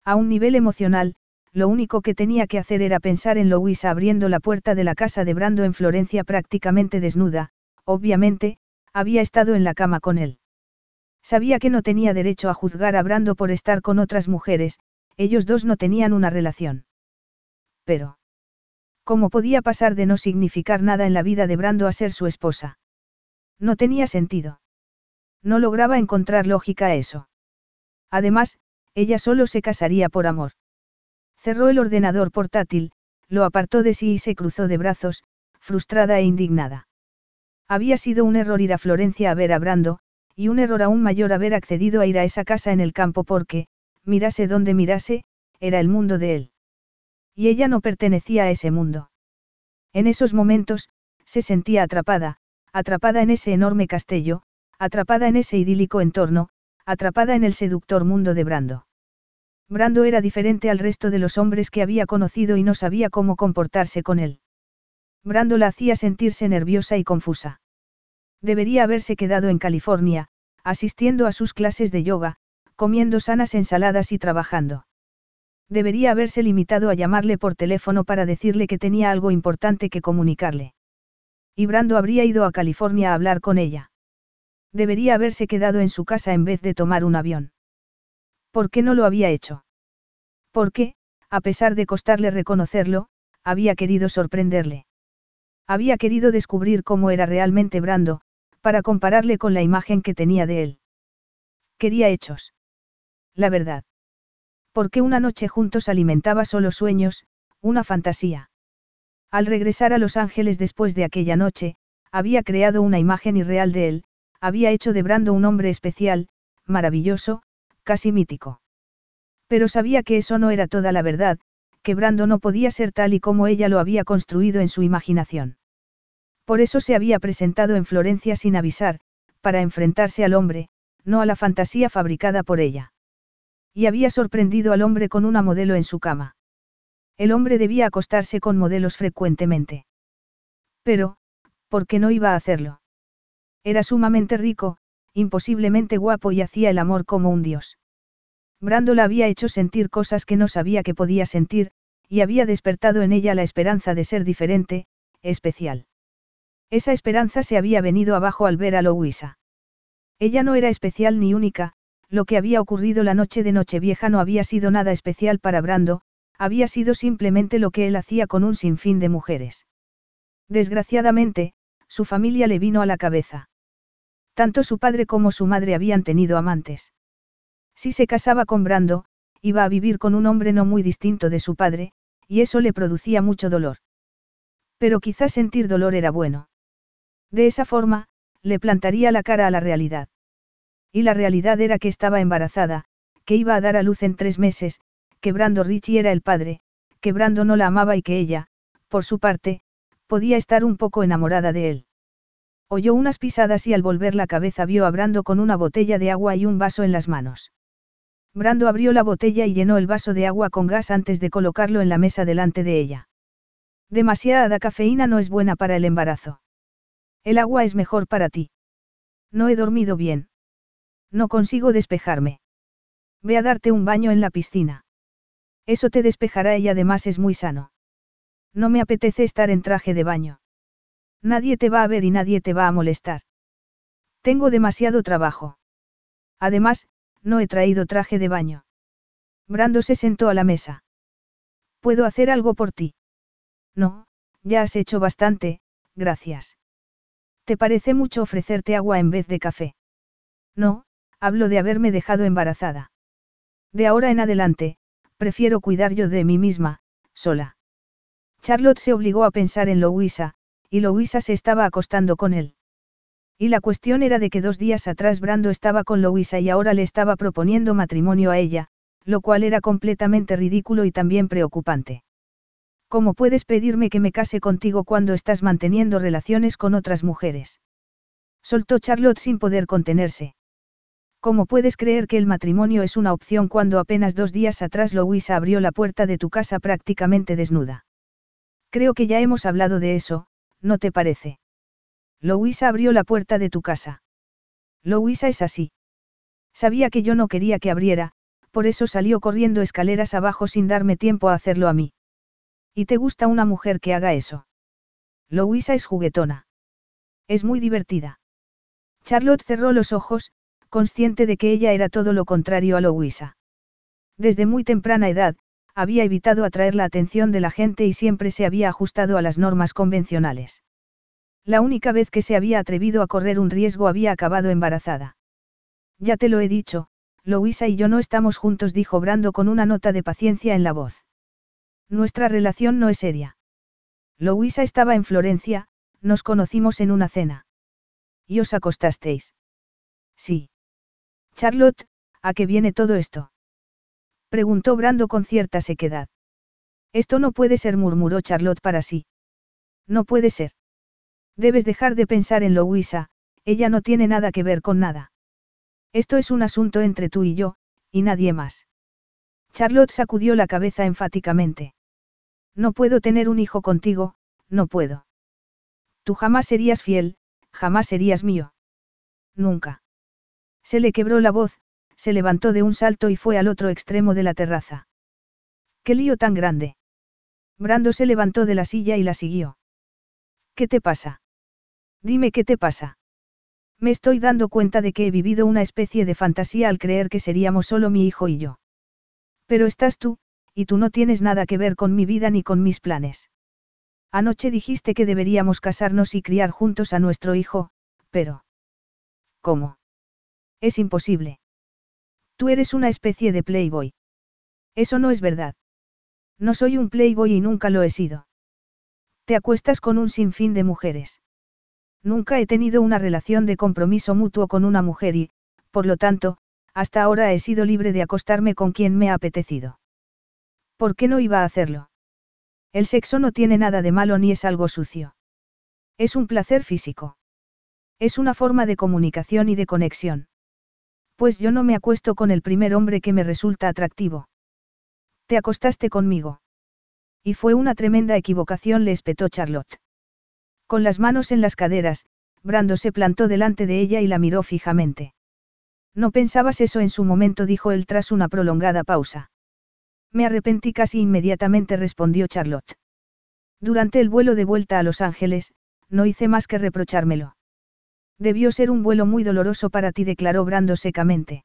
A un nivel emocional, lo único que tenía que hacer era pensar en Louisa abriendo la puerta de la casa de Brando en Florencia prácticamente desnuda, obviamente, había estado en la cama con él. Sabía que no tenía derecho a juzgar a Brando por estar con otras mujeres, ellos dos no tenían una relación. Pero... ¿Cómo podía pasar de no significar nada en la vida de Brando a ser su esposa? No tenía sentido. No lograba encontrar lógica a eso. Además, ella solo se casaría por amor. Cerró el ordenador portátil, lo apartó de sí y se cruzó de brazos, frustrada e indignada. Había sido un error ir a Florencia a ver a Brando, y un error aún mayor haber accedido a ir a esa casa en el campo porque, mirase donde mirase, era el mundo de él. Y ella no pertenecía a ese mundo. En esos momentos, se sentía atrapada, atrapada en ese enorme castillo, atrapada en ese idílico entorno, atrapada en el seductor mundo de Brando. Brando era diferente al resto de los hombres que había conocido y no sabía cómo comportarse con él. Brando la hacía sentirse nerviosa y confusa. Debería haberse quedado en California, asistiendo a sus clases de yoga, comiendo sanas ensaladas y trabajando. Debería haberse limitado a llamarle por teléfono para decirle que tenía algo importante que comunicarle. Y Brando habría ido a California a hablar con ella. Debería haberse quedado en su casa en vez de tomar un avión. ¿Por qué no lo había hecho? Porque, a pesar de costarle reconocerlo, había querido sorprenderle. Había querido descubrir cómo era realmente Brando, para compararle con la imagen que tenía de él. Quería hechos. La verdad. Porque una noche juntos alimentaba solo sueños, una fantasía. Al regresar a Los Ángeles después de aquella noche, había creado una imagen irreal de él, había hecho de Brando un hombre especial, maravilloso, casi mítico. Pero sabía que eso no era toda la verdad, que Brando no podía ser tal y como ella lo había construido en su imaginación. Por eso se había presentado en Florencia sin avisar, para enfrentarse al hombre, no a la fantasía fabricada por ella. Y había sorprendido al hombre con una modelo en su cama. El hombre debía acostarse con modelos frecuentemente. Pero, ¿por qué no iba a hacerlo? Era sumamente rico, imposiblemente guapo y hacía el amor como un dios. Brando la había hecho sentir cosas que no sabía que podía sentir, y había despertado en ella la esperanza de ser diferente, especial. Esa esperanza se había venido abajo al ver a Louisa. Ella no era especial ni única, lo que había ocurrido la noche de Nochevieja no había sido nada especial para Brando, había sido simplemente lo que él hacía con un sinfín de mujeres. Desgraciadamente, su familia le vino a la cabeza. Tanto su padre como su madre habían tenido amantes. Si se casaba con Brando, iba a vivir con un hombre no muy distinto de su padre, y eso le producía mucho dolor. Pero quizás sentir dolor era bueno. De esa forma, le plantaría la cara a la realidad. Y la realidad era que estaba embarazada, que iba a dar a luz en tres meses, que Brando Richie era el padre, que Brando no la amaba y que ella, por su parte, podía estar un poco enamorada de él. Oyó unas pisadas y al volver la cabeza vio a Brando con una botella de agua y un vaso en las manos. Brando abrió la botella y llenó el vaso de agua con gas antes de colocarlo en la mesa delante de ella. Demasiada cafeína no es buena para el embarazo. El agua es mejor para ti. No he dormido bien. No consigo despejarme. Ve a darte un baño en la piscina. Eso te despejará y además es muy sano. No me apetece estar en traje de baño. Nadie te va a ver y nadie te va a molestar. Tengo demasiado trabajo. Además, no he traído traje de baño. Brando se sentó a la mesa. ¿Puedo hacer algo por ti? No, ya has hecho bastante, gracias. ¿Te parece mucho ofrecerte agua en vez de café? No, hablo de haberme dejado embarazada. De ahora en adelante, prefiero cuidar yo de mí misma, sola. Charlotte se obligó a pensar en Louisa, y Louisa se estaba acostando con él. Y la cuestión era de que dos días atrás Brando estaba con Louisa y ahora le estaba proponiendo matrimonio a ella, lo cual era completamente ridículo y también preocupante. ¿Cómo puedes pedirme que me case contigo cuando estás manteniendo relaciones con otras mujeres? Soltó Charlotte sin poder contenerse. ¿Cómo puedes creer que el matrimonio es una opción cuando apenas dos días atrás Louisa abrió la puerta de tu casa prácticamente desnuda? Creo que ya hemos hablado de eso, ¿no te parece? Louisa abrió la puerta de tu casa. Louisa es así. Sabía que yo no quería que abriera, por eso salió corriendo escaleras abajo sin darme tiempo a hacerlo a mí. ¿Y te gusta una mujer que haga eso? Louisa es juguetona. Es muy divertida. Charlotte cerró los ojos, consciente de que ella era todo lo contrario a Louisa. Desde muy temprana edad, había evitado atraer la atención de la gente y siempre se había ajustado a las normas convencionales. La única vez que se había atrevido a correr un riesgo había acabado embarazada. Ya te lo he dicho, Louisa y yo no estamos juntos, dijo Brando con una nota de paciencia en la voz. Nuestra relación no es seria. Louisa estaba en Florencia, nos conocimos en una cena. ¿Y os acostasteis? Sí. Charlotte, ¿a qué viene todo esto? Preguntó Brando con cierta sequedad. Esto no puede ser, murmuró Charlotte para sí. No puede ser. Debes dejar de pensar en Louisa, ella no tiene nada que ver con nada. Esto es un asunto entre tú y yo, y nadie más. Charlotte sacudió la cabeza enfáticamente. No puedo tener un hijo contigo, no puedo. Tú jamás serías fiel, jamás serías mío. Nunca. Se le quebró la voz, se levantó de un salto y fue al otro extremo de la terraza. ¡Qué lío tan grande! Brando se levantó de la silla y la siguió. ¿Qué te pasa? Dime qué te pasa. Me estoy dando cuenta de que he vivido una especie de fantasía al creer que seríamos solo mi hijo y yo. Pero estás tú, y tú no tienes nada que ver con mi vida ni con mis planes. Anoche dijiste que deberíamos casarnos y criar juntos a nuestro hijo, pero... ¿Cómo? Es imposible. Tú eres una especie de playboy. Eso no es verdad. No soy un playboy y nunca lo he sido. Te acuestas con un sinfín de mujeres. Nunca he tenido una relación de compromiso mutuo con una mujer y, por lo tanto, hasta ahora he sido libre de acostarme con quien me ha apetecido. ¿Por qué no iba a hacerlo? El sexo no tiene nada de malo ni es algo sucio. Es un placer físico. Es una forma de comunicación y de conexión. Pues yo no me acuesto con el primer hombre que me resulta atractivo. Te acostaste conmigo. Y fue una tremenda equivocación, le espetó Charlotte. Con las manos en las caderas, Brando se plantó delante de ella y la miró fijamente. No pensabas eso en su momento, dijo él tras una prolongada pausa. Me arrepentí casi inmediatamente, respondió Charlotte. Durante el vuelo de vuelta a Los Ángeles, no hice más que reprochármelo. Debió ser un vuelo muy doloroso para ti, declaró Brando secamente.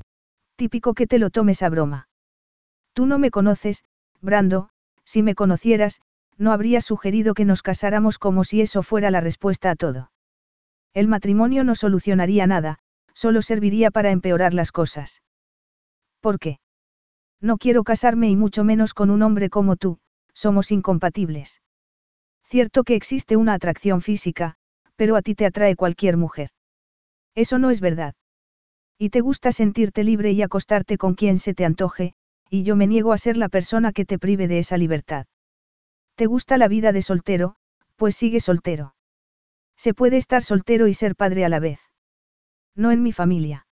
típico que te lo tomes a broma. Tú no me conoces, Brando, si me conocieras, no habría sugerido que nos casáramos como si eso fuera la respuesta a todo. El matrimonio no solucionaría nada, solo serviría para empeorar las cosas. ¿Por qué? No quiero casarme y mucho menos con un hombre como tú, somos incompatibles. Cierto que existe una atracción física, pero a ti te atrae cualquier mujer. Eso no es verdad. Y te gusta sentirte libre y acostarte con quien se te antoje, y yo me niego a ser la persona que te prive de esa libertad. ¿Te gusta la vida de soltero? Pues sigue soltero. Se puede estar soltero y ser padre a la vez. No en mi familia.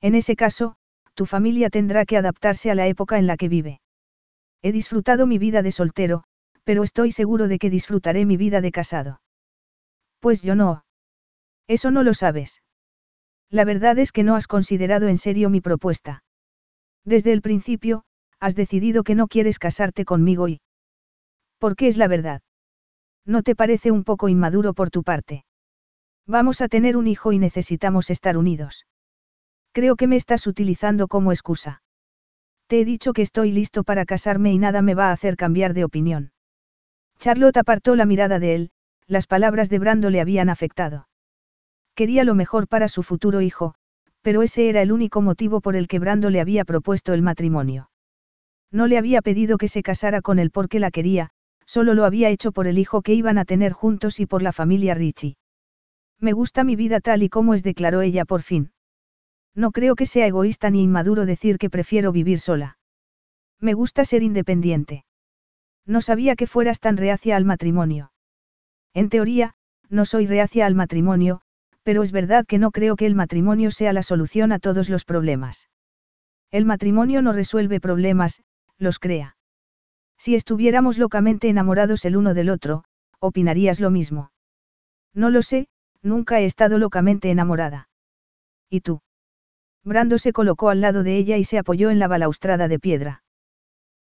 En ese caso, tu familia tendrá que adaptarse a la época en la que vive. He disfrutado mi vida de soltero, pero estoy seguro de que disfrutaré mi vida de casado. Pues yo no. Eso no lo sabes. La verdad es que no has considerado en serio mi propuesta. Desde el principio, has decidido que no quieres casarte conmigo y... ¿Por qué es la verdad? ¿No te parece un poco inmaduro por tu parte? Vamos a tener un hijo y necesitamos estar unidos. Creo que me estás utilizando como excusa. Te he dicho que estoy listo para casarme y nada me va a hacer cambiar de opinión. Charlotte apartó la mirada de él, las palabras de Brando le habían afectado. Quería lo mejor para su futuro hijo, pero ese era el único motivo por el que Brando le había propuesto el matrimonio. No le había pedido que se casara con él porque la quería, solo lo había hecho por el hijo que iban a tener juntos y por la familia Richie. Me gusta mi vida tal y como es, declaró ella por fin. No creo que sea egoísta ni inmaduro decir que prefiero vivir sola. Me gusta ser independiente. No sabía que fueras tan reacia al matrimonio. En teoría, no soy reacia al matrimonio, pero es verdad que no creo que el matrimonio sea la solución a todos los problemas. El matrimonio no resuelve problemas, los crea. Si estuviéramos locamente enamorados el uno del otro, opinarías lo mismo. No lo sé, nunca he estado locamente enamorada. ¿Y tú? Brando se colocó al lado de ella y se apoyó en la balaustrada de piedra.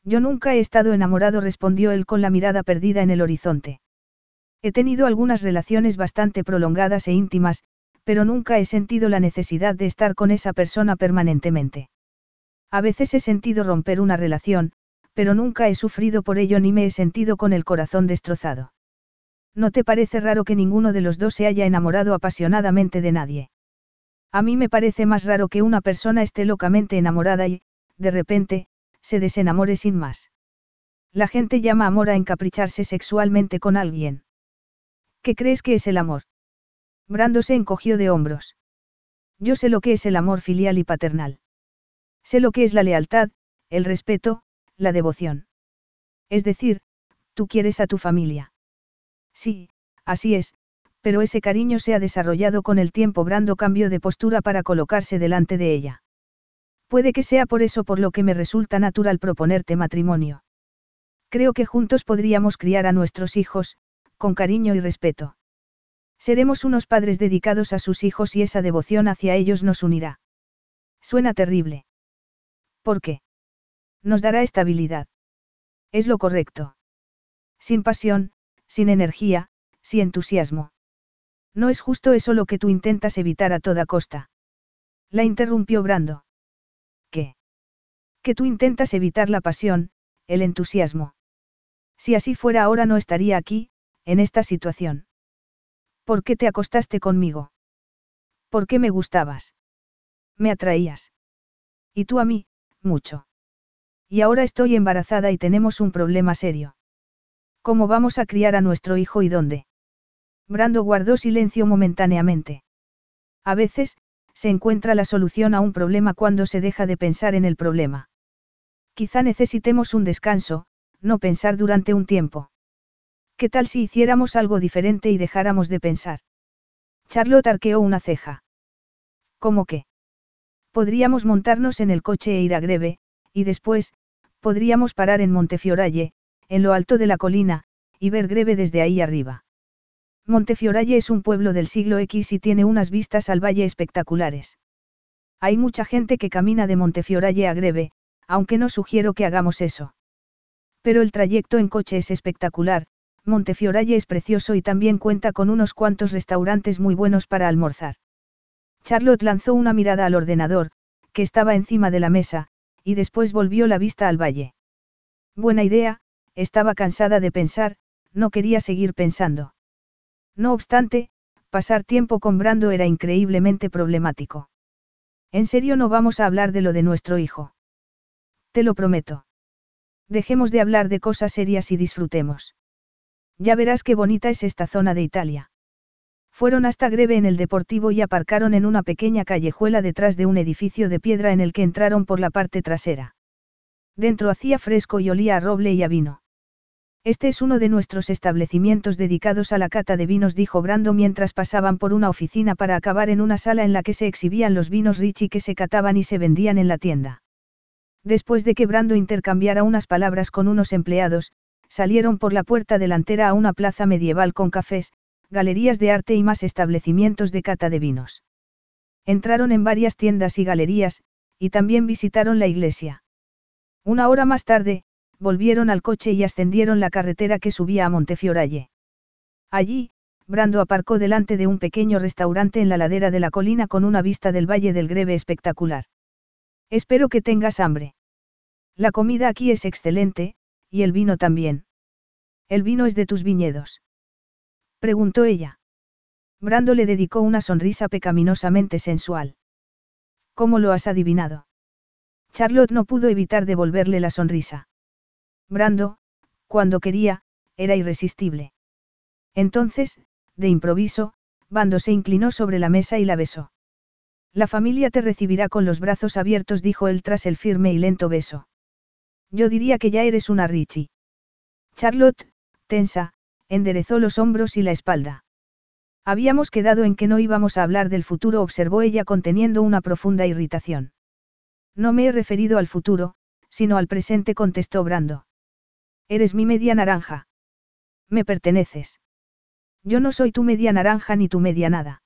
Yo nunca he estado enamorado, respondió él con la mirada perdida en el horizonte. He tenido algunas relaciones bastante prolongadas e íntimas, pero nunca he sentido la necesidad de estar con esa persona permanentemente. A veces he sentido romper una relación, pero nunca he sufrido por ello ni me he sentido con el corazón destrozado. ¿No te parece raro que ninguno de los dos se haya enamorado apasionadamente de nadie? A mí me parece más raro que una persona esté locamente enamorada y, de repente, se desenamore sin más. La gente llama amor a encapricharse sexualmente con alguien. ¿Qué crees que es el amor? Brando se encogió de hombros. Yo sé lo que es el amor filial y paternal. Sé lo que es la lealtad, el respeto, la devoción. Es decir, tú quieres a tu familia. Sí, así es, pero ese cariño se ha desarrollado con el tiempo. Brando cambió de postura para colocarse delante de ella. Puede que sea por eso por lo que me resulta natural proponerte matrimonio. Creo que juntos podríamos criar a nuestros hijos, con cariño y respeto. Seremos unos padres dedicados a sus hijos y esa devoción hacia ellos nos unirá. Suena terrible. ¿Por qué? Nos dará estabilidad. Es lo correcto. Sin pasión, sin energía, sin entusiasmo. No es justo eso lo que tú intentas evitar a toda costa. La interrumpió Brando. ¿Qué? Que tú intentas evitar la pasión, el entusiasmo. Si así fuera ahora no estaría aquí, en esta situación. ¿Por qué te acostaste conmigo? ¿Por qué me gustabas? Me atraías. Y tú a mí, mucho. Y ahora estoy embarazada y tenemos un problema serio. ¿Cómo vamos a criar a nuestro hijo y dónde? Brando guardó silencio momentáneamente. A veces, se encuentra la solución a un problema cuando se deja de pensar en el problema. Quizá necesitemos un descanso, no pensar durante un tiempo. ¿Qué tal si hiciéramos algo diferente y dejáramos de pensar? Charlotte arqueó una ceja. ¿Cómo qué? Podríamos montarnos en el coche e ir a Greve, y después, podríamos parar en Montefioralle, en lo alto de la colina, y ver Greve desde ahí arriba. Montefioralle es un pueblo del siglo X y tiene unas vistas al valle espectaculares. Hay mucha gente que camina de Montefioralle a Greve, aunque no sugiero que hagamos eso. Pero el trayecto en coche es espectacular, Montefioralle es precioso y también cuenta con unos cuantos restaurantes muy buenos para almorzar. Charlotte lanzó una mirada al ordenador, que estaba encima de la mesa, y después volvió la vista al valle. Buena idea, estaba cansada de pensar, no quería seguir pensando. No obstante, pasar tiempo con Brando era increíblemente problemático. En serio no vamos a hablar de lo de nuestro hijo. Te lo prometo. Dejemos de hablar de cosas serias y disfrutemos. Ya verás qué bonita es esta zona de Italia. Fueron hasta Greve en el Deportivo y aparcaron en una pequeña callejuela detrás de un edificio de piedra en el que entraron por la parte trasera. Dentro hacía fresco y olía a roble y a vino. Este es uno de nuestros establecimientos dedicados a la cata de vinos, dijo Brando mientras pasaban por una oficina para acabar en una sala en la que se exhibían los vinos Richie que se cataban y se vendían en la tienda. Después de que Brando intercambiara unas palabras con unos empleados, salieron por la puerta delantera a una plaza medieval con cafés, galerías de arte y más establecimientos de cata de vinos. Entraron en varias tiendas y galerías, y también visitaron la iglesia. Una hora más tarde, volvieron al coche y ascendieron la carretera que subía a Montefioralle. Allí, Brando aparcó delante de un pequeño restaurante en la ladera de la colina con una vista del Valle del Greve espectacular. Espero que tengas hambre. La comida aquí es excelente, y el vino también. ¿El vino es de tus viñedos? Preguntó ella. Brando le dedicó una sonrisa pecaminosamente sensual. ¿Cómo lo has adivinado? Charlotte no pudo evitar devolverle la sonrisa. Brando, cuando quería, era irresistible. Entonces, de improviso, Bando se inclinó sobre la mesa y la besó. La familia te recibirá con los brazos abiertos, dijo él tras el firme y lento beso. Yo diría que ya eres una Richie. Charlotte, tensa, enderezó los hombros y la espalda. Habíamos quedado en que no íbamos a hablar del futuro, observó ella conteniendo una profunda irritación. No me he referido al futuro, sino al presente, contestó Brando. Eres mi media naranja. Me perteneces. Yo no soy tu media naranja ni tu media nada.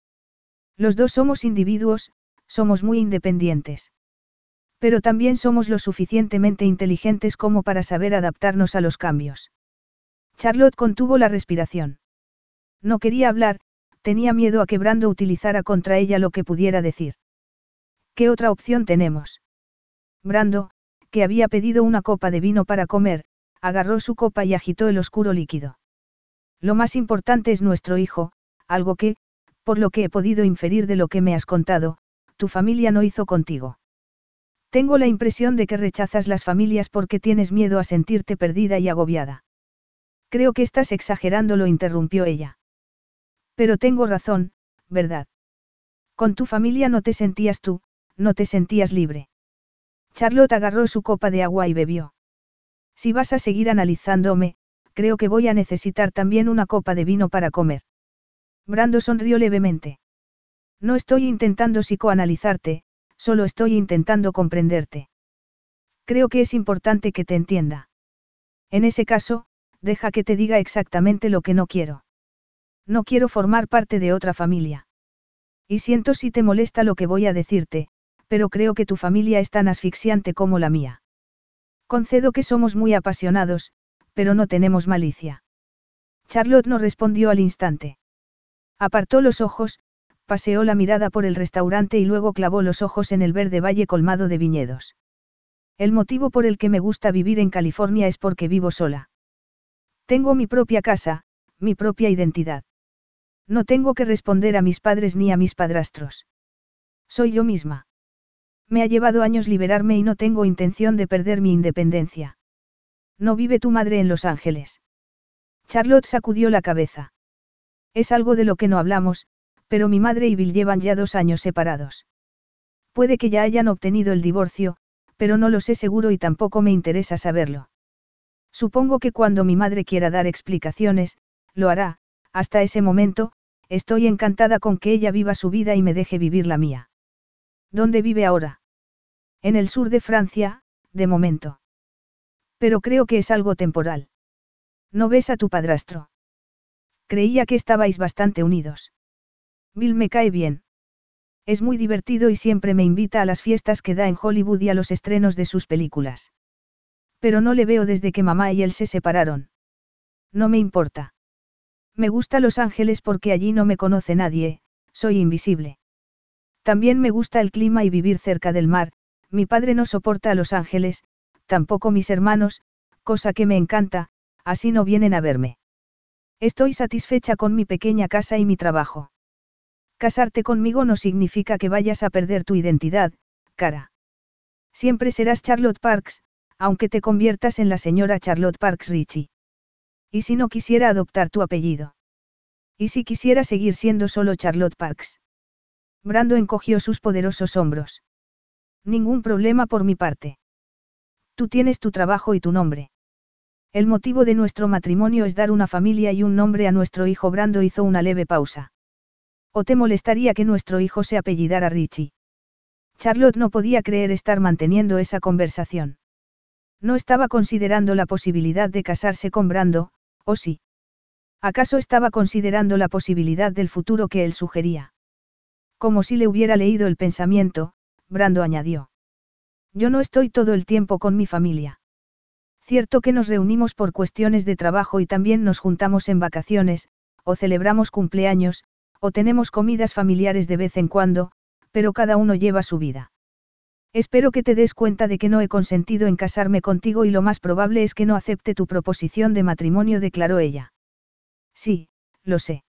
Los dos somos individuos, somos muy independientes. Pero también somos lo suficientemente inteligentes como para saber adaptarnos a los cambios. Charlotte contuvo la respiración. No quería hablar, tenía miedo a que Brando utilizara contra ella lo que pudiera decir. ¿Qué otra opción tenemos? Brando, que había pedido una copa de vino para comer, agarró su copa y agitó el oscuro líquido. Lo más importante es nuestro hijo, algo que, por lo que he podido inferir de lo que me has contado, tu familia no hizo contigo. Tengo la impresión de que rechazas las familias porque tienes miedo a sentirte perdida y agobiada. Creo que estás exagerando, lo interrumpió ella. Pero tengo razón, ¿verdad? Con tu familia no te sentías tú, no te sentías libre. Charlotte agarró su copa de agua y bebió. Si vas a seguir analizándome, creo que voy a necesitar también una copa de vino para comer. Brando sonrió levemente. No estoy intentando psicoanalizarte, solo estoy intentando comprenderte. Creo que es importante que te entienda. En ese caso, deja que te diga exactamente lo que no quiero. No quiero formar parte de otra familia. Y siento si te molesta lo que voy a decirte, pero creo que tu familia es tan asfixiante como la mía. Concedo que somos muy apasionados, pero no tenemos malicia. Charlotte no respondió al instante. Apartó los ojos, paseó la mirada por el restaurante y luego clavó los ojos en el verde valle colmado de viñedos. El motivo por el que me gusta vivir en California es porque vivo sola. Tengo mi propia casa, mi propia identidad. No tengo que responder a mis padres ni a mis padrastros. Soy yo misma. Me ha llevado años liberarme y no tengo intención de perder mi independencia. ¿No vive tu madre en Los Ángeles? Charlotte sacudió la cabeza. Es algo de lo que no hablamos, pero mi madre y Bill llevan ya dos años separados. Puede que ya hayan obtenido el divorcio, pero no lo sé seguro y tampoco me interesa saberlo. Supongo que cuando mi madre quiera dar explicaciones, lo hará, hasta ese momento, estoy encantada con que ella viva su vida y me deje vivir la mía. ¿Dónde vive ahora? En el sur de Francia, de momento. Pero creo que es algo temporal. ¿No ves a tu padrastro? Creía que estabais bastante unidos. Bill me cae bien. Es muy divertido y siempre me invita a las fiestas que da en Hollywood y a los estrenos de sus películas. Pero no le veo desde que mamá y él se separaron. No me importa. Me gusta Los Ángeles porque allí no me conoce nadie, soy invisible. También me gusta el clima y vivir cerca del mar, mi padre no soporta a Los Ángeles, tampoco mis hermanos, cosa que me encanta, así no vienen a verme. Estoy satisfecha con mi pequeña casa y mi trabajo. Casarte conmigo no significa que vayas a perder tu identidad, cara. Siempre serás Charlotte Parks, aunque te conviertas en la señora Charlotte Parks Ritchie. ¿Y si no quisiera adoptar tu apellido? ¿Y si quisiera seguir siendo solo Charlotte Parks? Brando encogió sus poderosos hombros. Ningún problema por mi parte. Tú tienes tu trabajo y tu nombre. El motivo de nuestro matrimonio es dar una familia y un nombre a nuestro hijo Brando hizo una leve pausa. ¿O te molestaría que nuestro hijo se apellidara Richie? Charlotte no podía creer estar manteniendo esa conversación. No estaba considerando la posibilidad de casarse con Brando, ¿o sí? ¿Acaso estaba considerando la posibilidad del futuro que él sugería? Como si le hubiera leído el pensamiento, Brando añadió. Yo no estoy todo el tiempo con mi familia. Cierto que nos reunimos por cuestiones de trabajo y también nos juntamos en vacaciones, o celebramos cumpleaños, o tenemos comidas familiares de vez en cuando, pero cada uno lleva su vida. Espero que te des cuenta de que no he consentido en casarme contigo y lo más probable es que no acepte tu proposición de matrimonio, declaró ella. Sí, lo sé.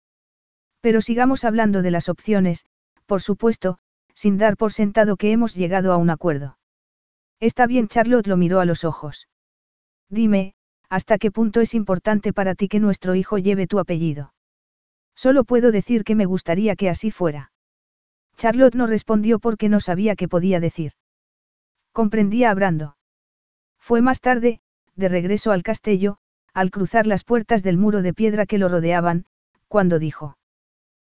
Pero sigamos hablando de las opciones, por supuesto, sin dar por sentado que hemos llegado a un acuerdo. Está bien, Charlotte lo miró a los ojos. Dime, ¿hasta qué punto es importante para ti que nuestro hijo lleve tu apellido? Solo puedo decir que me gustaría que así fuera. Charlotte no respondió porque no sabía qué podía decir. Comprendía a Brando. Fue más tarde, de regreso al castillo, al cruzar las puertas del muro de piedra que lo rodeaban, cuando dijo.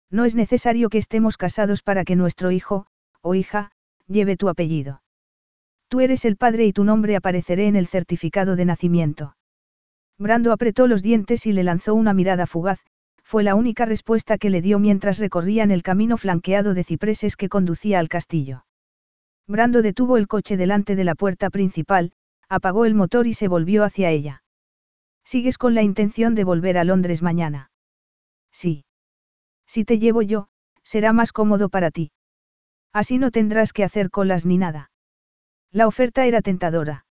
No es necesario que estemos casados para que nuestro hijo, o hija, lleve tu apellido. Tú eres el padre y tu nombre apareceré en el certificado de nacimiento. Brando apretó los dientes y le lanzó una mirada fugaz, fue la única respuesta que le dio mientras recorrían el camino flanqueado de cipreses que conducía al castillo. Brando detuvo el coche delante de la puerta principal, apagó el motor y se volvió hacia ella. ¿Sigues con la intención de volver a Londres mañana? Sí. Si te llevo yo, será más cómodo para ti. Así no tendrás que hacer colas ni nada. La oferta era tentadora.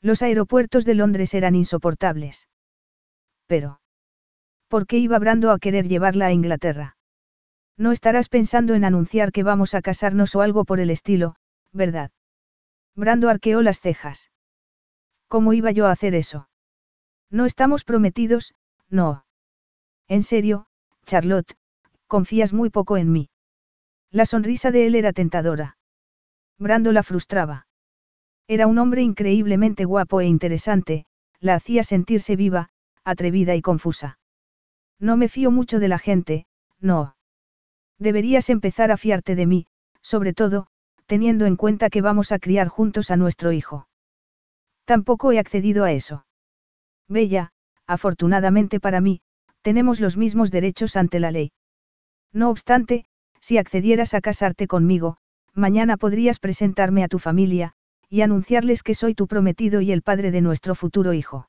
Los aeropuertos de Londres eran insoportables. Pero. ¿Por qué iba Brando a querer llevarla a Inglaterra? No estarás pensando en anunciar que vamos a casarnos o algo por el estilo, ¿verdad? Brando arqueó las cejas. ¿Cómo iba yo a hacer eso? No estamos prometidos, no. En serio, Charlotte, confías muy poco en mí. La sonrisa de él era tentadora. Brando la frustraba. Era un hombre increíblemente guapo e interesante, la hacía sentirse viva, atrevida y confusa. No me fío mucho de la gente, no. Deberías empezar a fiarte de mí, sobre todo, teniendo en cuenta que vamos a criar juntos a nuestro hijo. Tampoco he accedido a eso. Bella, afortunadamente para mí, tenemos los mismos derechos ante la ley. No obstante, si accedieras a casarte conmigo, mañana podrías presentarme a tu familia, y anunciarles que soy tu prometido y el padre de nuestro futuro hijo.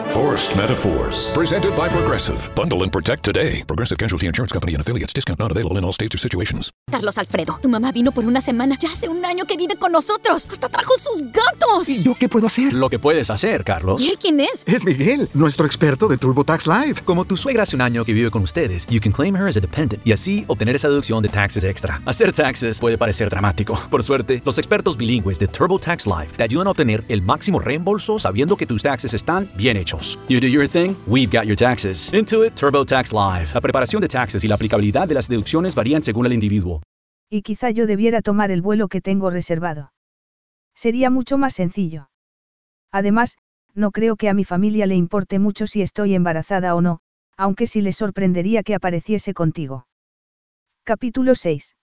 Forced Metaphors. Presented by Progressive. Bundle and protect today. Progressive Casualty Insurance Company and affiliates. Discount not available in all states or situations. Carlos Alfredo, tu mamá vino por una semana. Ya hace un año que vive con nosotros. Hasta trajo sus gatos. ¿Y yo qué puedo hacer? Lo que puedes hacer, Carlos. ¿Y él quién es? Es Miguel, nuestro experto de TurboTax Live. Como tu suegra hace un año que vive con ustedes, you can claim her as a dependent y así obtener esa deducción de taxes extra. Hacer taxes puede parecer dramático. Por suerte, los expertos bilingües de TurboTax Live te ayudan a obtener el máximo reembolso sabiendo que tus taxes están bien hechos. You do your thing, we've got your taxes. Intuit TurboTax Live. La preparación de taxes y la aplicabilidad de las deducciones varían según el individuo. Y quizá yo debiera tomar el vuelo que tengo reservado. Sería mucho más sencillo. Además, no creo que a mi familia le importe mucho si estoy embarazada o no, aunque sí le sorprendería que apareciese contigo. Capítulo 6.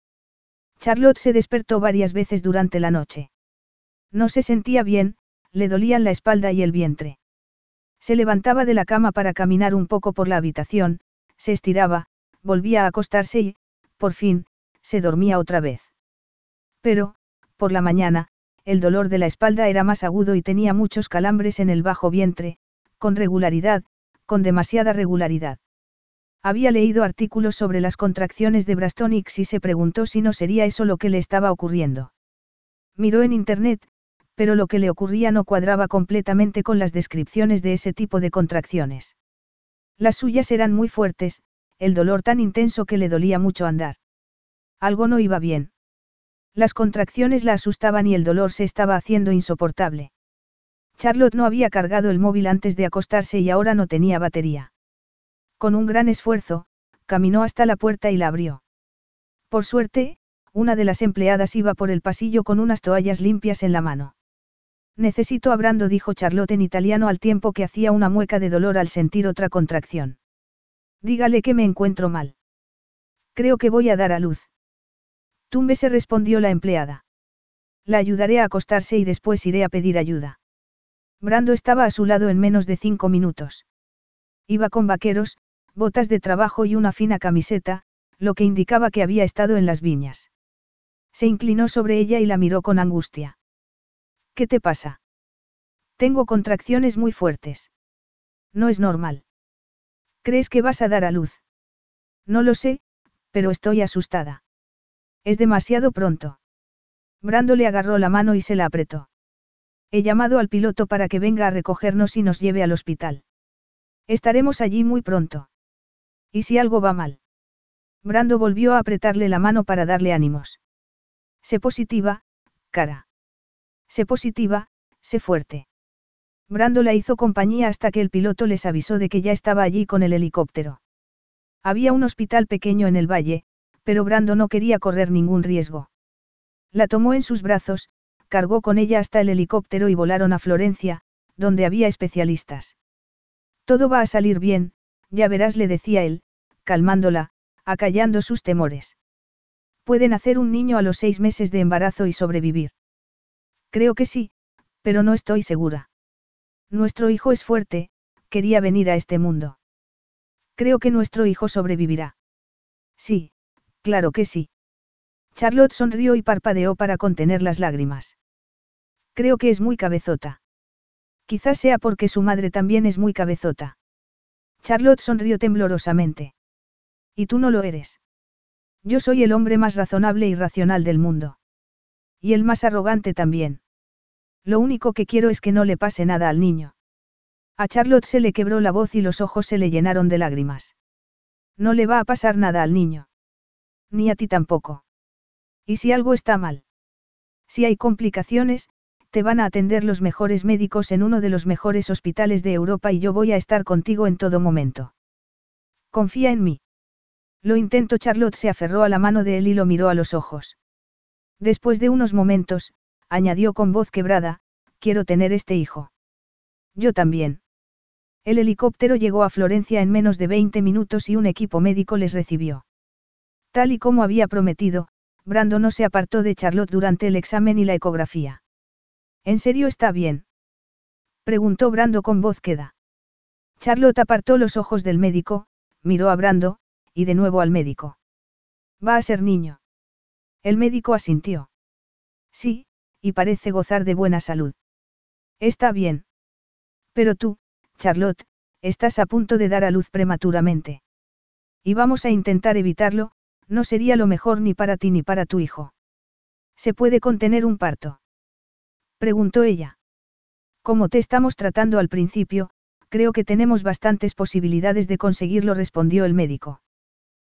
Charlotte se despertó varias veces durante la noche. No se sentía bien, le dolían la espalda y el vientre. Se levantaba de la cama para caminar un poco por la habitación, se estiraba, volvía a acostarse y, por fin, se dormía otra vez. Pero, por la mañana, el dolor de la espalda era más agudo y tenía muchos calambres en el bajo vientre, con regularidad, con demasiada regularidad. Había leído artículos sobre las contracciones de Brastonix y se preguntó si no sería eso lo que le estaba ocurriendo. Miró en Internet, pero lo que le ocurría no cuadraba completamente con las descripciones de ese tipo de contracciones. Las suyas eran muy fuertes, el dolor tan intenso que le dolía mucho andar. Algo no iba bien. Las contracciones la asustaban y el dolor se estaba haciendo insoportable. Charlotte no había cargado el móvil antes de acostarse y ahora no tenía batería. Con un gran esfuerzo, caminó hasta la puerta y la abrió. Por suerte, una de las empleadas iba por el pasillo con unas toallas limpias en la mano. Necesito abrando, dijo Charlotte en italiano al tiempo que hacía una mueca de dolor al sentir otra contracción. Dígale que me encuentro mal. Creo que voy a dar a luz. Tumbe se respondió la empleada. La ayudaré a acostarse y después iré a pedir ayuda. Brando estaba a su lado en menos de cinco minutos. Iba con vaqueros, botas de trabajo y una fina camiseta, lo que indicaba que había estado en las viñas. Se inclinó sobre ella y la miró con angustia. ¿Qué te pasa? Tengo contracciones muy fuertes. No es normal. ¿Crees que vas a dar a luz? No lo sé, pero estoy asustada. Es demasiado pronto. Brando le agarró la mano y se la apretó. He llamado al piloto para que venga a recogernos y nos lleve al hospital. Estaremos allí muy pronto. ¿Y si algo va mal? Brando volvió a apretarle la mano para darle ánimos. Sé positiva, cara. Sé positiva, sé fuerte. Brando la hizo compañía hasta que el piloto les avisó de que ya estaba allí con el helicóptero. Había un hospital pequeño en el valle, pero Brando no quería correr ningún riesgo. La tomó en sus brazos, cargó con ella hasta el helicóptero y volaron a Florencia, donde había especialistas. Todo va a salir bien, ya verás, le decía él, calmándola, acallando sus temores. Pueden hacer un niño a los seis meses de embarazo y sobrevivir. Creo que sí, pero no estoy segura. Nuestro hijo es fuerte, quería venir a este mundo. Creo que nuestro hijo sobrevivirá. Sí, Claro que sí. Charlotte sonrió y parpadeó para contener las lágrimas. Creo que es muy cabezota. Quizás sea porque su madre también es muy cabezota. Charlotte sonrió temblorosamente. Y tú no lo eres. Yo soy el hombre más razonable y racional del mundo. Y el más arrogante también. Lo único que quiero es que no le pase nada al niño. A Charlotte se le quebró la voz y los ojos se le llenaron de lágrimas. No le va a pasar nada al niño. Ni a ti tampoco. ¿Y si algo está mal? Si hay complicaciones, te van a atender los mejores médicos en uno de los mejores hospitales de Europa y yo voy a estar contigo en todo momento. Confía en mí. Lo intento. Charlotte se aferró a la mano de él y lo miró a los ojos. Después de unos momentos, añadió con voz quebrada, quiero tener este hijo. Yo también. El helicóptero llegó a Florencia en menos de 20 minutos y un equipo médico les recibió. Tal y como había prometido, Brando no se apartó de Charlotte durante el examen y la ecografía. ¿En serio está bien? Preguntó Brando con voz queda. Charlotte apartó los ojos del médico, miró a Brando, y de nuevo al médico. Va a ser niño. El médico asintió. Sí, y parece gozar de buena salud. Está bien. Pero tú, Charlotte, estás a punto de dar a luz prematuramente. Y vamos a intentar evitarlo, no sería lo mejor ni para ti ni para tu hijo. ¿Se puede contener un parto? Preguntó ella. Como te estamos tratando al principio, creo que tenemos bastantes posibilidades de conseguirlo, respondió el médico.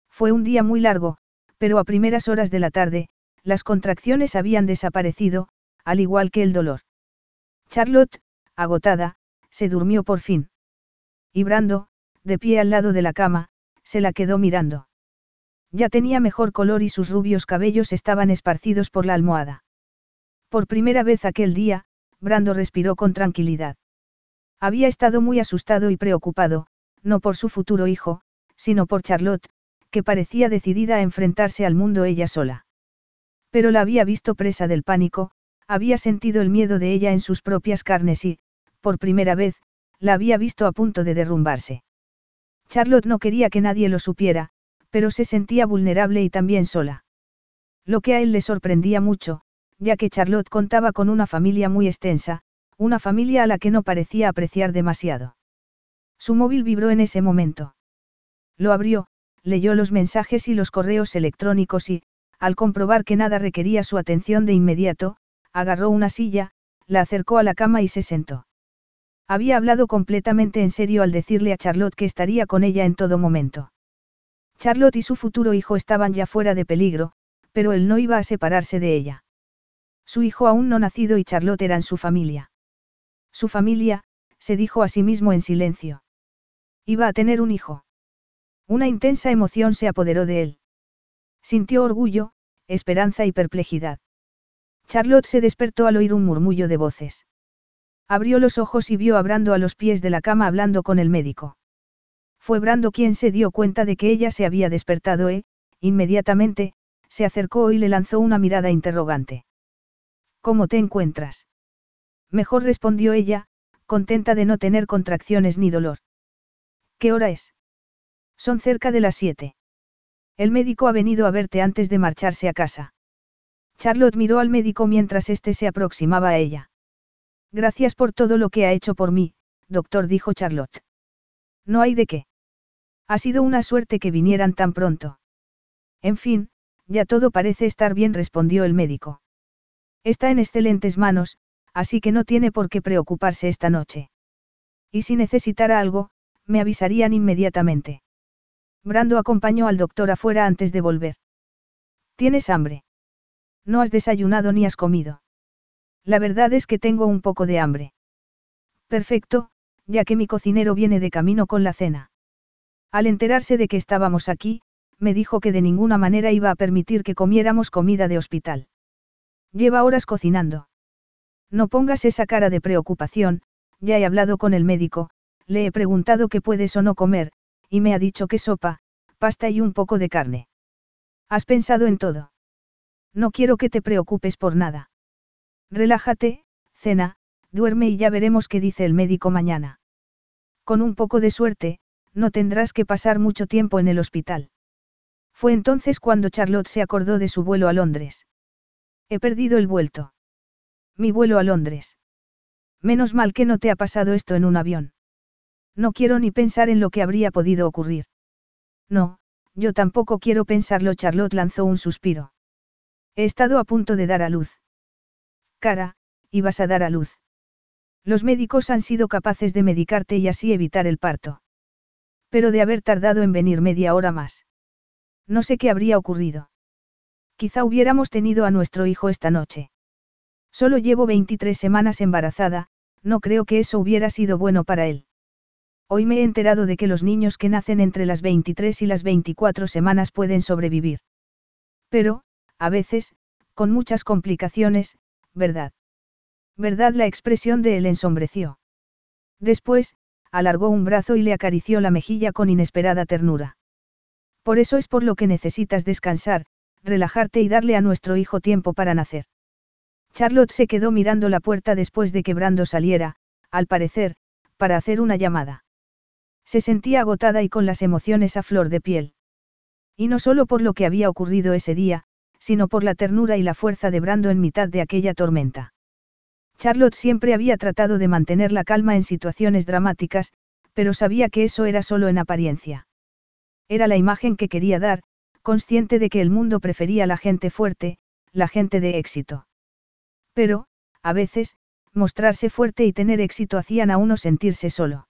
Fue un día muy largo, pero a primeras horas de la tarde, las contracciones habían desaparecido, al igual que el dolor. Charlotte, agotada, se durmió por fin. Y Brando, de pie al lado de la cama, se la quedó mirando. Ya tenía mejor color y sus rubios cabellos estaban esparcidos por la almohada. Por primera vez aquel día, Brando respiró con tranquilidad. Había estado muy asustado y preocupado, no por su futuro hijo, sino por Charlotte, que parecía decidida a enfrentarse al mundo ella sola. Pero la había visto presa del pánico, había sentido el miedo de ella en sus propias carnes y, por primera vez, la había visto a punto de derrumbarse. Charlotte no quería que nadie lo supiera, pero se sentía vulnerable y también sola. Lo que a él le sorprendía mucho, ya que Charlotte contaba con una familia muy extensa, una familia a la que no parecía apreciar demasiado. Su móvil vibró en ese momento. Lo abrió, leyó los mensajes y los correos electrónicos y, al comprobar que nada requería su atención de inmediato, agarró una silla, la acercó a la cama y se sentó. Había hablado completamente en serio al decirle a Charlotte que estaría con ella en todo momento. Charlotte y su futuro hijo estaban ya fuera de peligro, pero él no iba a separarse de ella. Su hijo aún no nacido y Charlotte eran su familia. Su familia, se dijo a sí mismo en silencio. Iba a tener un hijo. Una intensa emoción se apoderó de él. Sintió orgullo, esperanza y perplejidad. Charlotte se despertó al oír un murmullo de voces. Abrió los ojos y vio a Brando a los pies de la cama hablando con el médico. Fue Brando quien se dio cuenta de que ella se había despertado e, inmediatamente, se acercó y le lanzó una mirada interrogante. ¿Cómo te encuentras? Mejor respondió ella, contenta de no tener contracciones ni dolor. ¿Qué hora es? Son cerca de las siete. El médico ha venido a verte antes de marcharse a casa. Charlotte miró al médico mientras éste se aproximaba a ella. Gracias por todo lo que ha hecho por mí, doctor, dijo Charlotte. No hay de qué. Ha sido una suerte que vinieran tan pronto. En fin, ya todo parece estar bien, respondió el médico. Está en excelentes manos, así que no tiene por qué preocuparse esta noche. Y si necesitara algo, me avisarían inmediatamente. Brando acompañó al doctor afuera antes de volver. ¿Tienes hambre? No has desayunado ni has comido. La verdad es que tengo un poco de hambre. Perfecto, ya que mi cocinero viene de camino con la cena. Al enterarse de que estábamos aquí, me dijo que de ninguna manera iba a permitir que comiéramos comida de hospital. Lleva horas cocinando. No pongas esa cara de preocupación, ya he hablado con el médico, le he preguntado qué puedes o no comer, y me ha dicho que sopa, pasta y un poco de carne. ¿Has pensado en todo? No quiero que te preocupes por nada. Relájate, cena, duerme y ya veremos qué dice el médico mañana. Con un poco de suerte, no tendrás que pasar mucho tiempo en el hospital. Fue entonces cuando Charlotte se acordó de su vuelo a Londres. He perdido el vuelto. Mi vuelo a Londres. Menos mal que no te ha pasado esto en un avión. No quiero ni pensar en lo que habría podido ocurrir. No, yo tampoco quiero pensarlo. Charlotte lanzó un suspiro. He estado a punto de dar a luz. Cara, ibas a dar a luz. Los médicos han sido capaces de medicarte y así evitar el parto. Pero de haber tardado en venir media hora más. No sé qué habría ocurrido. Quizá hubiéramos tenido a nuestro hijo esta noche. Solo llevo 23 semanas embarazada, no creo que eso hubiera sido bueno para él. Hoy me he enterado de que los niños que nacen entre las 23 y las 24 semanas pueden sobrevivir. Pero, a veces, con muchas complicaciones, ¿verdad? ¿Verdad? La expresión de él ensombreció. Después, alargó un brazo y le acarició la mejilla con inesperada ternura. Por eso es por lo que necesitas descansar, relajarte y darle a nuestro hijo tiempo para nacer. Charlotte se quedó mirando la puerta después de que Brando saliera, al parecer, para hacer una llamada. Se sentía agotada y con las emociones a flor de piel. Y no solo por lo que había ocurrido ese día, sino por la ternura y la fuerza de Brando en mitad de aquella tormenta. Charlotte siempre había tratado de mantener la calma en situaciones dramáticas, pero sabía que eso era solo en apariencia. Era la imagen que quería dar, consciente de que el mundo prefería la gente fuerte, la gente de éxito. Pero, a veces, mostrarse fuerte y tener éxito hacían a uno sentirse solo.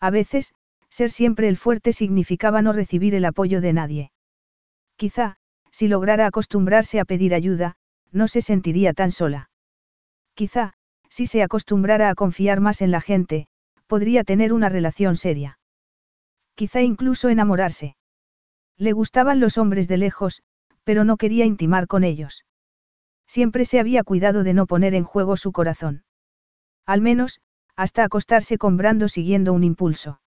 A veces, ser siempre el fuerte significaba no recibir el apoyo de nadie. Quizá, si lograra acostumbrarse a pedir ayuda, no se sentiría tan sola. Quizá, si se acostumbrara a confiar más en la gente, podría tener una relación seria. Quizá incluso enamorarse. Le gustaban los hombres de lejos, pero no quería intimar con ellos. Siempre se había cuidado de no poner en juego su corazón. Al menos, hasta acostarse con Brando siguiendo un impulso.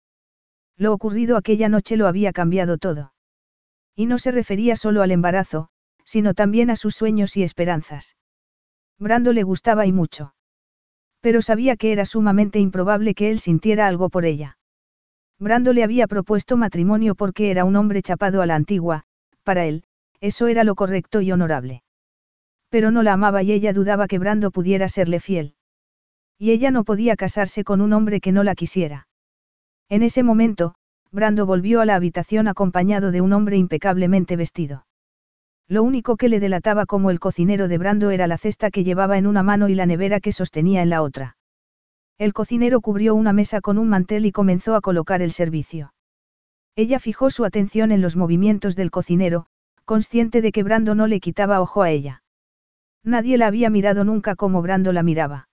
Lo ocurrido aquella noche lo había cambiado todo. Y no se refería solo al embarazo, sino también a sus sueños y esperanzas. Brando le gustaba y mucho. Pero sabía que era sumamente improbable que él sintiera algo por ella. Brando le había propuesto matrimonio porque era un hombre chapado a la antigua, para él, eso era lo correcto y honorable. Pero no la amaba y ella dudaba que Brando pudiera serle fiel. Y ella no podía casarse con un hombre que no la quisiera. En ese momento, Brando volvió a la habitación acompañado de un hombre impecablemente vestido. Lo único que le delataba como el cocinero de Brando era la cesta que llevaba en una mano y la nevera que sostenía en la otra. El cocinero cubrió una mesa con un mantel y comenzó a colocar el servicio. Ella fijó su atención en los movimientos del cocinero, consciente de que Brando no le quitaba ojo a ella. Nadie la había mirado nunca como Brando la miraba.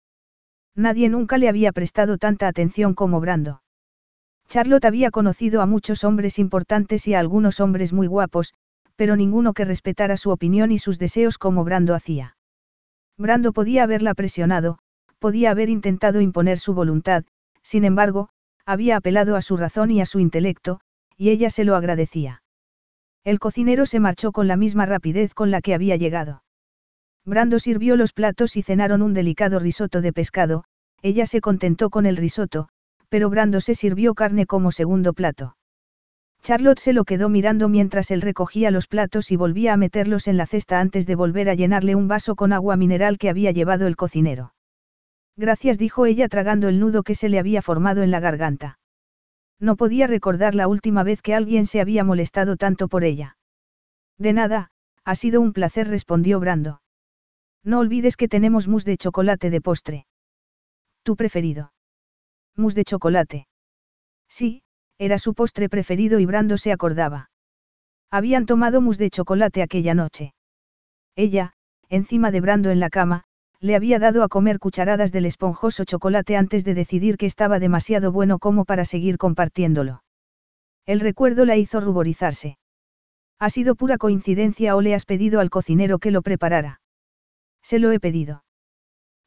Nadie nunca le había prestado tanta atención como Brando. Charlotte había conocido a muchos hombres importantes y a algunos hombres muy guapos, pero ninguno que respetara su opinión y sus deseos como Brando hacía. Brando podía haberla presionado, podía haber intentado imponer su voluntad, sin embargo, había apelado a su razón y a su intelecto, y ella se lo agradecía. El cocinero se marchó con la misma rapidez con la que había llegado. Brando sirvió los platos y cenaron un delicado risotto de pescado, ella se contentó con el risotto, pero Brando se sirvió carne como segundo plato. Charlotte se lo quedó mirando mientras él recogía los platos y volvía a meterlos en la cesta antes de volver a llenarle un vaso con agua mineral que había llevado el cocinero. Gracias, dijo ella tragando el nudo que se le había formado en la garganta. No podía recordar la última vez que alguien se había molestado tanto por ella. De nada, ha sido un placer, respondió Brando. No olvides que tenemos mousse de chocolate de postre. ¿Tu preferido? Mousse de chocolate. Sí, era su postre preferido y Brando se acordaba. Habían tomado mousse de chocolate aquella noche. Ella, encima de Brando en la cama, le había dado a comer cucharadas del esponjoso chocolate antes de decidir que estaba demasiado bueno como para seguir compartiéndolo. El recuerdo la hizo ruborizarse. ¿Ha sido pura coincidencia o le has pedido al cocinero que lo preparara? Se lo he pedido.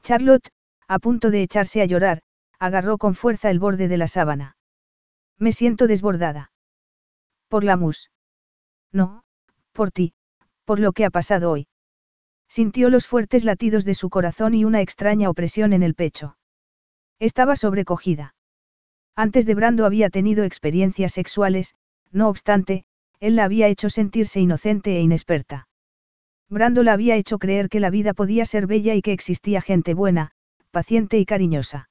Charlotte, a punto de echarse a llorar, agarró con fuerza el borde de la sábana. Me siento desbordada. Por la mus. No, por ti, por lo que ha pasado hoy. Sintió los fuertes latidos de su corazón y una extraña opresión en el pecho. Estaba sobrecogida. Antes de Brando había tenido experiencias sexuales, no obstante, él la había hecho sentirse inocente e inexperta. Brando la había hecho creer que la vida podía ser bella y que existía gente buena, paciente y cariñosa.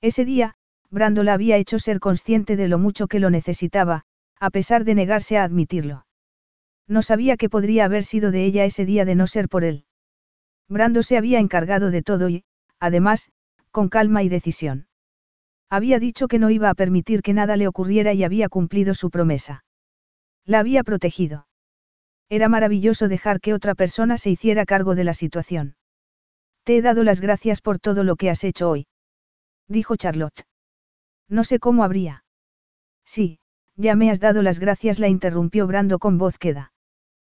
Ese día, Brando la había hecho ser consciente de lo mucho que lo necesitaba, a pesar de negarse a admitirlo. No sabía qué podría haber sido de ella ese día de no ser por él. Brando se había encargado de todo y, además, con calma y decisión. Había dicho que no iba a permitir que nada le ocurriera y había cumplido su promesa. La había protegido. Era maravilloso dejar que otra persona se hiciera cargo de la situación. Te he dado las gracias por todo lo que has hecho hoy. Dijo Charlotte. No sé cómo habría. Sí, ya me has dado las gracias, la interrumpió Brando con voz queda.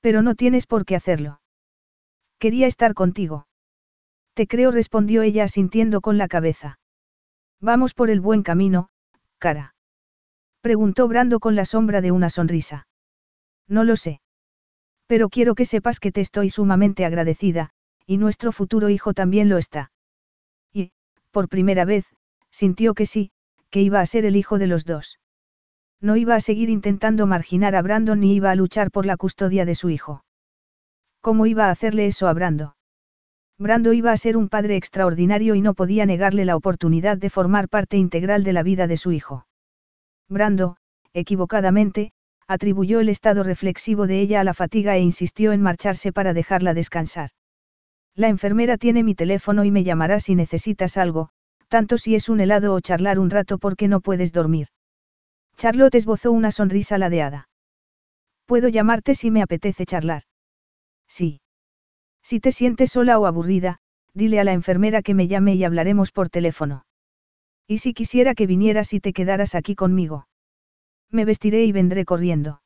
Pero no tienes por qué hacerlo. Quería estar contigo. Te creo, respondió ella asintiendo con la cabeza. Vamos por el buen camino, cara. Preguntó Brando con la sombra de una sonrisa. No lo sé. Pero quiero que sepas que te estoy sumamente agradecida, y nuestro futuro hijo también lo está. Y, por primera vez, sintió que sí, que iba a ser el hijo de los dos. No iba a seguir intentando marginar a Brandon ni iba a luchar por la custodia de su hijo. ¿Cómo iba a hacerle eso a Brando? Brando iba a ser un padre extraordinario y no podía negarle la oportunidad de formar parte integral de la vida de su hijo. Brando, equivocadamente, atribuyó el estado reflexivo de ella a la fatiga e insistió en marcharse para dejarla descansar. La enfermera tiene mi teléfono y me llamará si necesitas algo, tanto si es un helado o charlar un rato porque no puedes dormir. Charlotte esbozó una sonrisa ladeada. Puedo llamarte si me apetece charlar. Sí. Si te sientes sola o aburrida, dile a la enfermera que me llame y hablaremos por teléfono. ¿Y si quisiera que vinieras y te quedaras aquí conmigo? Me vestiré y vendré corriendo.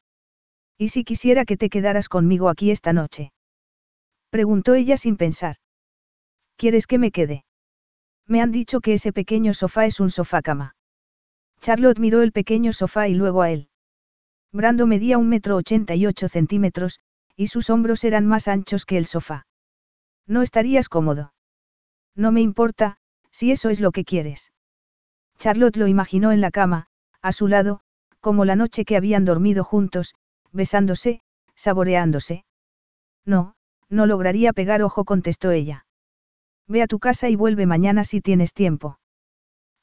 ¿Y si quisiera que te quedaras conmigo aquí esta noche? Preguntó ella sin pensar. ¿Quieres que me quede? Me han dicho que ese pequeño sofá es un sofá cama. Charlotte miró el pequeño sofá y luego a él. Brando medía un metro ochenta y ocho centímetros, y sus hombros eran más anchos que el sofá. No estarías cómodo. No me importa, si eso es lo que quieres. Charlotte lo imaginó en la cama, a su lado, como la noche que habían dormido juntos, besándose, saboreándose. No, no lograría pegar ojo, contestó ella. Ve a tu casa y vuelve mañana si tienes tiempo.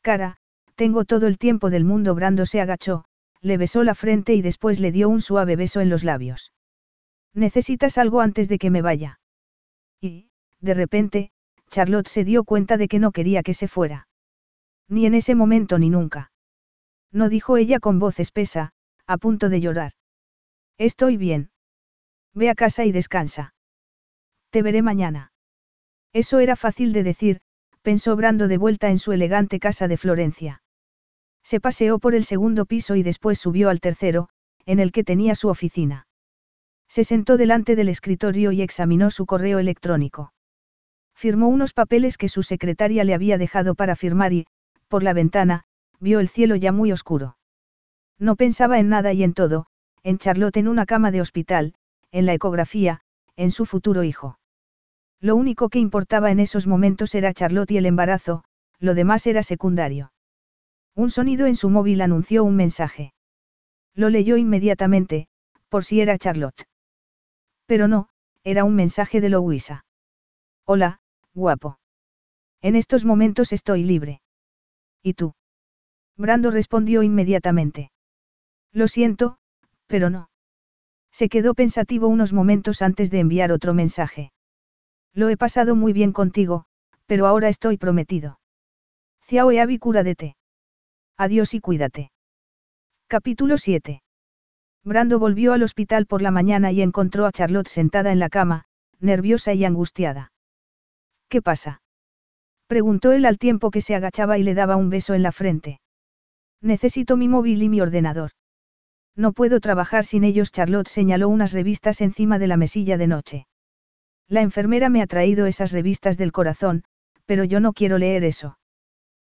Cara, tengo todo el tiempo del mundo. Brando se agachó, le besó la frente y después le dio un suave beso en los labios. Necesitas algo antes de que me vaya. Y, de repente, Charlotte se dio cuenta de que no quería que se fuera. Ni en ese momento ni nunca. No dijo ella con voz espesa, a punto de llorar. Estoy bien. Ve a casa y descansa. Te veré mañana. Eso era fácil de decir, pensó Brando de vuelta en su elegante casa de Florencia. Se paseó por el segundo piso y después subió al tercero, en el que tenía su oficina. Se sentó delante del escritorio y examinó su correo electrónico. Firmó unos papeles que su secretaria le había dejado para firmar y, por la ventana, vio el cielo ya muy oscuro. No pensaba en nada y en todo, en Charlotte en una cama de hospital, en la ecografía, en su futuro hijo. Lo único que importaba en esos momentos era Charlotte y el embarazo, lo demás era secundario. Un sonido en su móvil anunció un mensaje. Lo leyó inmediatamente, por si era Charlotte. Pero no, era un mensaje de Louisa. Hola, guapo. En estos momentos estoy libre. ¿Y tú? Brando respondió inmediatamente. Lo siento, pero no. Se quedó pensativo unos momentos antes de enviar otro mensaje. Lo he pasado muy bien contigo, pero ahora estoy prometido. Ciao e avi té. Adiós y cuídate. Capítulo 7. Brando volvió al hospital por la mañana y encontró a Charlotte sentada en la cama, nerviosa y angustiada. ¿Qué pasa? Preguntó él al tiempo que se agachaba y le daba un beso en la frente. Necesito mi móvil y mi ordenador. No puedo trabajar sin ellos. Charlotte señaló unas revistas encima de la mesilla de noche. La enfermera me ha traído esas revistas del corazón, pero yo no quiero leer eso.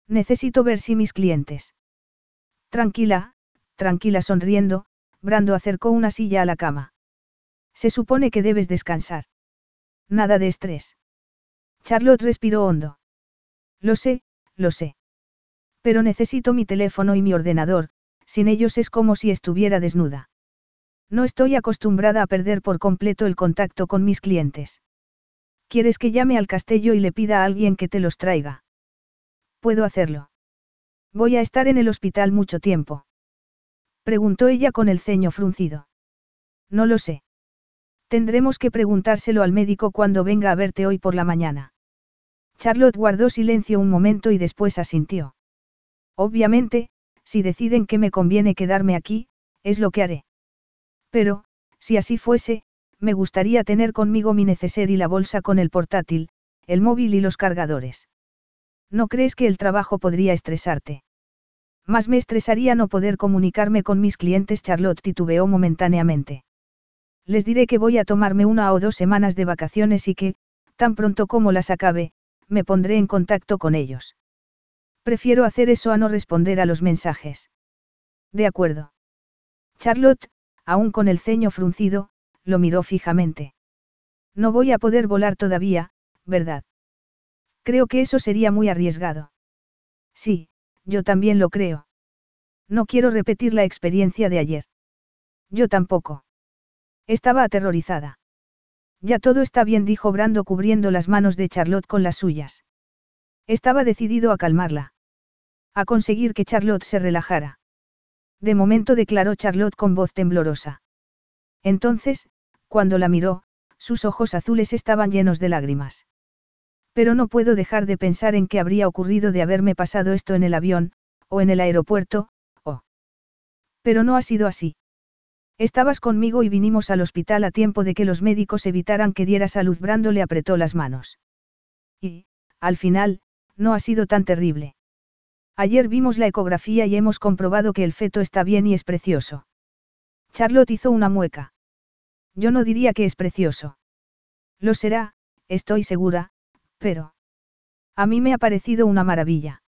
Necesito ver si mis clientes. Tranquila, tranquila sonriendo, Brando acercó una silla a la cama. Se supone que debes descansar. Nada de estrés. Charlotte respiró hondo. Lo sé, lo sé. Pero necesito mi teléfono y mi ordenador, sin ellos es como si estuviera desnuda. No estoy acostumbrada a perder por completo el contacto con mis clientes. ¿Quieres que llame al castillo y le pida a alguien que te los traiga? Puedo hacerlo. Voy a estar en el hospital mucho tiempo. Preguntó ella con el ceño fruncido. No lo sé. Tendremos que preguntárselo al médico cuando venga a verte hoy por la mañana. Charlotte guardó silencio un momento y después asintió. Obviamente, si deciden que me conviene quedarme aquí, es lo que haré. Pero, si así fuese, me gustaría tener conmigo mi neceser y la bolsa con el portátil, el móvil y los cargadores. ¿No crees que el trabajo podría estresarte? Más me estresaría no poder comunicarme con mis clientes. Charlotte titubeó momentáneamente. Les diré que voy a tomarme una o dos semanas de vacaciones y que, tan pronto como las acabe, me pondré en contacto con ellos. Prefiero hacer eso a no responder a los mensajes. De acuerdo. Charlotte, aún con el ceño fruncido, lo miró fijamente. No voy a poder volar todavía, ¿verdad? Creo que eso sería muy arriesgado. Sí, yo también lo creo. No quiero repetir la experiencia de ayer. Yo tampoco. Estaba aterrorizada. Ya todo está bien, dijo Brando cubriendo las manos de Charlotte con las suyas. Estaba decidido a calmarla. A conseguir que Charlotte se relajara. De momento declaró Charlotte con voz temblorosa. Entonces, cuando la miró, sus ojos azules estaban llenos de lágrimas. Pero no puedo dejar de pensar en qué habría ocurrido de haberme pasado esto en el avión, o en el aeropuerto, o... Pero no ha sido así. Estabas conmigo y vinimos al hospital a tiempo de que los médicos evitaran que dieras a luz. Brando le apretó las manos. Y, al final, no ha sido tan terrible. Ayer vimos la ecografía y hemos comprobado que el feto está bien y es precioso. Charlotte hizo una mueca. Yo no diría que es precioso. Lo será, estoy segura, pero... A mí me ha parecido una maravilla.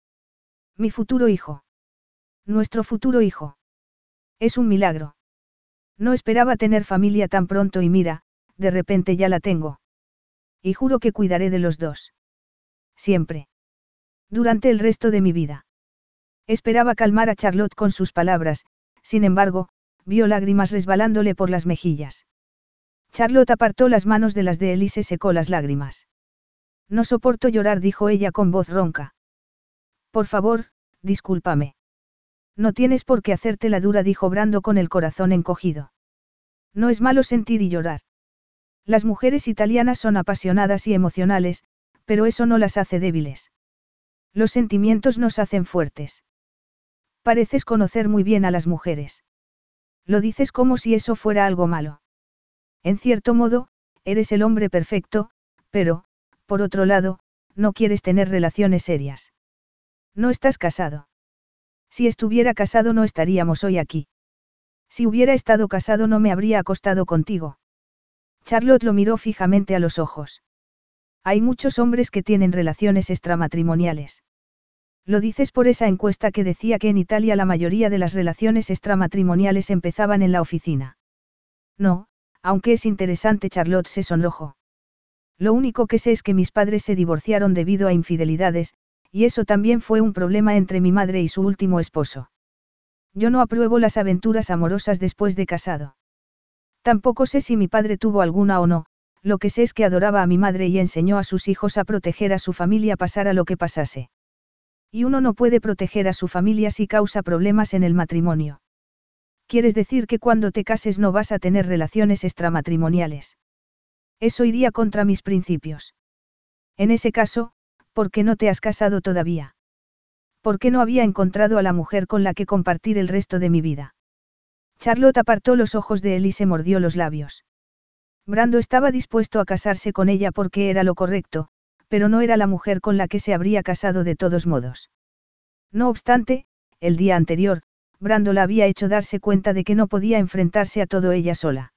Mi futuro hijo. Nuestro futuro hijo. Es un milagro. No esperaba tener familia tan pronto y mira, de repente ya la tengo. Y juro que cuidaré de los dos. Siempre. Durante el resto de mi vida. Esperaba calmar a Charlotte con sus palabras, sin embargo, vio lágrimas resbalándole por las mejillas. Charlotte apartó las manos de las de él y se secó las lágrimas. No soporto llorar, dijo ella con voz ronca. Por favor, discúlpame. No tienes por qué hacerte la dura, dijo Brando con el corazón encogido. No es malo sentir y llorar. Las mujeres italianas son apasionadas y emocionales, pero eso no las hace débiles. Los sentimientos nos hacen fuertes. Pareces conocer muy bien a las mujeres. Lo dices como si eso fuera algo malo. En cierto modo, eres el hombre perfecto, pero, por otro lado, no quieres tener relaciones serias. No estás casado. Si estuviera casado no estaríamos hoy aquí. Si hubiera estado casado no me habría acostado contigo. Charlotte lo miró fijamente a los ojos. Hay muchos hombres que tienen relaciones extramatrimoniales. Lo dices por esa encuesta que decía que en Italia la mayoría de las relaciones extramatrimoniales empezaban en la oficina. No, aunque es interesante, Charlotte se sonrojó. Lo único que sé es que mis padres se divorciaron debido a infidelidades, y eso también fue un problema entre mi madre y su último esposo. Yo no apruebo las aventuras amorosas después de casado. Tampoco sé si mi padre tuvo alguna o no, lo que sé es que adoraba a mi madre y enseñó a sus hijos a proteger a su familia pasara lo que pasase. Y uno no puede proteger a su familia si causa problemas en el matrimonio. ¿Quieres decir que cuando te cases no vas a tener relaciones extramatrimoniales? Eso iría contra mis principios. En ese caso, ¿por qué no te has casado todavía? ¿Por qué no había encontrado a la mujer con la que compartir el resto de mi vida? Charlotte apartó los ojos de él y se mordió los labios. Brando estaba dispuesto a casarse con ella porque era lo correcto, pero no era la mujer con la que se habría casado de todos modos. No obstante, el día anterior, Brando la había hecho darse cuenta de que no podía enfrentarse a todo ella sola.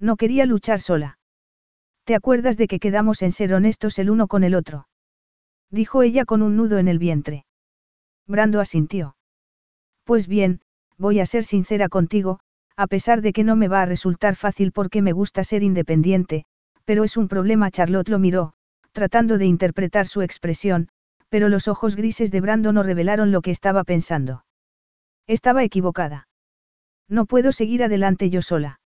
No quería luchar sola. ¿Te acuerdas de que quedamos en ser honestos el uno con el otro? dijo ella con un nudo en el vientre. Brando asintió. Pues bien, voy a ser sincera contigo, a pesar de que no me va a resultar fácil porque me gusta ser independiente, pero es un problema. Charlotte lo miró, tratando de interpretar su expresión, pero los ojos grises de Brando no revelaron lo que estaba pensando. Estaba equivocada. No puedo seguir adelante yo sola.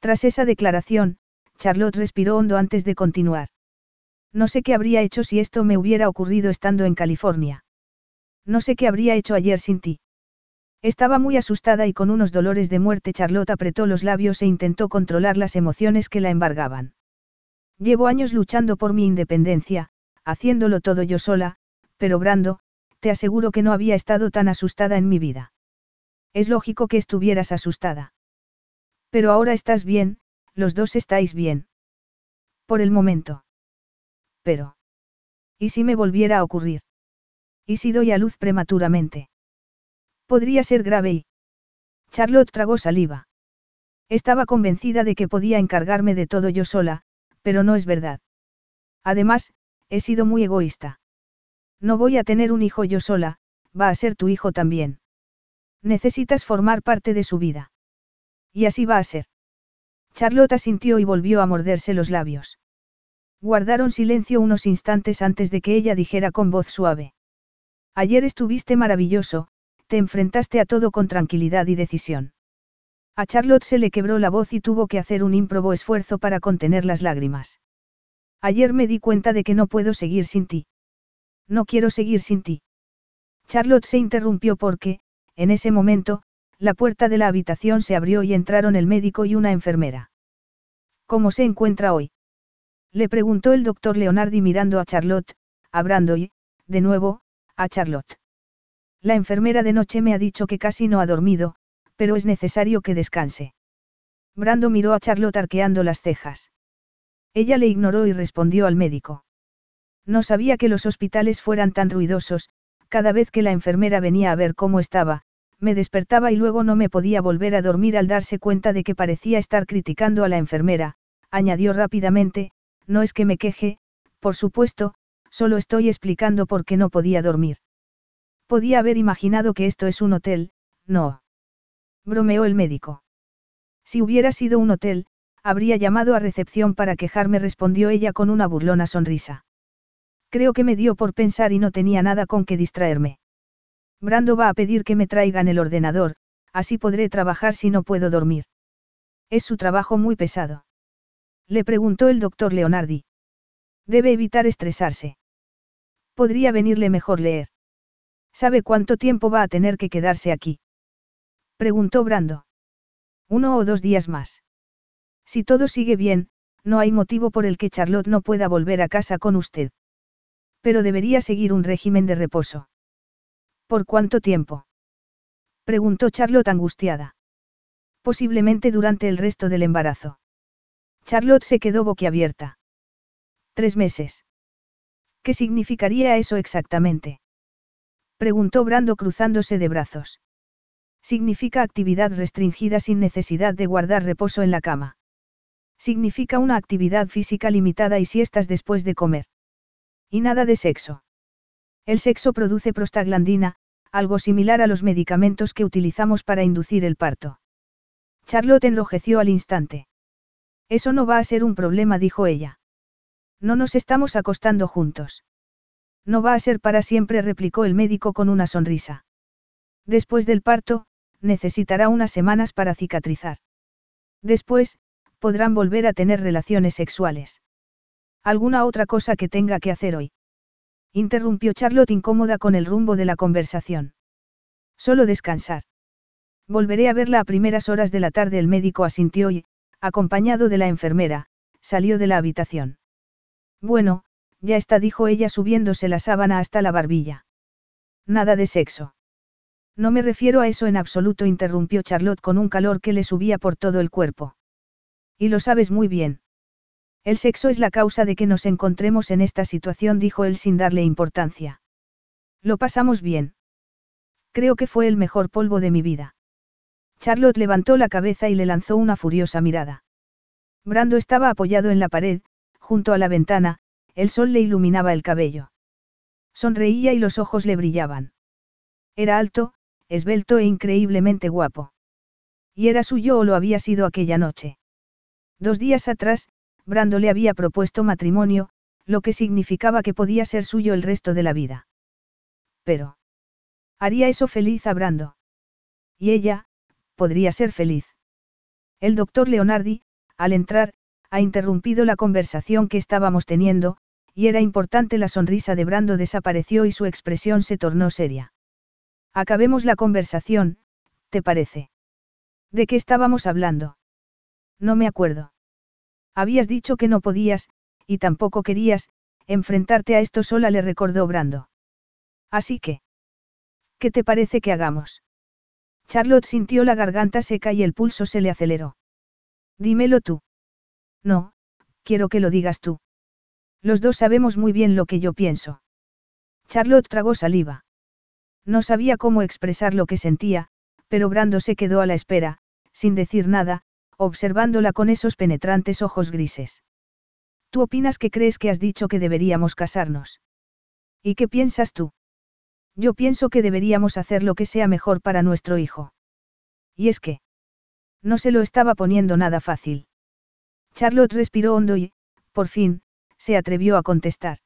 Tras esa declaración, Charlotte respiró hondo antes de continuar. No sé qué habría hecho si esto me hubiera ocurrido estando en California. No sé qué habría hecho ayer sin ti. Estaba muy asustada y con unos dolores de muerte Charlotte apretó los labios e intentó controlar las emociones que la embargaban. Llevo años luchando por mi independencia, haciéndolo todo yo sola, pero Brando, te aseguro que no había estado tan asustada en mi vida. Es lógico que estuvieras asustada. Pero ahora estás bien, los dos estáis bien. Por el momento. Pero. ¿Y si me volviera a ocurrir? ¿Y si doy a luz prematuramente? Podría ser grave y... Charlotte tragó saliva. Estaba convencida de que podía encargarme de todo yo sola, pero no es verdad. Además, he sido muy egoísta. No voy a tener un hijo yo sola, va a ser tu hijo también. Necesitas formar parte de su vida. Y así va a ser. Charlotte asintió y volvió a morderse los labios. Guardaron silencio unos instantes antes de que ella dijera con voz suave. Ayer estuviste maravilloso, te enfrentaste a todo con tranquilidad y decisión. A Charlotte se le quebró la voz y tuvo que hacer un ímprobo esfuerzo para contener las lágrimas. Ayer me di cuenta de que no puedo seguir sin ti. No quiero seguir sin ti. Charlotte se interrumpió porque, en ese momento, la puerta de la habitación se abrió y entraron el médico y una enfermera. ¿Cómo se encuentra hoy? Le preguntó el doctor Leonardi mirando a Charlotte, a Brando y, de nuevo, a Charlotte. La enfermera de noche me ha dicho que casi no ha dormido, pero es necesario que descanse. Brando miró a Charlotte arqueando las cejas. Ella le ignoró y respondió al médico. No sabía que los hospitales fueran tan ruidosos, Cada vez que la enfermera venía a ver cómo estaba, me despertaba y luego no me podía volver a dormir al darse cuenta de que parecía estar criticando a la enfermera, añadió rápidamente, no es que me queje, por supuesto, solo estoy explicando por qué no podía dormir. Podía haber imaginado que esto es un hotel, no. Bromeó el médico. Si hubiera sido un hotel, habría llamado a recepción para quejarme, respondió ella con una burlona sonrisa. Creo que me dio por pensar y no tenía nada con que distraerme. Brando va a pedir que me traigan el ordenador, así podré trabajar si no puedo dormir. Es su trabajo muy pesado. Le preguntó el doctor Leonardi. Debe evitar estresarse. Podría venirle mejor leer. ¿Sabe cuánto tiempo va a tener que quedarse aquí? Preguntó Brando. Uno o dos días más. Si todo sigue bien, no hay motivo por el que Charlotte no pueda volver a casa con usted. Pero debería seguir un régimen de reposo. ¿Por cuánto tiempo? Preguntó Charlotte angustiada. Posiblemente durante el resto del embarazo. Charlotte se quedó boquiabierta. Tres meses. ¿Qué significaría eso exactamente? Preguntó Brando cruzándose de brazos. Significa actividad restringida sin necesidad de guardar reposo en la cama. Significa una actividad física limitada y siestas después de comer. Y nada de sexo. El sexo produce prostaglandina, algo similar a los medicamentos que utilizamos para inducir el parto. Charlotte enrojeció al instante. Eso no va a ser un problema, dijo ella. No nos estamos acostando juntos. No va a ser para siempre, replicó el médico con una sonrisa. Después del parto, necesitará unas semanas para cicatrizar. Después, podrán volver a tener relaciones sexuales. ¿Alguna otra cosa que tenga que hacer hoy? Interrumpió Charlotte incómoda con el rumbo de la conversación. Solo descansar. Volveré a verla a primeras horas de la tarde. El médico asintió y, acompañado de la enfermera, salió de la habitación. Bueno, ya está, dijo ella subiéndose la sábana hasta la barbilla. Nada de sexo. No me refiero a eso en absoluto, interrumpió Charlotte con un calor que le subía por todo el cuerpo. Y lo sabes muy bien. El sexo es la causa de que nos encontremos en esta situación, dijo él sin darle importancia. Lo pasamos bien. Creo que fue el mejor polvo de mi vida. Charlotte levantó la cabeza y le lanzó una furiosa mirada. Brando estaba apoyado en la pared, junto a la ventana, el sol le iluminaba el cabello. Sonreía y los ojos le brillaban. Era alto, esbelto e increíblemente guapo. Y era suyo o lo había sido aquella noche. Dos días atrás, Brando le había propuesto matrimonio, lo que significaba que podía ser suyo el resto de la vida. Pero. ¿Haría eso feliz a Brando? Y ella, podría ser feliz. El doctor Leonardi, al entrar, ha interrumpido la conversación que estábamos teniendo, y era importante la sonrisa de Brando desapareció y su expresión se tornó seria. Acabemos la conversación, ¿te parece? ¿De qué estábamos hablando? No me acuerdo. Habías dicho que no podías, y tampoco querías, enfrentarte a esto sola, le recordó Brando. Así que. ¿Qué te parece que hagamos? Charlotte sintió la garganta seca y el pulso se le aceleró. Dímelo tú. No, quiero que lo digas tú. Los dos sabemos muy bien lo que yo pienso. Charlotte tragó saliva. No sabía cómo expresar lo que sentía, pero Brando se quedó a la espera, sin decir nada, observándola con esos penetrantes ojos grises. ¿Tú opinas que crees que has dicho que deberíamos casarnos? ¿Y qué piensas tú? Yo pienso que deberíamos hacer lo que sea mejor para nuestro hijo. Y es que... No se lo estaba poniendo nada fácil. Charlotte respiró hondo y, por fin, se atrevió a contestar.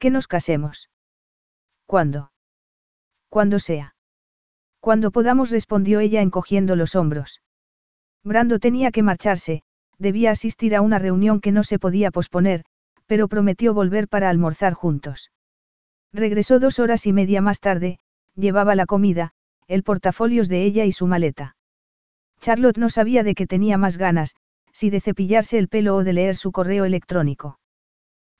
Que nos casemos. ¿Cuándo? Cuando sea. Cuando podamos, respondió ella encogiendo los hombros. Brando tenía que marcharse, debía asistir a una reunión que no se podía posponer, pero prometió volver para almorzar juntos. Regresó dos horas y media más tarde, llevaba la comida, el portafolios de ella y su maleta. Charlotte no sabía de qué tenía más ganas, si de cepillarse el pelo o de leer su correo electrónico.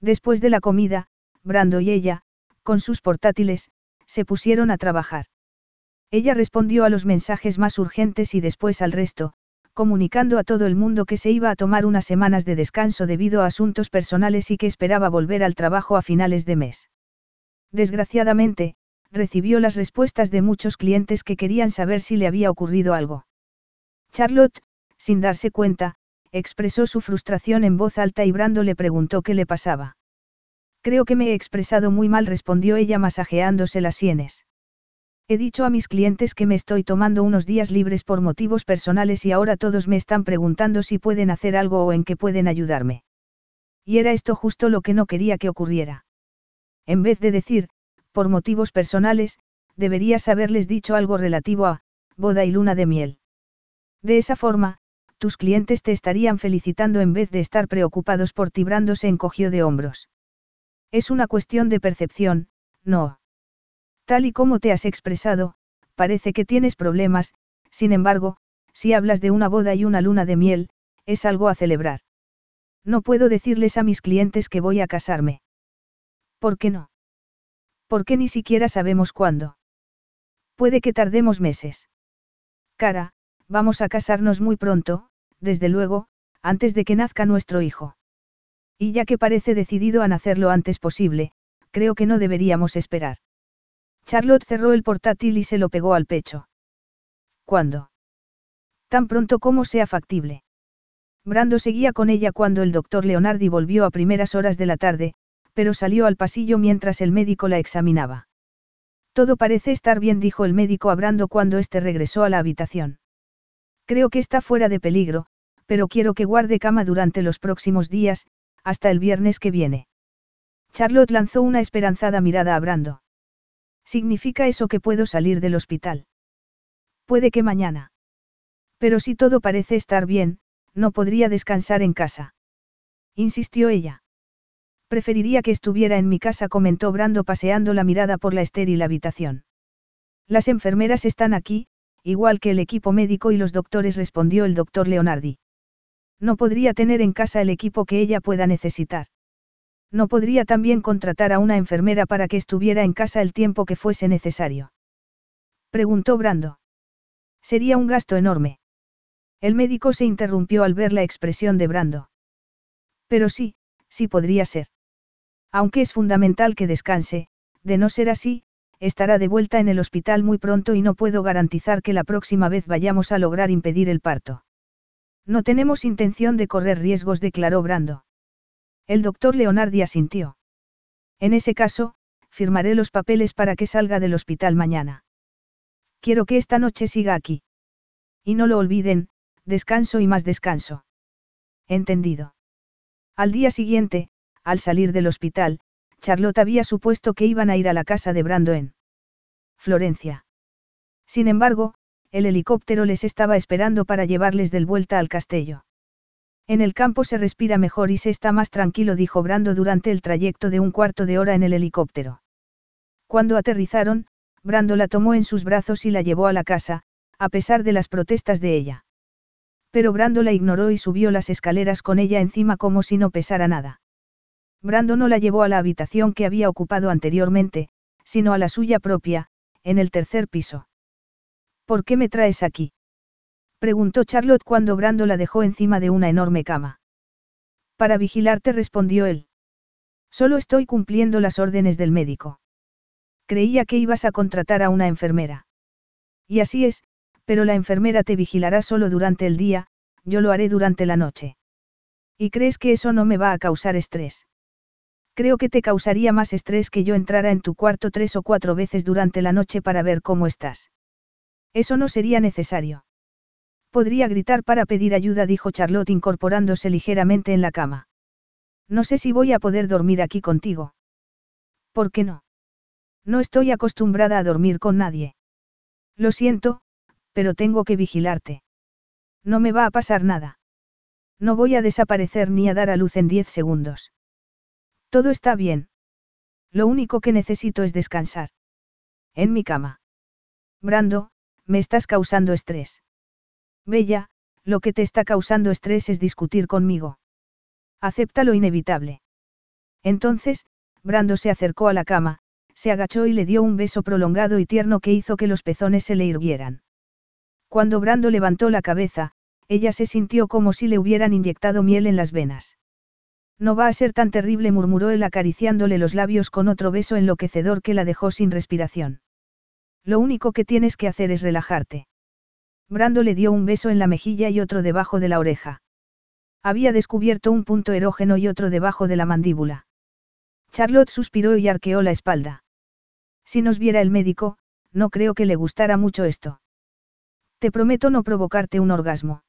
Después de la comida, Brando y ella, con sus portátiles, se pusieron a trabajar. Ella respondió a los mensajes más urgentes y después al resto, comunicando a todo el mundo que se iba a tomar unas semanas de descanso debido a asuntos personales y que esperaba volver al trabajo a finales de mes. Desgraciadamente, recibió las respuestas de muchos clientes que querían saber si le había ocurrido algo. Charlotte, sin darse cuenta, expresó su frustración en voz alta y Brando le preguntó qué le pasaba. Creo que me he expresado muy mal, respondió ella masajeándose las sienes. He dicho a mis clientes que me estoy tomando unos días libres por motivos personales y ahora todos me están preguntando si pueden hacer algo o en qué pueden ayudarme. Y era esto justo lo que no quería que ocurriera. En vez de decir, por motivos personales, deberías haberles dicho algo relativo a, boda y luna de miel. De esa forma, tus clientes te estarían felicitando en vez de estar preocupados por ti. Brando se encogió de hombros. Es una cuestión de percepción, no. Tal y como te has expresado, parece que tienes problemas, sin embargo, si hablas de una boda y una luna de miel, es algo a celebrar. No puedo decirles a mis clientes que voy a casarme. ¿Por qué no? Porque ni siquiera sabemos cuándo. Puede que tardemos meses. Cara, vamos a casarnos muy pronto, desde luego, antes de que nazca nuestro hijo. Y ya que parece decidido a nacer lo antes posible, creo que no deberíamos esperar. Charlotte cerró el portátil y se lo pegó al pecho. ¿Cuándo? Tan pronto como sea factible. Brando seguía con ella cuando el doctor Leonardi volvió a primeras horas de la tarde, pero salió al pasillo mientras el médico la examinaba. Todo parece estar bien, dijo el médico a Brando cuando éste regresó a la habitación. Creo que está fuera de peligro, pero quiero que guarde cama durante los próximos días, hasta el viernes que viene. Charlotte lanzó una esperanzada mirada a Brando. ¿Significa eso que puedo salir del hospital? Puede que mañana. Pero si todo parece estar bien, no podría descansar en casa. Insistió ella. Preferiría que estuviera en mi casa, comentó Brando paseando la mirada por la estéril habitación. Las enfermeras están aquí, igual que el equipo médico y los doctores, respondió el doctor Leonardi. No podría tener en casa el equipo que ella pueda necesitar. No podría también contratar a una enfermera para que estuviera en casa el tiempo que fuese necesario. Preguntó Brando. Sería un gasto enorme. El médico se interrumpió al ver la expresión de Brando. Pero sí, sí podría ser. Aunque es fundamental que descanse, de no ser así, estará de vuelta en el hospital muy pronto y no puedo garantizar que la próxima vez vayamos a lograr impedir el parto. No tenemos intención de correr riesgos, declaró Brando. El doctor Leonardi asintió. En ese caso, firmaré los papeles para que salga del hospital mañana. Quiero que esta noche siga aquí. Y no lo olviden, descanso y más descanso. Entendido. Al día siguiente, al salir del hospital, Charlotte había supuesto que iban a ir a la casa de Brando en Florencia. Sin embargo, el helicóptero les estaba esperando para llevarles del vuelta al castillo. En el campo se respira mejor y se está más tranquilo, dijo Brando durante el trayecto de un cuarto de hora en el helicóptero. Cuando aterrizaron, Brando la tomó en sus brazos y la llevó a la casa, a pesar de las protestas de ella. Pero Brando la ignoró y subió las escaleras con ella encima como si no pesara nada. Brando no la llevó a la habitación que había ocupado anteriormente, sino a la suya propia, en el tercer piso. ¿Por qué me traes aquí? Preguntó Charlotte cuando Brando la dejó encima de una enorme cama. Para vigilarte respondió él. Solo estoy cumpliendo las órdenes del médico. Creía que ibas a contratar a una enfermera. Y así es, pero la enfermera te vigilará solo durante el día, yo lo haré durante la noche. ¿Y crees que eso no me va a causar estrés? Creo que te causaría más estrés que yo entrara en tu cuarto tres o cuatro veces durante la noche para ver cómo estás. Eso no sería necesario. Podría gritar para pedir ayuda, dijo Charlotte incorporándose ligeramente en la cama. No sé si voy a poder dormir aquí contigo. ¿Por qué no? No estoy acostumbrada a dormir con nadie. Lo siento, pero tengo que vigilarte. No me va a pasar nada. No voy a desaparecer ni a dar a luz en diez segundos. Todo está bien. Lo único que necesito es descansar. En mi cama. Brando, me estás causando estrés. Bella, lo que te está causando estrés es discutir conmigo. Acepta lo inevitable. Entonces, Brando se acercó a la cama, se agachó y le dio un beso prolongado y tierno que hizo que los pezones se le irguieran. Cuando Brando levantó la cabeza, ella se sintió como si le hubieran inyectado miel en las venas. No va a ser tan terrible, murmuró él acariciándole los labios con otro beso enloquecedor que la dejó sin respiración. Lo único que tienes que hacer es relajarte. Brando le dio un beso en la mejilla y otro debajo de la oreja. Había descubierto un punto erógeno y otro debajo de la mandíbula. Charlotte suspiró y arqueó la espalda. Si nos viera el médico, no creo que le gustara mucho esto. Te prometo no provocarte un orgasmo.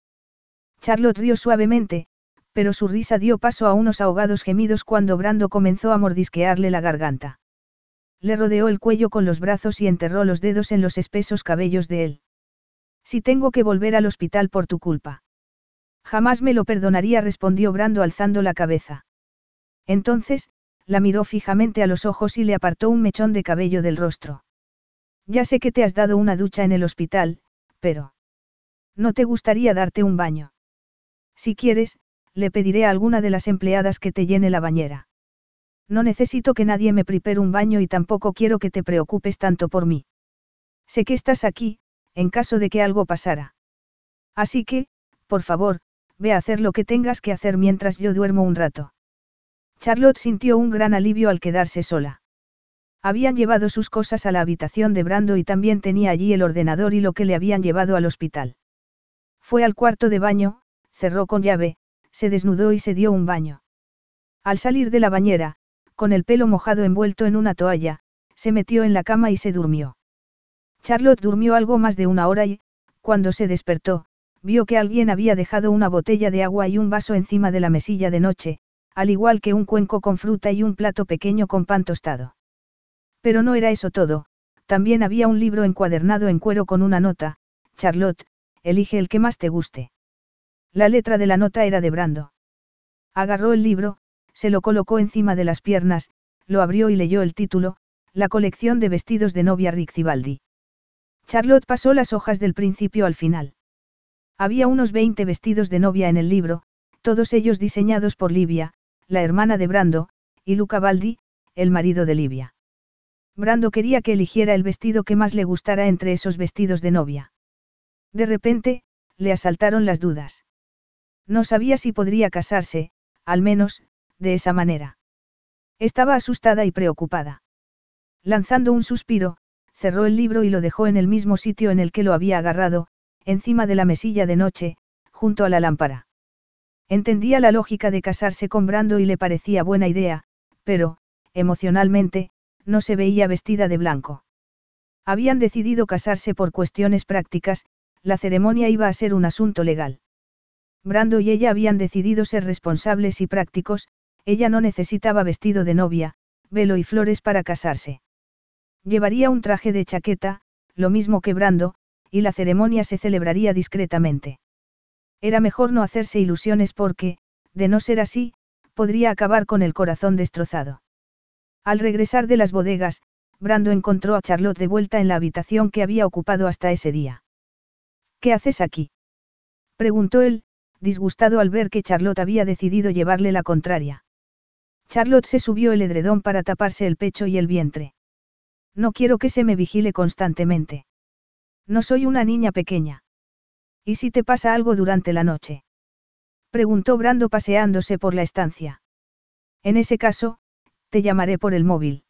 Charlotte rió suavemente, pero su risa dio paso a unos ahogados gemidos cuando Brando comenzó a mordisquearle la garganta. Le rodeó el cuello con los brazos y enterró los dedos en los espesos cabellos de él. Si tengo que volver al hospital por tu culpa. Jamás me lo perdonaría, respondió Brando alzando la cabeza. Entonces, la miró fijamente a los ojos y le apartó un mechón de cabello del rostro. Ya sé que te has dado una ducha en el hospital, pero... ¿No te gustaría darte un baño? Si quieres, le pediré a alguna de las empleadas que te llene la bañera. No necesito que nadie me prepare un baño y tampoco quiero que te preocupes tanto por mí. Sé que estás aquí, en caso de que algo pasara. Así que, por favor, ve a hacer lo que tengas que hacer mientras yo duermo un rato. Charlotte sintió un gran alivio al quedarse sola. Habían llevado sus cosas a la habitación de Brando y también tenía allí el ordenador y lo que le habían llevado al hospital. Fue al cuarto de baño, cerró con llave, se desnudó y se dio un baño. Al salir de la bañera, con el pelo mojado envuelto en una toalla, se metió en la cama y se durmió. Charlotte durmió algo más de una hora y, cuando se despertó, vio que alguien había dejado una botella de agua y un vaso encima de la mesilla de noche, al igual que un cuenco con fruta y un plato pequeño con pan tostado. Pero no era eso todo, también había un libro encuadernado en cuero con una nota, Charlotte, elige el que más te guste. La letra de la nota era de Brando. Agarró el libro, se lo colocó encima de las piernas, lo abrió y leyó el título, La colección de vestidos de novia Rick. Charlotte pasó las hojas del principio al final. Había unos 20 vestidos de novia en el libro, todos ellos diseñados por Livia, la hermana de Brando, y Luca Baldi, el marido de Livia. Brando quería que eligiera el vestido que más le gustara entre esos vestidos de novia. De repente, le asaltaron las dudas. No sabía si podría casarse, al menos, de esa manera. Estaba asustada y preocupada. Lanzando un suspiro, cerró el libro y lo dejó en el mismo sitio en el que lo había agarrado, encima de la mesilla de noche, junto a la lámpara. Entendía la lógica de casarse con Brando y le parecía buena idea, pero, emocionalmente, no se veía vestida de blanco. Habían decidido casarse por cuestiones prácticas, la ceremonia iba a ser un asunto legal. Brando y ella habían decidido ser responsables y prácticos, ella no necesitaba vestido de novia, velo y flores para casarse. Llevaría un traje de chaqueta, lo mismo que Brando, y la ceremonia se celebraría discretamente. Era mejor no hacerse ilusiones porque, de no ser así, podría acabar con el corazón destrozado. Al regresar de las bodegas, Brando encontró a Charlotte de vuelta en la habitación que había ocupado hasta ese día. ¿Qué haces aquí? preguntó él, disgustado al ver que Charlotte había decidido llevarle la contraria. Charlotte se subió el edredón para taparse el pecho y el vientre. No quiero que se me vigile constantemente. No soy una niña pequeña. ¿Y si te pasa algo durante la noche? Preguntó Brando paseándose por la estancia. En ese caso, te llamaré por el móvil.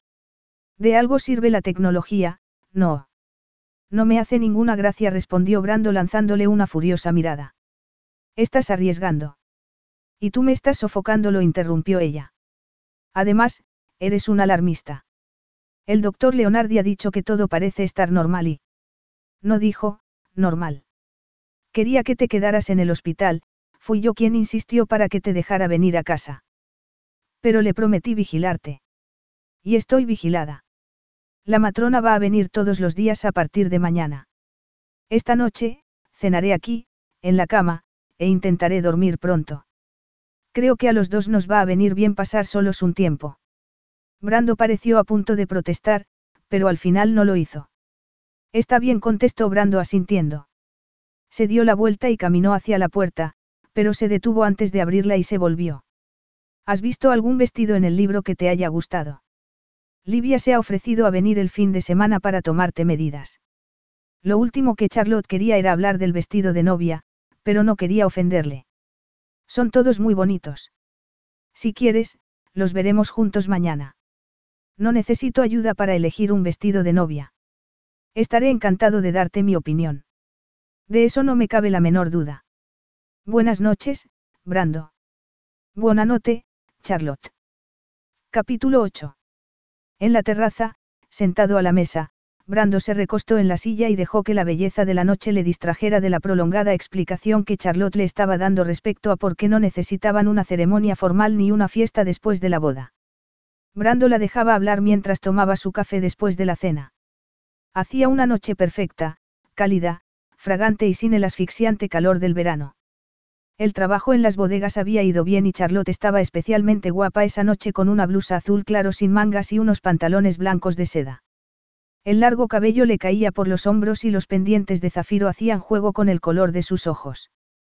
De algo sirve la tecnología, no. No me hace ninguna gracia, respondió Brando lanzándole una furiosa mirada. Estás arriesgando. Y tú me estás sofocando, lo interrumpió ella. Además, eres un alarmista. El doctor Leonardi ha dicho que todo parece estar normal y... No dijo, normal. Quería que te quedaras en el hospital, fui yo quien insistió para que te dejara venir a casa. Pero le prometí vigilarte. Y estoy vigilada. La matrona va a venir todos los días a partir de mañana. Esta noche, cenaré aquí, en la cama, e intentaré dormir pronto. Creo que a los dos nos va a venir bien pasar solos un tiempo. Brando pareció a punto de protestar, pero al final no lo hizo. Está bien, contestó Brando asintiendo. Se dio la vuelta y caminó hacia la puerta, pero se detuvo antes de abrirla y se volvió. ¿Has visto algún vestido en el libro que te haya gustado? Livia se ha ofrecido a venir el fin de semana para tomarte medidas. Lo último que Charlotte quería era hablar del vestido de novia, pero no quería ofenderle. Son todos muy bonitos. Si quieres, los veremos juntos mañana. No necesito ayuda para elegir un vestido de novia. Estaré encantado de darte mi opinión. De eso no me cabe la menor duda. Buenas noches, Brando. Buena noche, Charlotte. Capítulo 8. En la terraza, sentado a la mesa, Brando se recostó en la silla y dejó que la belleza de la noche le distrajera de la prolongada explicación que Charlotte le estaba dando respecto a por qué no necesitaban una ceremonia formal ni una fiesta después de la boda. Brando la dejaba hablar mientras tomaba su café después de la cena. Hacía una noche perfecta, cálida, fragante y sin el asfixiante calor del verano. El trabajo en las bodegas había ido bien y Charlotte estaba especialmente guapa esa noche con una blusa azul claro sin mangas y unos pantalones blancos de seda. El largo cabello le caía por los hombros y los pendientes de zafiro hacían juego con el color de sus ojos.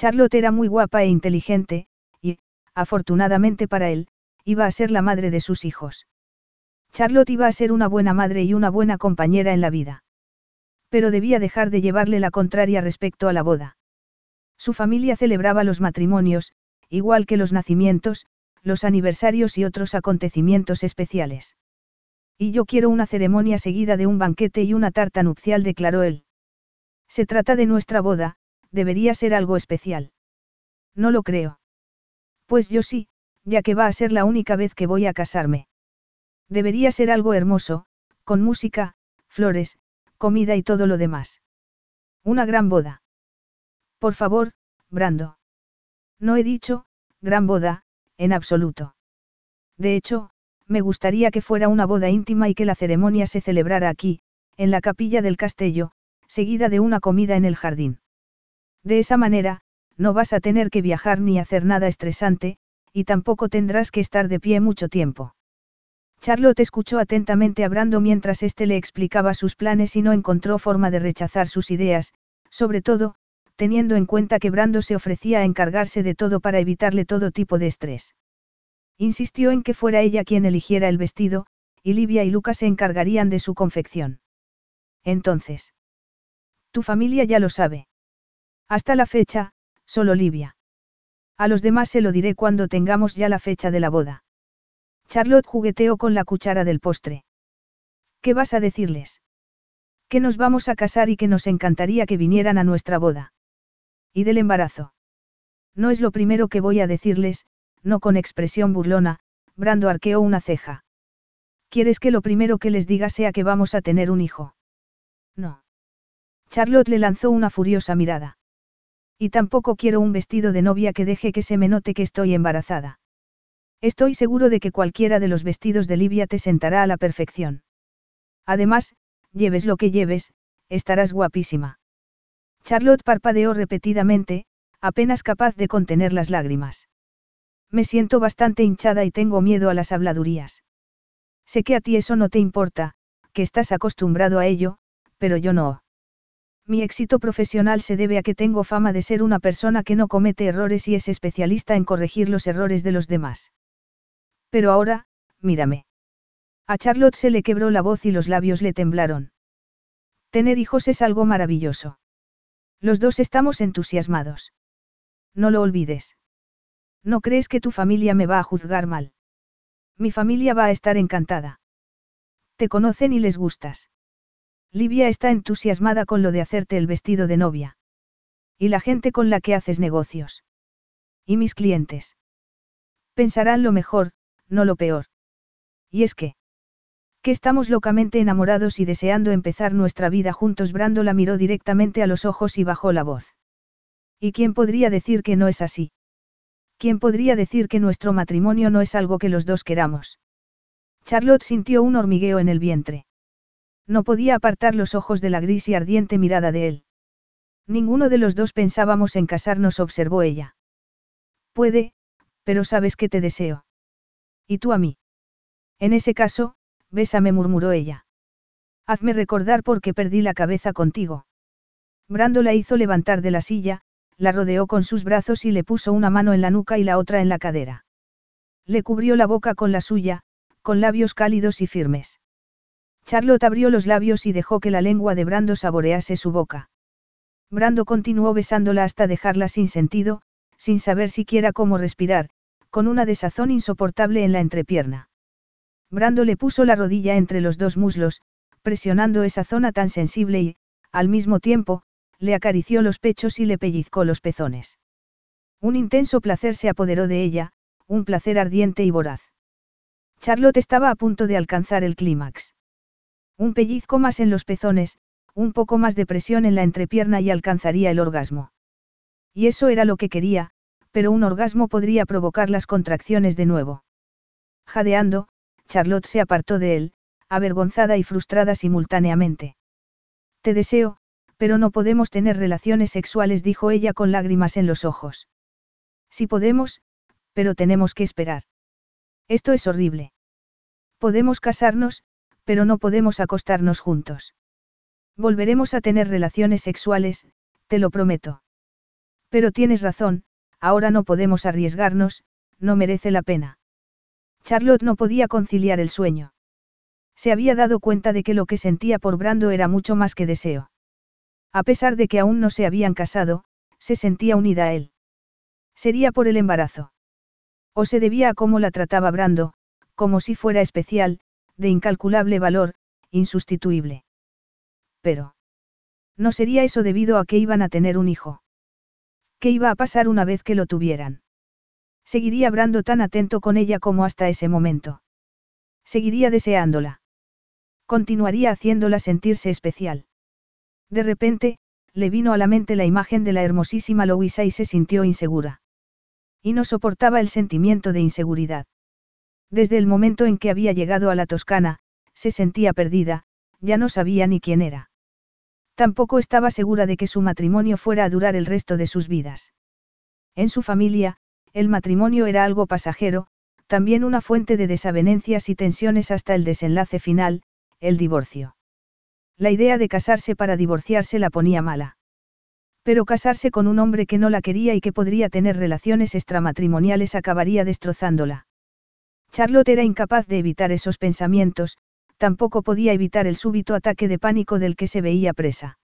Charlotte era muy guapa e inteligente, y, afortunadamente para él, iba a ser la madre de sus hijos. Charlotte iba a ser una buena madre y una buena compañera en la vida. Pero debía dejar de llevarle la contraria respecto a la boda. Su familia celebraba los matrimonios, igual que los nacimientos, los aniversarios y otros acontecimientos especiales. Y yo quiero una ceremonia seguida de un banquete y una tarta nupcial, declaró él. Se trata de nuestra boda, debería ser algo especial. No lo creo. Pues yo sí, ya que va a ser la única vez que voy a casarme. Debería ser algo hermoso, con música, flores, comida y todo lo demás. Una gran boda. Por favor, Brando. No he dicho, gran boda, en absoluto. De hecho, me gustaría que fuera una boda íntima y que la ceremonia se celebrara aquí, en la capilla del castillo, seguida de una comida en el jardín. De esa manera, no vas a tener que viajar ni hacer nada estresante, y tampoco tendrás que estar de pie mucho tiempo. Charlotte escuchó atentamente a Brando mientras éste le explicaba sus planes y no encontró forma de rechazar sus ideas, sobre todo, teniendo en cuenta que Brando se ofrecía a encargarse de todo para evitarle todo tipo de estrés. Insistió en que fuera ella quien eligiera el vestido, y Livia y Lucas se encargarían de su confección. Entonces. Tu familia ya lo sabe. Hasta la fecha, solo Livia. A los demás se lo diré cuando tengamos ya la fecha de la boda. Charlotte jugueteó con la cuchara del postre. ¿Qué vas a decirles? Que nos vamos a casar y que nos encantaría que vinieran a nuestra boda. Y del embarazo. No es lo primero que voy a decirles, no con expresión burlona, Brando arqueó una ceja. ¿Quieres que lo primero que les diga sea que vamos a tener un hijo? No. Charlotte le lanzó una furiosa mirada. Y tampoco quiero un vestido de novia que deje que se me note que estoy embarazada. Estoy seguro de que cualquiera de los vestidos de Livia te sentará a la perfección. Además, lleves lo que lleves, estarás guapísima. Charlotte parpadeó repetidamente, apenas capaz de contener las lágrimas. Me siento bastante hinchada y tengo miedo a las habladurías. Sé que a ti eso no te importa, que estás acostumbrado a ello, pero yo no. Mi éxito profesional se debe a que tengo fama de ser una persona que no comete errores y es especialista en corregir los errores de los demás. Pero ahora, mírame. A Charlotte se le quebró la voz y los labios le temblaron. Tener hijos es algo maravilloso. Los dos estamos entusiasmados. No lo olvides. ¿No crees que tu familia me va a juzgar mal? Mi familia va a estar encantada. Te conocen y les gustas. Livia está entusiasmada con lo de hacerte el vestido de novia. Y la gente con la que haces negocios. Y mis clientes. Pensarán lo mejor, no lo peor. Y es que... Que estamos locamente enamorados y deseando empezar nuestra vida juntos. Brando la miró directamente a los ojos y bajó la voz. ¿Y quién podría decir que no es así? ¿Quién podría decir que nuestro matrimonio no es algo que los dos queramos? Charlotte sintió un hormigueo en el vientre. No podía apartar los ojos de la gris y ardiente mirada de él. Ninguno de los dos pensábamos en casarnos, observó ella. Puede, pero sabes que te deseo. ¿Y tú a mí? En ese caso, bésame, murmuró ella. Hazme recordar por qué perdí la cabeza contigo. Brando la hizo levantar de la silla, la rodeó con sus brazos y le puso una mano en la nuca y la otra en la cadera. Le cubrió la boca con la suya, con labios cálidos y firmes. Charlotte abrió los labios y dejó que la lengua de Brando saborease su boca. Brando continuó besándola hasta dejarla sin sentido, sin saber siquiera cómo respirar, con una desazón insoportable en la entrepierna. Brando le puso la rodilla entre los dos muslos, presionando esa zona tan sensible y, al mismo tiempo, le acarició los pechos y le pellizcó los pezones. Un intenso placer se apoderó de ella, un placer ardiente y voraz. Charlotte estaba a punto de alcanzar el clímax. Un pellizco más en los pezones, un poco más de presión en la entrepierna y alcanzaría el orgasmo. Y eso era lo que quería, pero un orgasmo podría provocar las contracciones de nuevo. Jadeando, Charlotte se apartó de él, avergonzada y frustrada simultáneamente. Te deseo, pero no podemos tener relaciones sexuales, dijo ella con lágrimas en los ojos. Sí podemos, pero tenemos que esperar. Esto es horrible. Podemos casarnos, pero no podemos acostarnos juntos. Volveremos a tener relaciones sexuales, te lo prometo. Pero tienes razón, ahora no podemos arriesgarnos, no merece la pena. Charlotte no podía conciliar el sueño. Se había dado cuenta de que lo que sentía por Brando era mucho más que deseo. A pesar de que aún no se habían casado, se sentía unida a él. Sería por el embarazo. O se debía a cómo la trataba Brando, como si fuera especial, de incalculable valor, insustituible. Pero. No sería eso debido a que iban a tener un hijo. ¿Qué iba a pasar una vez que lo tuvieran? Seguiría Brando tan atento con ella como hasta ese momento. Seguiría deseándola. Continuaría haciéndola sentirse especial. De repente, le vino a la mente la imagen de la hermosísima Louisa y se sintió insegura. Y no soportaba el sentimiento de inseguridad. Desde el momento en que había llegado a la Toscana, se sentía perdida, ya no sabía ni quién era. Tampoco estaba segura de que su matrimonio fuera a durar el resto de sus vidas. En su familia, el matrimonio era algo pasajero, también una fuente de desavenencias y tensiones hasta el desenlace final, el divorcio. La idea de casarse para divorciarse la ponía mala. Pero casarse con un hombre que no la quería y que podría tener relaciones extramatrimoniales acabaría destrozándola. Charlotte era incapaz de evitar esos pensamientos, tampoco podía evitar el súbito ataque de pánico del que se veía presa.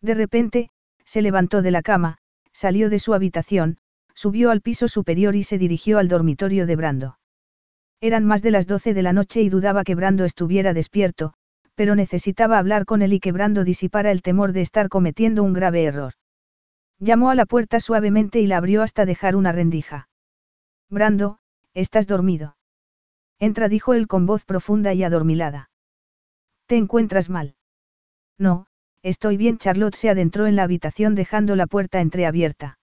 De repente, se levantó de la cama, salió de su habitación, subió al piso superior y se dirigió al dormitorio de Brando. Eran más de las doce de la noche y dudaba que Brando estuviera despierto, pero necesitaba hablar con él y que Brando disipara el temor de estar cometiendo un grave error. Llamó a la puerta suavemente y la abrió hasta dejar una rendija. Brando, estás dormido. Entra, dijo él con voz profunda y adormilada. ¿Te encuentras mal? No, estoy bien. Charlotte se adentró en la habitación dejando la puerta entreabierta.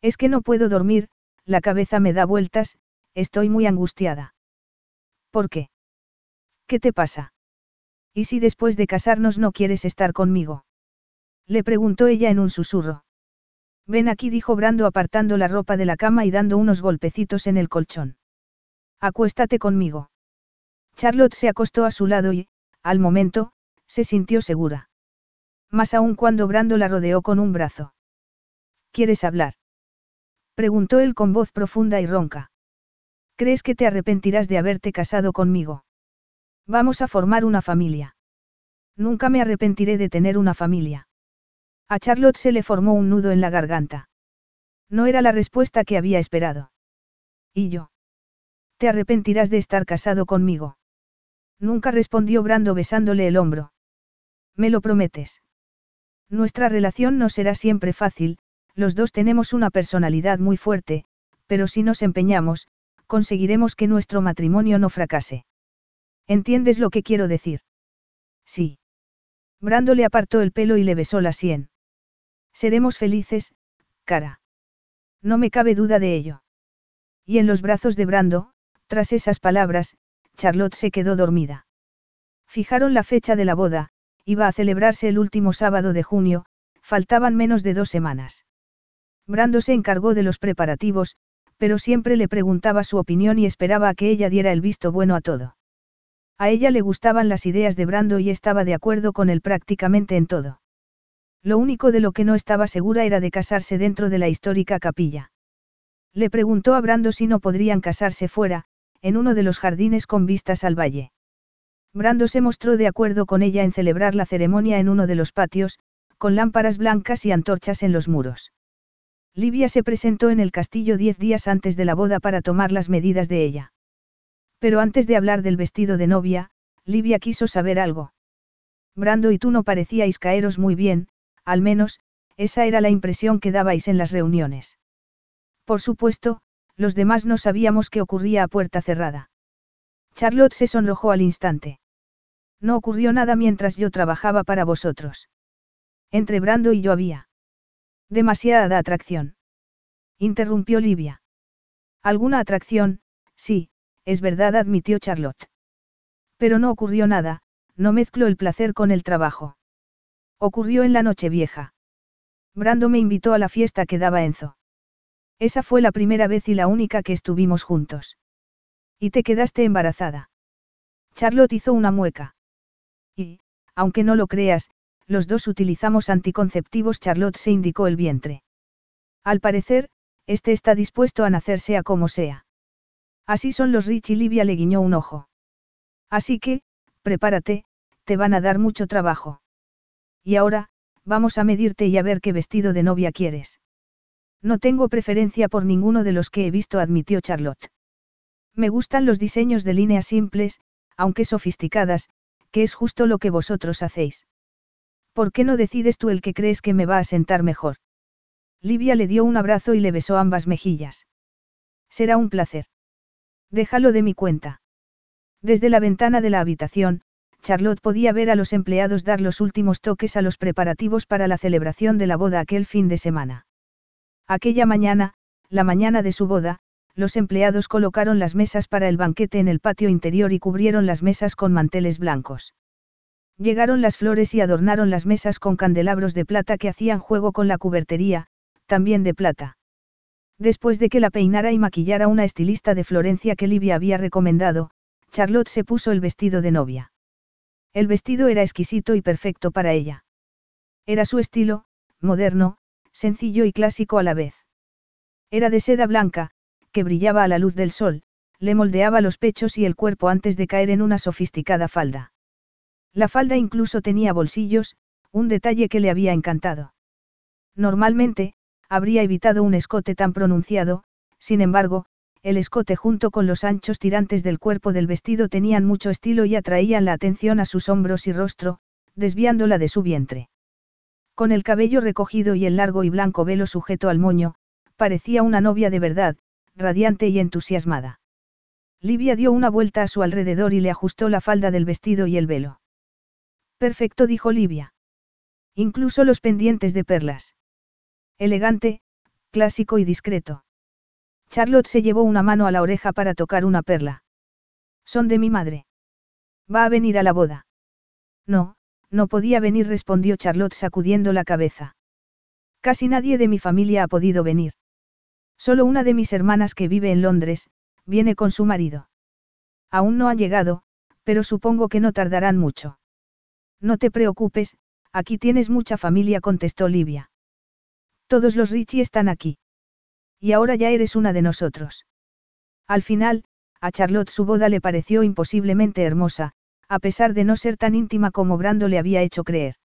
Es que no puedo dormir, la cabeza me da vueltas, estoy muy angustiada. ¿Por qué? ¿Qué te pasa? ¿Y si después de casarnos no quieres estar conmigo? Le preguntó ella en un susurro. Ven aquí, dijo Brando apartando la ropa de la cama y dando unos golpecitos en el colchón. Acuéstate conmigo. Charlotte se acostó a su lado y, al momento, se sintió segura. Más aún cuando Brando la rodeó con un brazo. ¿Quieres hablar? Preguntó él con voz profunda y ronca. ¿Crees que te arrepentirás de haberte casado conmigo? Vamos a formar una familia. Nunca me arrepentiré de tener una familia. A Charlotte se le formó un nudo en la garganta. No era la respuesta que había esperado. ¿Y yo? Te arrepentirás de estar casado conmigo. Nunca respondió Brando besándole el hombro. ¿Me lo prometes? Nuestra relación no será siempre fácil, los dos tenemos una personalidad muy fuerte, pero si nos empeñamos, conseguiremos que nuestro matrimonio no fracase. ¿Entiendes lo que quiero decir? Sí. Brando le apartó el pelo y le besó la sien. Seremos felices, cara. No me cabe duda de ello. Y en los brazos de Brando, tras esas palabras, Charlotte se quedó dormida. Fijaron la fecha de la boda, iba a celebrarse el último sábado de junio, faltaban menos de dos semanas. Brando se encargó de los preparativos, pero siempre le preguntaba su opinión y esperaba a que ella diera el visto bueno a todo. A ella le gustaban las ideas de Brando y estaba de acuerdo con él prácticamente en todo. Lo único de lo que no estaba segura era de casarse dentro de la histórica capilla. Le preguntó a Brando si no podrían casarse fuera, en uno de los jardines con vistas al valle. Brando se mostró de acuerdo con ella en celebrar la ceremonia en uno de los patios, con lámparas blancas y antorchas en los muros. Livia se presentó en el castillo diez días antes de la boda para tomar las medidas de ella. Pero antes de hablar del vestido de novia, Livia quiso saber algo. Brando y tú no parecíais caeros muy bien, al menos, esa era la impresión que dabais en las reuniones. Por supuesto, los demás no sabíamos qué ocurría a puerta cerrada. Charlotte se sonrojó al instante. No ocurrió nada mientras yo trabajaba para vosotros. Entre Brando y yo había. Demasiada atracción. Interrumpió Livia. Alguna atracción, sí, es verdad, admitió Charlotte. Pero no ocurrió nada, no mezclo el placer con el trabajo. Ocurrió en la noche vieja. Brando me invitó a la fiesta que daba Enzo. Esa fue la primera vez y la única que estuvimos juntos. Y te quedaste embarazada. Charlotte hizo una mueca. Y, aunque no lo creas, los dos utilizamos anticonceptivos. Charlotte se indicó el vientre. Al parecer, este está dispuesto a nacer sea como sea. Así son los Rich y Livia le guiñó un ojo. Así que, prepárate, te van a dar mucho trabajo. Y ahora, vamos a medirte y a ver qué vestido de novia quieres. No tengo preferencia por ninguno de los que he visto, admitió Charlotte. Me gustan los diseños de líneas simples, aunque sofisticadas, que es justo lo que vosotros hacéis. ¿Por qué no decides tú el que crees que me va a sentar mejor? Livia le dio un abrazo y le besó ambas mejillas. Será un placer. Déjalo de mi cuenta. Desde la ventana de la habitación, Charlotte podía ver a los empleados dar los últimos toques a los preparativos para la celebración de la boda aquel fin de semana. Aquella mañana, la mañana de su boda, los empleados colocaron las mesas para el banquete en el patio interior y cubrieron las mesas con manteles blancos. Llegaron las flores y adornaron las mesas con candelabros de plata que hacían juego con la cubertería, también de plata. Después de que la peinara y maquillara una estilista de Florencia que Livia había recomendado, Charlotte se puso el vestido de novia. El vestido era exquisito y perfecto para ella. Era su estilo, moderno, sencillo y clásico a la vez. Era de seda blanca, que brillaba a la luz del sol, le moldeaba los pechos y el cuerpo antes de caer en una sofisticada falda. La falda incluso tenía bolsillos, un detalle que le había encantado. Normalmente, habría evitado un escote tan pronunciado, sin embargo, el escote junto con los anchos tirantes del cuerpo del vestido tenían mucho estilo y atraían la atención a sus hombros y rostro, desviándola de su vientre. Con el cabello recogido y el largo y blanco velo sujeto al moño, parecía una novia de verdad, radiante y entusiasmada. Livia dio una vuelta a su alrededor y le ajustó la falda del vestido y el velo. Perfecto, dijo Livia. Incluso los pendientes de perlas. Elegante, clásico y discreto. Charlotte se llevó una mano a la oreja para tocar una perla. Son de mi madre. ¿Va a venir a la boda? No, no podía venir, respondió Charlotte sacudiendo la cabeza. Casi nadie de mi familia ha podido venir. Solo una de mis hermanas que vive en Londres, viene con su marido. Aún no han llegado, pero supongo que no tardarán mucho. No te preocupes, aquí tienes mucha familia, contestó Livia. Todos los Richie están aquí. Y ahora ya eres una de nosotros. Al final, a Charlotte su boda le pareció imposiblemente hermosa, a pesar de no ser tan íntima como Brando le había hecho creer.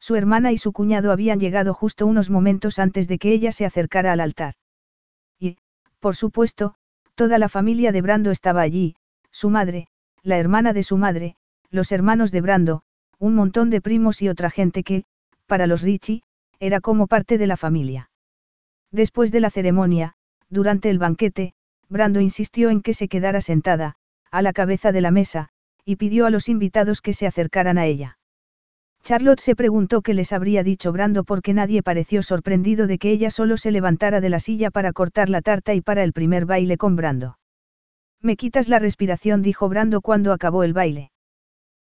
Su hermana y su cuñado habían llegado justo unos momentos antes de que ella se acercara al altar. Y, por supuesto, toda la familia de Brando estaba allí, su madre, la hermana de su madre, los hermanos de Brando, un montón de primos y otra gente que, para los Richie, era como parte de la familia. Después de la ceremonia, durante el banquete, Brando insistió en que se quedara sentada, a la cabeza de la mesa, y pidió a los invitados que se acercaran a ella. Charlotte se preguntó qué les habría dicho Brando porque nadie pareció sorprendido de que ella solo se levantara de la silla para cortar la tarta y para el primer baile con Brando. Me quitas la respiración, dijo Brando cuando acabó el baile.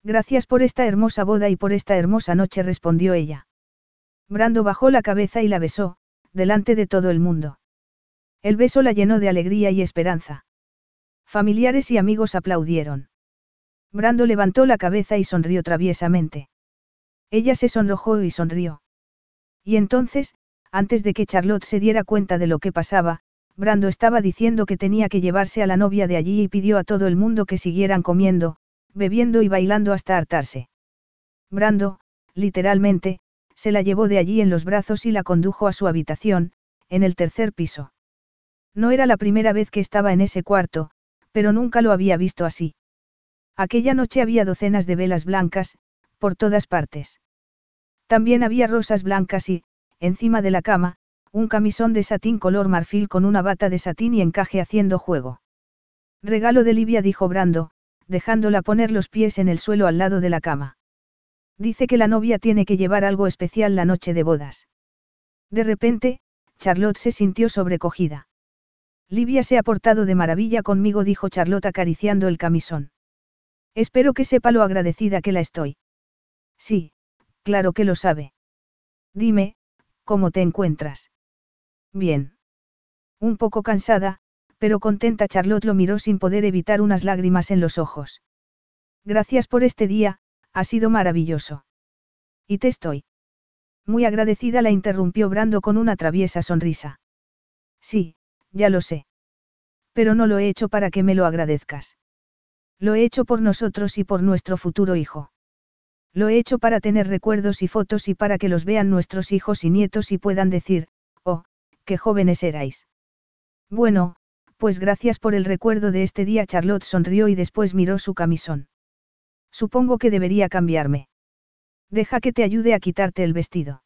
Gracias por esta hermosa boda y por esta hermosa noche, respondió ella. Brando bajó la cabeza y la besó, delante de todo el mundo. El beso la llenó de alegría y esperanza. Familiares y amigos aplaudieron. Brando levantó la cabeza y sonrió traviesamente. Ella se sonrojó y sonrió. Y entonces, antes de que Charlotte se diera cuenta de lo que pasaba, Brando estaba diciendo que tenía que llevarse a la novia de allí y pidió a todo el mundo que siguieran comiendo, bebiendo y bailando hasta hartarse. Brando, literalmente, se la llevó de allí en los brazos y la condujo a su habitación, en el tercer piso. No era la primera vez que estaba en ese cuarto, pero nunca lo había visto así. Aquella noche había docenas de velas blancas, por todas partes. También había rosas blancas y, encima de la cama, un camisón de satín color marfil con una bata de satín y encaje haciendo juego. Regalo de Livia, dijo Brando, dejándola poner los pies en el suelo al lado de la cama. Dice que la novia tiene que llevar algo especial la noche de bodas. De repente, Charlotte se sintió sobrecogida. Livia se ha portado de maravilla conmigo, dijo Charlotte acariciando el camisón. Espero que sepa lo agradecida que la estoy. Sí, claro que lo sabe. Dime, ¿cómo te encuentras? Bien. Un poco cansada, pero contenta Charlotte lo miró sin poder evitar unas lágrimas en los ojos. Gracias por este día, ha sido maravilloso. Y te estoy. Muy agradecida la interrumpió Brando con una traviesa sonrisa. Sí, ya lo sé. Pero no lo he hecho para que me lo agradezcas. Lo he hecho por nosotros y por nuestro futuro hijo. Lo he hecho para tener recuerdos y fotos y para que los vean nuestros hijos y nietos y puedan decir, oh, qué jóvenes erais. Bueno, pues gracias por el recuerdo de este día. Charlotte sonrió y después miró su camisón. Supongo que debería cambiarme. Deja que te ayude a quitarte el vestido.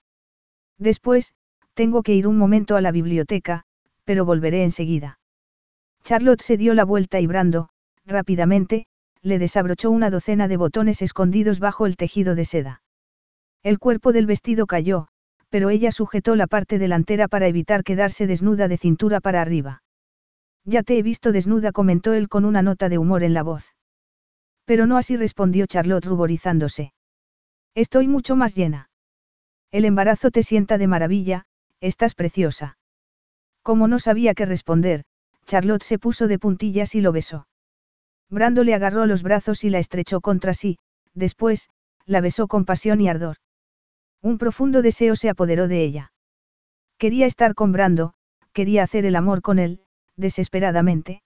Después, tengo que ir un momento a la biblioteca, pero volveré enseguida. Charlotte se dio la vuelta y Brando, rápidamente, le desabrochó una docena de botones escondidos bajo el tejido de seda. El cuerpo del vestido cayó, pero ella sujetó la parte delantera para evitar quedarse desnuda de cintura para arriba. Ya te he visto desnuda, comentó él con una nota de humor en la voz. Pero no así respondió Charlotte ruborizándose. Estoy mucho más llena. El embarazo te sienta de maravilla, estás preciosa. Como no sabía qué responder, Charlotte se puso de puntillas y lo besó. Brando le agarró los brazos y la estrechó contra sí, después, la besó con pasión y ardor. Un profundo deseo se apoderó de ella. Quería estar con Brando, quería hacer el amor con él, desesperadamente.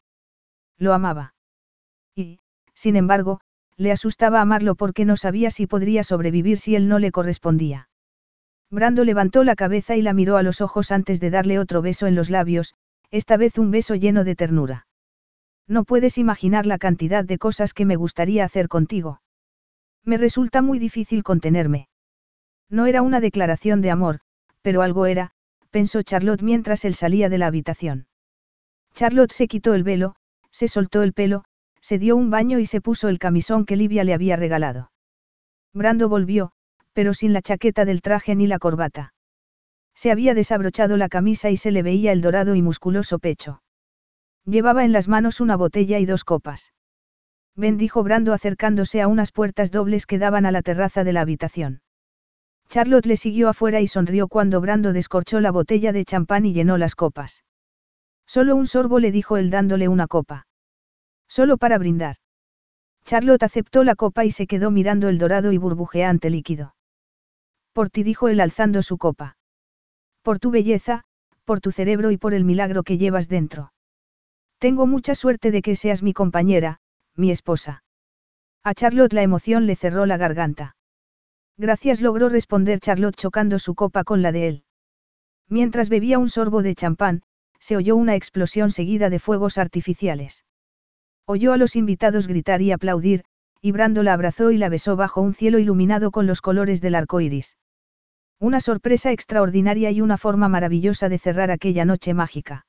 Lo amaba. Y, sin embargo, le asustaba amarlo porque no sabía si podría sobrevivir si él no le correspondía. Brando levantó la cabeza y la miró a los ojos antes de darle otro beso en los labios, esta vez un beso lleno de ternura. No puedes imaginar la cantidad de cosas que me gustaría hacer contigo. Me resulta muy difícil contenerme. No era una declaración de amor, pero algo era, pensó Charlotte mientras él salía de la habitación. Charlotte se quitó el velo, se soltó el pelo, se dio un baño y se puso el camisón que Livia le había regalado. Brando volvió, pero sin la chaqueta del traje ni la corbata. Se había desabrochado la camisa y se le veía el dorado y musculoso pecho. Llevaba en las manos una botella y dos copas. Ven dijo Brando acercándose a unas puertas dobles que daban a la terraza de la habitación. Charlotte le siguió afuera y sonrió cuando Brando descorchó la botella de champán y llenó las copas. Solo un sorbo le dijo él dándole una copa. Solo para brindar. Charlotte aceptó la copa y se quedó mirando el dorado y burbujeante líquido. Por ti dijo él alzando su copa. Por tu belleza, por tu cerebro y por el milagro que llevas dentro. Tengo mucha suerte de que seas mi compañera, mi esposa. A Charlotte la emoción le cerró la garganta. Gracias logró responder Charlotte chocando su copa con la de él. Mientras bebía un sorbo de champán, se oyó una explosión seguida de fuegos artificiales. Oyó a los invitados gritar y aplaudir, y Brando la abrazó y la besó bajo un cielo iluminado con los colores del arco iris. Una sorpresa extraordinaria y una forma maravillosa de cerrar aquella noche mágica.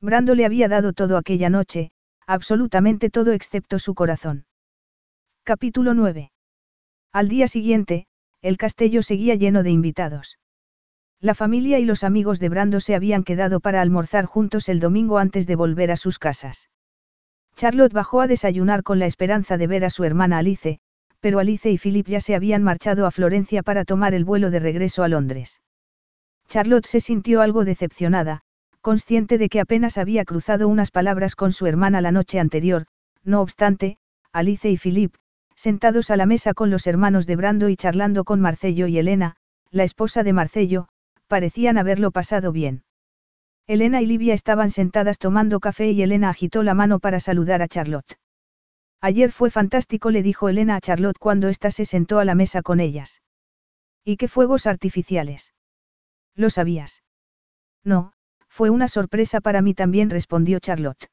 Brando le había dado todo aquella noche, absolutamente todo excepto su corazón. Capítulo 9. Al día siguiente, el castillo seguía lleno de invitados. La familia y los amigos de Brando se habían quedado para almorzar juntos el domingo antes de volver a sus casas. Charlotte bajó a desayunar con la esperanza de ver a su hermana Alice, pero Alice y Philip ya se habían marchado a Florencia para tomar el vuelo de regreso a Londres. Charlotte se sintió algo decepcionada, consciente de que apenas había cruzado unas palabras con su hermana la noche anterior, no obstante, Alice y Philip, sentados a la mesa con los hermanos de Brando y charlando con Marcello y Elena, la esposa de Marcello, parecían haberlo pasado bien. Elena y Livia estaban sentadas tomando café y Elena agitó la mano para saludar a Charlotte. Ayer fue fantástico, le dijo Elena a Charlotte cuando ésta se sentó a la mesa con ellas. ¿Y qué fuegos artificiales? ¿Lo sabías? No, fue una sorpresa para mí también, respondió Charlotte.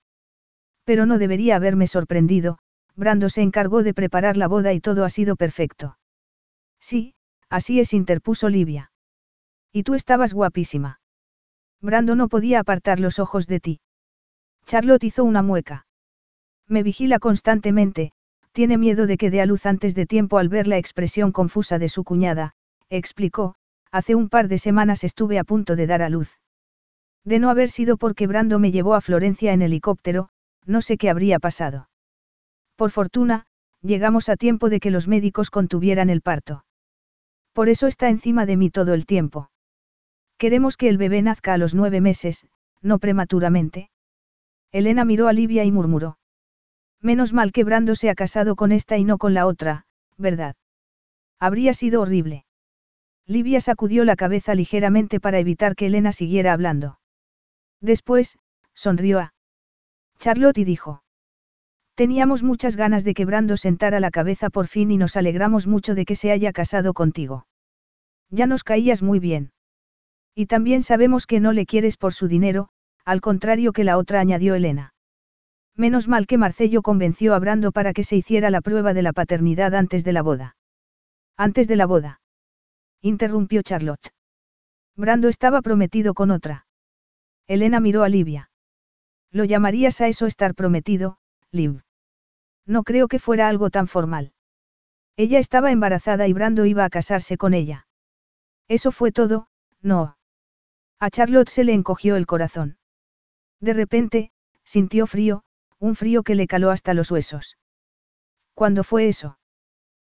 Pero no debería haberme sorprendido, Brando se encargó de preparar la boda y todo ha sido perfecto. Sí, así es, interpuso Livia. Y tú estabas guapísima. Brando no podía apartar los ojos de ti. Charlotte hizo una mueca. Me vigila constantemente, tiene miedo de que dé a luz antes de tiempo al ver la expresión confusa de su cuñada, explicó, hace un par de semanas estuve a punto de dar a luz. De no haber sido porque Brando me llevó a Florencia en helicóptero, no sé qué habría pasado. Por fortuna, llegamos a tiempo de que los médicos contuvieran el parto. Por eso está encima de mí todo el tiempo. Queremos que el bebé nazca a los nueve meses, no prematuramente. Elena miró a Livia y murmuró. Menos mal que Brando se ha casado con esta y no con la otra, ¿verdad? Habría sido horrible. Livia sacudió la cabeza ligeramente para evitar que Elena siguiera hablando. Después, sonrió a Charlotte y dijo. Teníamos muchas ganas de que Brando sentara la cabeza por fin y nos alegramos mucho de que se haya casado contigo. Ya nos caías muy bien. Y también sabemos que no le quieres por su dinero, al contrario que la otra añadió Elena. Menos mal que Marcello convenció a Brando para que se hiciera la prueba de la paternidad antes de la boda. Antes de la boda. Interrumpió Charlotte. Brando estaba prometido con otra. Elena miró a Livia. ¿Lo llamarías a eso estar prometido, Liv? No creo que fuera algo tan formal. Ella estaba embarazada y Brando iba a casarse con ella. Eso fue todo, no. A Charlotte se le encogió el corazón. De repente, sintió frío, un frío que le caló hasta los huesos. ¿Cuándo fue eso?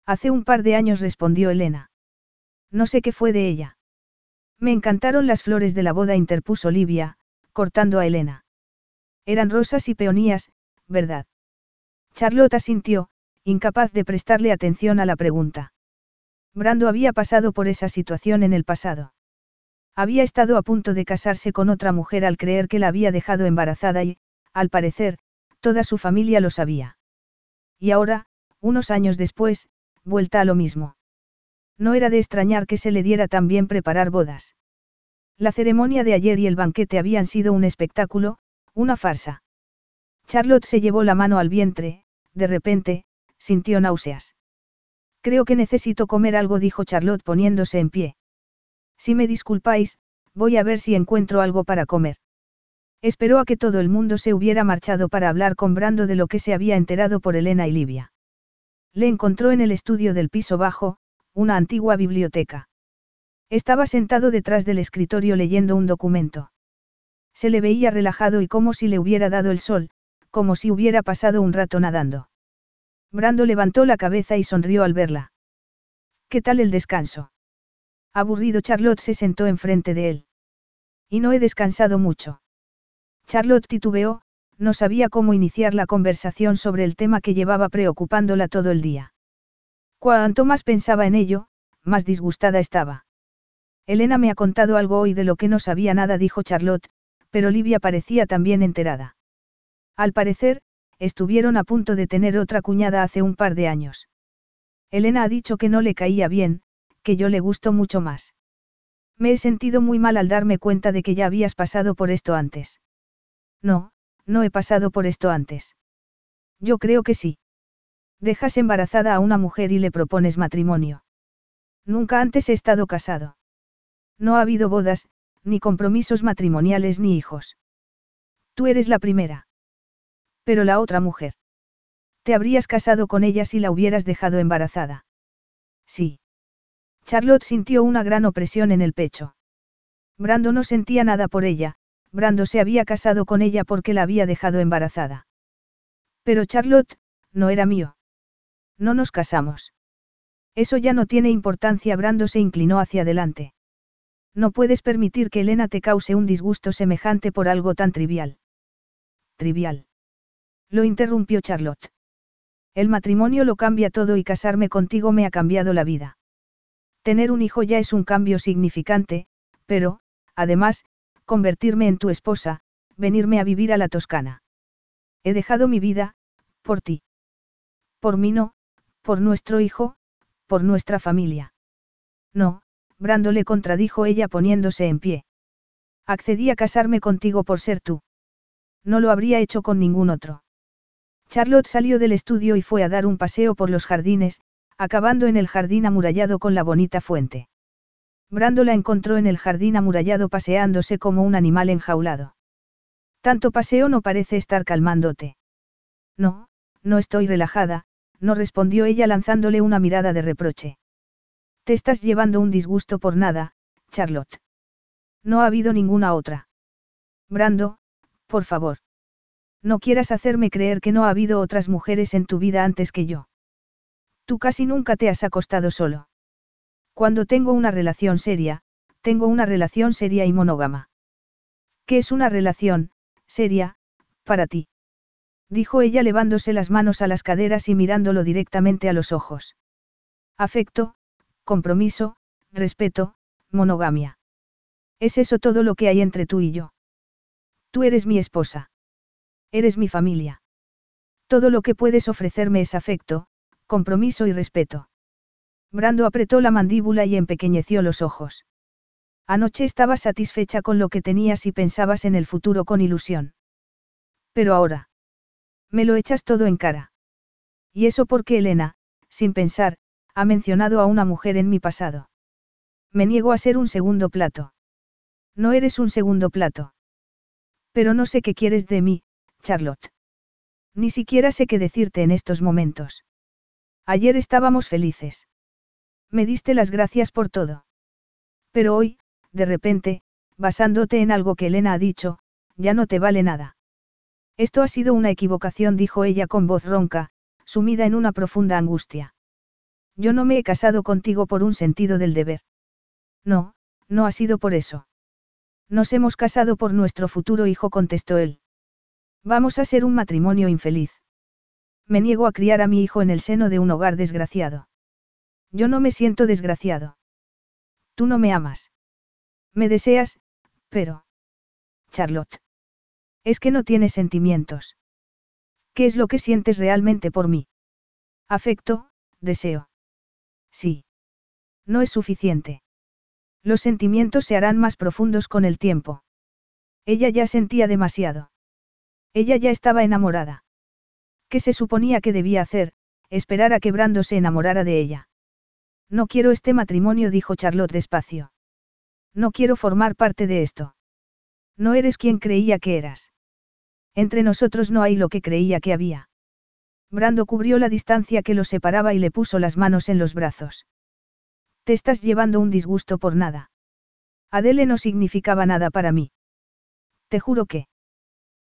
Hace un par de años respondió Elena. No sé qué fue de ella. Me encantaron las flores de la boda, interpuso Livia, cortando a Elena. Eran rosas y peonías, ¿verdad? Charlotte asintió, incapaz de prestarle atención a la pregunta. Brando había pasado por esa situación en el pasado. Había estado a punto de casarse con otra mujer al creer que la había dejado embarazada y, al parecer, toda su familia lo sabía. Y ahora, unos años después, vuelta a lo mismo. No era de extrañar que se le diera tan bien preparar bodas. La ceremonia de ayer y el banquete habían sido un espectáculo, una farsa. Charlotte se llevó la mano al vientre, de repente, sintió náuseas. Creo que necesito comer algo, dijo Charlotte poniéndose en pie. Si me disculpáis, voy a ver si encuentro algo para comer. Esperó a que todo el mundo se hubiera marchado para hablar con Brando de lo que se había enterado por Elena y Livia. Le encontró en el estudio del piso bajo, una antigua biblioteca. Estaba sentado detrás del escritorio leyendo un documento. Se le veía relajado y como si le hubiera dado el sol, como si hubiera pasado un rato nadando. Brando levantó la cabeza y sonrió al verla. ¿Qué tal el descanso? Aburrido Charlotte se sentó enfrente de él. Y no he descansado mucho. Charlotte titubeó, no sabía cómo iniciar la conversación sobre el tema que llevaba preocupándola todo el día. Cuanto más pensaba en ello, más disgustada estaba. Elena me ha contado algo hoy de lo que no sabía nada, dijo Charlotte, pero Livia parecía también enterada. Al parecer, estuvieron a punto de tener otra cuñada hace un par de años. Elena ha dicho que no le caía bien, que yo le gusto mucho más. Me he sentido muy mal al darme cuenta de que ya habías pasado por esto antes. No, no he pasado por esto antes. Yo creo que sí. Dejas embarazada a una mujer y le propones matrimonio. Nunca antes he estado casado. No ha habido bodas, ni compromisos matrimoniales ni hijos. Tú eres la primera. Pero la otra mujer. Te habrías casado con ella si la hubieras dejado embarazada. Sí. Charlotte sintió una gran opresión en el pecho. Brando no sentía nada por ella, Brando se había casado con ella porque la había dejado embarazada. Pero Charlotte, no era mío. No nos casamos. Eso ya no tiene importancia. Brando se inclinó hacia adelante. No puedes permitir que Elena te cause un disgusto semejante por algo tan trivial. Trivial. Lo interrumpió Charlotte. El matrimonio lo cambia todo y casarme contigo me ha cambiado la vida. Tener un hijo ya es un cambio significante, pero, además, convertirme en tu esposa, venirme a vivir a la Toscana. He dejado mi vida, por ti. Por mí no, por nuestro hijo, por nuestra familia. No, Brando le contradijo ella poniéndose en pie. Accedí a casarme contigo por ser tú. No lo habría hecho con ningún otro. Charlotte salió del estudio y fue a dar un paseo por los jardines, acabando en el jardín amurallado con la bonita fuente. Brando la encontró en el jardín amurallado paseándose como un animal enjaulado. Tanto paseo no parece estar calmándote. No, no estoy relajada, no respondió ella lanzándole una mirada de reproche. Te estás llevando un disgusto por nada, Charlotte. No ha habido ninguna otra. Brando, por favor. No quieras hacerme creer que no ha habido otras mujeres en tu vida antes que yo. Tú casi nunca te has acostado solo. Cuando tengo una relación seria, tengo una relación seria y monógama. ¿Qué es una relación, seria, para ti? Dijo ella levándose las manos a las caderas y mirándolo directamente a los ojos. Afecto, compromiso, respeto, monogamia. ¿Es eso todo lo que hay entre tú y yo? Tú eres mi esposa. Eres mi familia. Todo lo que puedes ofrecerme es afecto, compromiso y respeto. Brando apretó la mandíbula y empequeñeció los ojos. Anoche estabas satisfecha con lo que tenías y pensabas en el futuro con ilusión. Pero ahora. Me lo echas todo en cara. Y eso porque Elena, sin pensar, ha mencionado a una mujer en mi pasado. Me niego a ser un segundo plato. No eres un segundo plato. Pero no sé qué quieres de mí, Charlotte. Ni siquiera sé qué decirte en estos momentos. Ayer estábamos felices. Me diste las gracias por todo. Pero hoy, de repente, basándote en algo que Elena ha dicho, ya no te vale nada. Esto ha sido una equivocación, dijo ella con voz ronca, sumida en una profunda angustia. Yo no me he casado contigo por un sentido del deber. No, no ha sido por eso. Nos hemos casado por nuestro futuro hijo, contestó él. Vamos a ser un matrimonio infeliz. Me niego a criar a mi hijo en el seno de un hogar desgraciado. Yo no me siento desgraciado. Tú no me amas. Me deseas, pero... Charlotte. Es que no tienes sentimientos. ¿Qué es lo que sientes realmente por mí? Afecto, deseo. Sí. No es suficiente. Los sentimientos se harán más profundos con el tiempo. Ella ya sentía demasiado. Ella ya estaba enamorada. ¿Qué se suponía que debía hacer? Esperar a que Brando se enamorara de ella. No quiero este matrimonio, dijo Charlotte despacio. No quiero formar parte de esto. No eres quien creía que eras. Entre nosotros no hay lo que creía que había. Brando cubrió la distancia que los separaba y le puso las manos en los brazos. Te estás llevando un disgusto por nada. Adele no significaba nada para mí. Te juro que.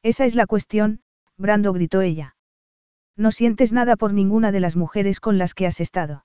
Esa es la cuestión, Brando gritó ella. No sientes nada por ninguna de las mujeres con las que has estado.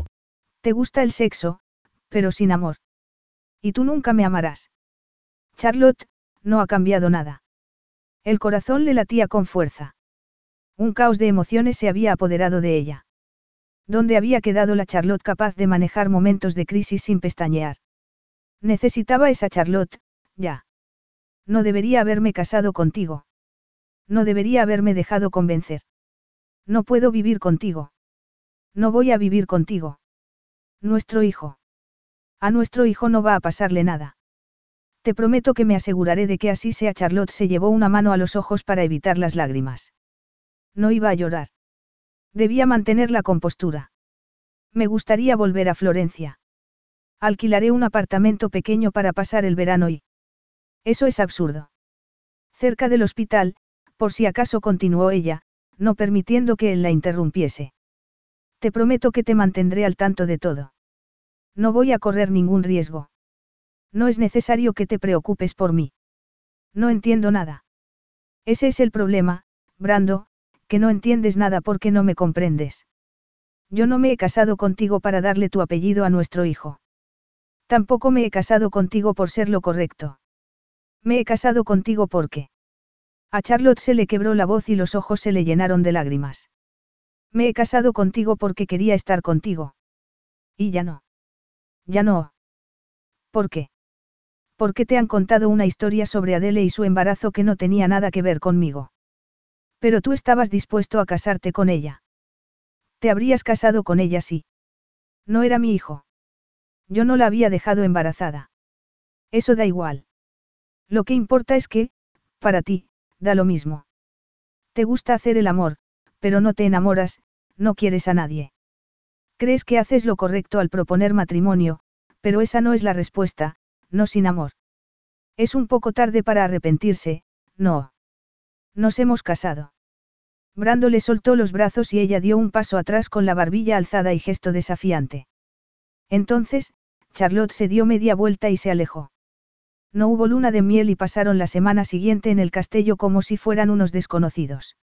Te gusta el sexo, pero sin amor. Y tú nunca me amarás. Charlotte, no ha cambiado nada. El corazón le latía con fuerza. Un caos de emociones se había apoderado de ella. ¿Dónde había quedado la Charlotte capaz de manejar momentos de crisis sin pestañear? Necesitaba esa Charlotte, ya. No debería haberme casado contigo. No debería haberme dejado convencer. No puedo vivir contigo. No voy a vivir contigo. Nuestro hijo. A nuestro hijo no va a pasarle nada. Te prometo que me aseguraré de que así sea. Charlotte se llevó una mano a los ojos para evitar las lágrimas. No iba a llorar. Debía mantener la compostura. Me gustaría volver a Florencia. Alquilaré un apartamento pequeño para pasar el verano y... Eso es absurdo. Cerca del hospital, por si acaso continuó ella, no permitiendo que él la interrumpiese. Te prometo que te mantendré al tanto de todo. No voy a correr ningún riesgo. No es necesario que te preocupes por mí. No entiendo nada. Ese es el problema, Brando, que no entiendes nada porque no me comprendes. Yo no me he casado contigo para darle tu apellido a nuestro hijo. Tampoco me he casado contigo por ser lo correcto. Me he casado contigo porque... A Charlotte se le quebró la voz y los ojos se le llenaron de lágrimas. Me he casado contigo porque quería estar contigo. Y ya no. Ya no. ¿Por qué? Porque te han contado una historia sobre Adele y su embarazo que no tenía nada que ver conmigo. Pero tú estabas dispuesto a casarte con ella. Te habrías casado con ella sí. No era mi hijo. Yo no la había dejado embarazada. Eso da igual. Lo que importa es que, para ti, da lo mismo. Te gusta hacer el amor, pero no te enamoras, no quieres a nadie. Crees que haces lo correcto al proponer matrimonio, pero esa no es la respuesta, no sin amor. Es un poco tarde para arrepentirse, no. Nos hemos casado. Brando le soltó los brazos y ella dio un paso atrás con la barbilla alzada y gesto desafiante. Entonces, Charlotte se dio media vuelta y se alejó. No hubo luna de miel y pasaron la semana siguiente en el castillo como si fueran unos desconocidos.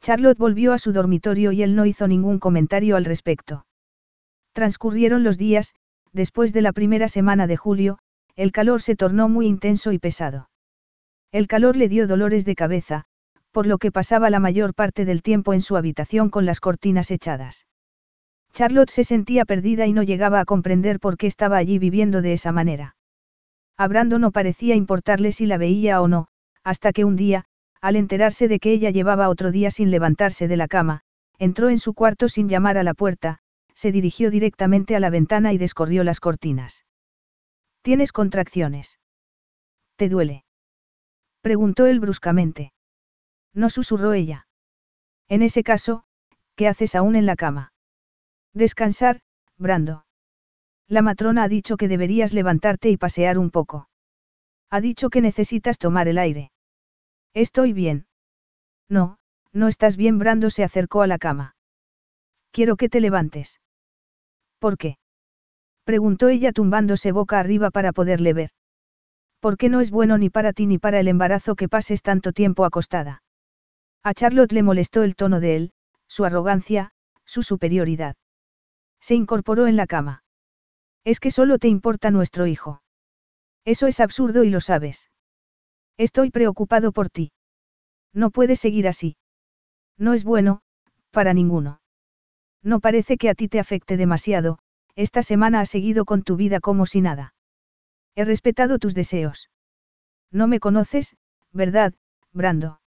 Charlotte volvió a su dormitorio y él no hizo ningún comentario al respecto. Transcurrieron los días, después de la primera semana de julio, el calor se tornó muy intenso y pesado. El calor le dio dolores de cabeza, por lo que pasaba la mayor parte del tiempo en su habitación con las cortinas echadas. Charlotte se sentía perdida y no llegaba a comprender por qué estaba allí viviendo de esa manera. A Brando no parecía importarle si la veía o no, hasta que un día, al enterarse de que ella llevaba otro día sin levantarse de la cama, entró en su cuarto sin llamar a la puerta, se dirigió directamente a la ventana y descorrió las cortinas. ¿Tienes contracciones? ¿Te duele? Preguntó él bruscamente. No susurró ella. En ese caso, ¿qué haces aún en la cama? Descansar, Brando. La matrona ha dicho que deberías levantarte y pasear un poco. Ha dicho que necesitas tomar el aire. Estoy bien. No, no estás bien. Brando se acercó a la cama. Quiero que te levantes. ¿Por qué? Preguntó ella tumbándose boca arriba para poderle ver. ¿Por qué no es bueno ni para ti ni para el embarazo que pases tanto tiempo acostada? A Charlotte le molestó el tono de él, su arrogancia, su superioridad. Se incorporó en la cama. Es que solo te importa nuestro hijo. Eso es absurdo y lo sabes. Estoy preocupado por ti. No puedes seguir así. No es bueno, para ninguno. No parece que a ti te afecte demasiado, esta semana has seguido con tu vida como si nada. He respetado tus deseos. No me conoces, ¿verdad, Brando?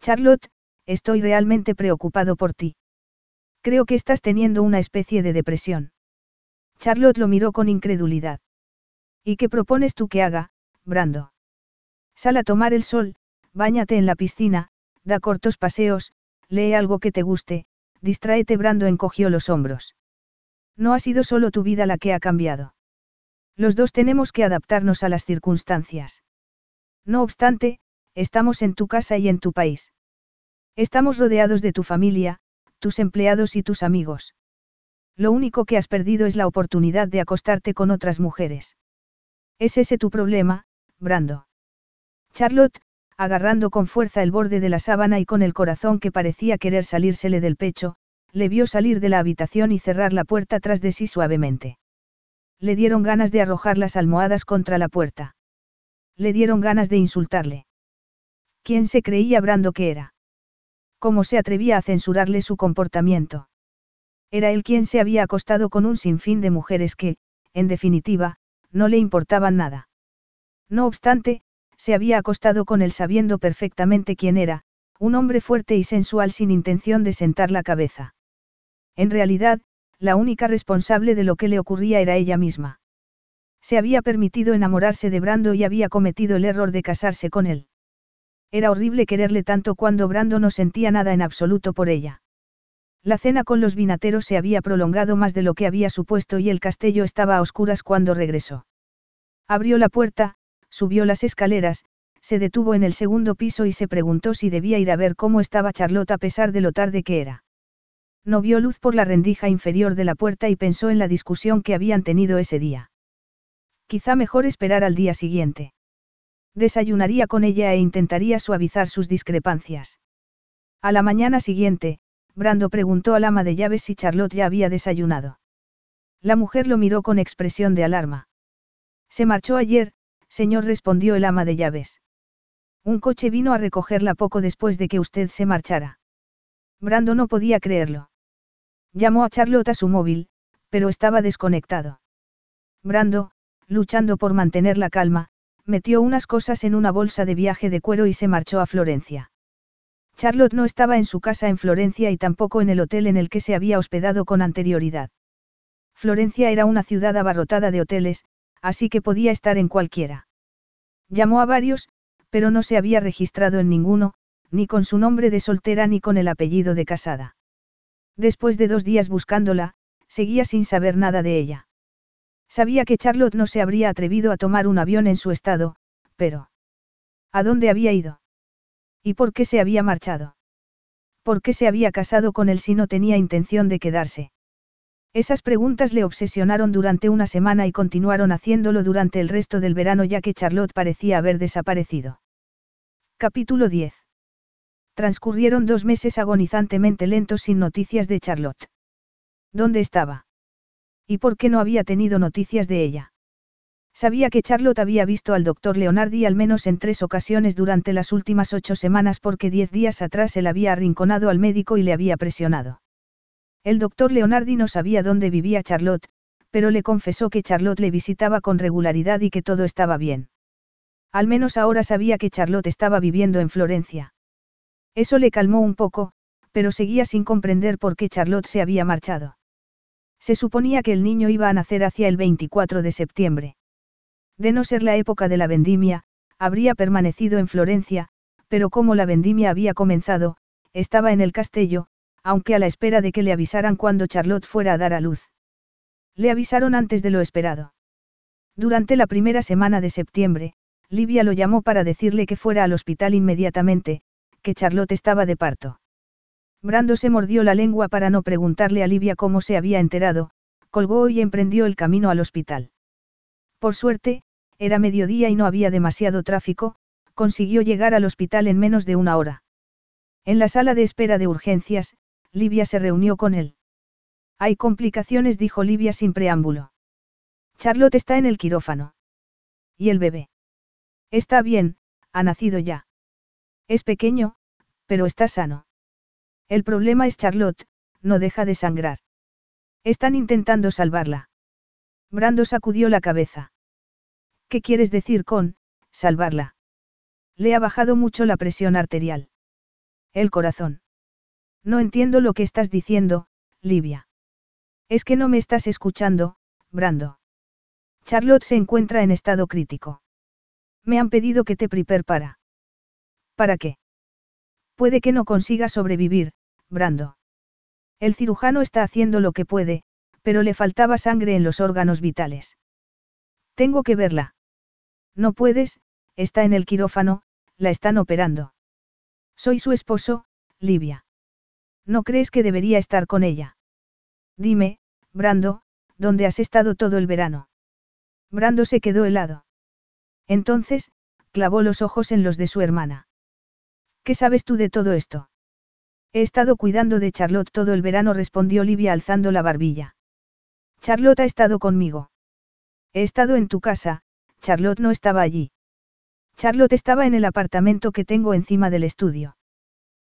Charlotte, estoy realmente preocupado por ti. Creo que estás teniendo una especie de depresión. Charlotte lo miró con incredulidad. ¿Y qué propones tú que haga, Brando? Sal a tomar el sol, báñate en la piscina, da cortos paseos, lee algo que te guste, distráete. Brando encogió los hombros. No ha sido solo tu vida la que ha cambiado. Los dos tenemos que adaptarnos a las circunstancias. No obstante, estamos en tu casa y en tu país. Estamos rodeados de tu familia, tus empleados y tus amigos. Lo único que has perdido es la oportunidad de acostarte con otras mujeres. ¿Es ese tu problema, Brando? Charlotte, agarrando con fuerza el borde de la sábana y con el corazón que parecía querer salírsele del pecho, le vio salir de la habitación y cerrar la puerta tras de sí suavemente. Le dieron ganas de arrojar las almohadas contra la puerta. Le dieron ganas de insultarle. ¿Quién se creía Brando que era? ¿Cómo se atrevía a censurarle su comportamiento? Era él quien se había acostado con un sinfín de mujeres que, en definitiva, no le importaban nada. No obstante, se había acostado con él sabiendo perfectamente quién era, un hombre fuerte y sensual sin intención de sentar la cabeza. En realidad, la única responsable de lo que le ocurría era ella misma. Se había permitido enamorarse de Brando y había cometido el error de casarse con él. Era horrible quererle tanto cuando Brando no sentía nada en absoluto por ella. La cena con los vinateros se había prolongado más de lo que había supuesto y el castillo estaba a oscuras cuando regresó. Abrió la puerta, subió las escaleras, se detuvo en el segundo piso y se preguntó si debía ir a ver cómo estaba Charlotte a pesar de lo tarde que era. No vio luz por la rendija inferior de la puerta y pensó en la discusión que habían tenido ese día. Quizá mejor esperar al día siguiente. Desayunaría con ella e intentaría suavizar sus discrepancias. A la mañana siguiente, Brando preguntó al ama de llaves si Charlotte ya había desayunado. La mujer lo miró con expresión de alarma. Se marchó ayer, señor, respondió el ama de llaves. Un coche vino a recogerla poco después de que usted se marchara. Brando no podía creerlo. Llamó a Charlotte a su móvil, pero estaba desconectado. Brando, luchando por mantener la calma, metió unas cosas en una bolsa de viaje de cuero y se marchó a Florencia. Charlotte no estaba en su casa en Florencia y tampoco en el hotel en el que se había hospedado con anterioridad. Florencia era una ciudad abarrotada de hoteles, así que podía estar en cualquiera. Llamó a varios, pero no se había registrado en ninguno, ni con su nombre de soltera ni con el apellido de casada. Después de dos días buscándola, seguía sin saber nada de ella. Sabía que Charlotte no se habría atrevido a tomar un avión en su estado, pero... ¿A dónde había ido? ¿Y por qué se había marchado? ¿Por qué se había casado con él si no tenía intención de quedarse? Esas preguntas le obsesionaron durante una semana y continuaron haciéndolo durante el resto del verano ya que Charlotte parecía haber desaparecido. Capítulo 10. Transcurrieron dos meses agonizantemente lentos sin noticias de Charlotte. ¿Dónde estaba? ¿Y por qué no había tenido noticias de ella? Sabía que Charlotte había visto al doctor Leonardi al menos en tres ocasiones durante las últimas ocho semanas porque diez días atrás él había arrinconado al médico y le había presionado. El doctor Leonardi no sabía dónde vivía Charlotte, pero le confesó que Charlotte le visitaba con regularidad y que todo estaba bien. Al menos ahora sabía que Charlotte estaba viviendo en Florencia. Eso le calmó un poco, pero seguía sin comprender por qué Charlotte se había marchado. Se suponía que el niño iba a nacer hacia el 24 de septiembre. De no ser la época de la vendimia, habría permanecido en Florencia, pero como la vendimia había comenzado, estaba en el castillo, aunque a la espera de que le avisaran cuando Charlotte fuera a dar a luz. Le avisaron antes de lo esperado. Durante la primera semana de septiembre, Livia lo llamó para decirle que fuera al hospital inmediatamente, que Charlotte estaba de parto. Brando se mordió la lengua para no preguntarle a Livia cómo se había enterado, colgó y emprendió el camino al hospital. Por suerte, era mediodía y no había demasiado tráfico, consiguió llegar al hospital en menos de una hora. En la sala de espera de urgencias, Livia se reunió con él. Hay complicaciones, dijo Livia sin preámbulo. Charlotte está en el quirófano. ¿Y el bebé? Está bien, ha nacido ya. Es pequeño, pero está sano. El problema es Charlotte, no deja de sangrar. Están intentando salvarla. Brando sacudió la cabeza. ¿Qué quieres decir con, salvarla? Le ha bajado mucho la presión arterial. El corazón. No entiendo lo que estás diciendo, Livia. Es que no me estás escuchando, Brando. Charlotte se encuentra en estado crítico. Me han pedido que te prepare para. ¿Para qué? Puede que no consiga sobrevivir, Brando. El cirujano está haciendo lo que puede, pero le faltaba sangre en los órganos vitales. Tengo que verla. No puedes, está en el quirófano, la están operando. Soy su esposo, Livia. ¿No crees que debería estar con ella? Dime, Brando, ¿dónde has estado todo el verano? Brando se quedó helado. Entonces, clavó los ojos en los de su hermana. ¿Qué sabes tú de todo esto? He estado cuidando de Charlotte todo el verano, respondió Livia alzando la barbilla. Charlotte ha estado conmigo. He estado en tu casa, Charlotte no estaba allí. Charlotte estaba en el apartamento que tengo encima del estudio.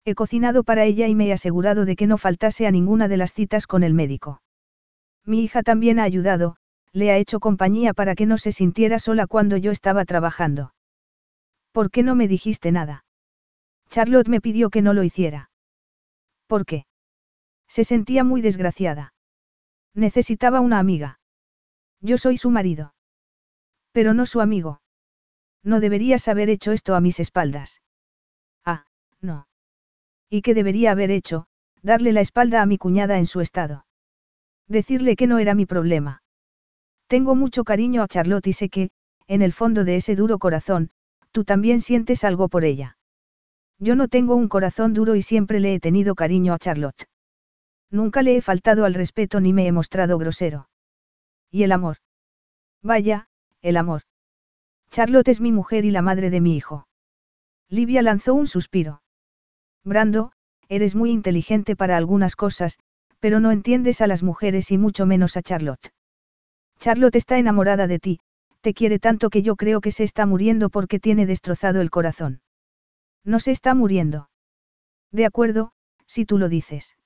He cocinado para ella y me he asegurado de que no faltase a ninguna de las citas con el médico. Mi hija también ha ayudado, le ha hecho compañía para que no se sintiera sola cuando yo estaba trabajando. ¿Por qué no me dijiste nada? Charlotte me pidió que no lo hiciera. ¿Por qué? Se sentía muy desgraciada. Necesitaba una amiga. Yo soy su marido. Pero no su amigo. No deberías haber hecho esto a mis espaldas. Ah, no. ¿Y qué debería haber hecho? Darle la espalda a mi cuñada en su estado. Decirle que no era mi problema. Tengo mucho cariño a Charlotte y sé que, en el fondo de ese duro corazón, tú también sientes algo por ella. Yo no tengo un corazón duro y siempre le he tenido cariño a Charlotte. Nunca le he faltado al respeto ni me he mostrado grosero. ¿Y el amor? Vaya, el amor. Charlotte es mi mujer y la madre de mi hijo. Livia lanzó un suspiro. Brando, eres muy inteligente para algunas cosas, pero no entiendes a las mujeres y mucho menos a Charlotte. Charlotte está enamorada de ti, te quiere tanto que yo creo que se está muriendo porque tiene destrozado el corazón. No se está muriendo. De acuerdo, si tú lo dices.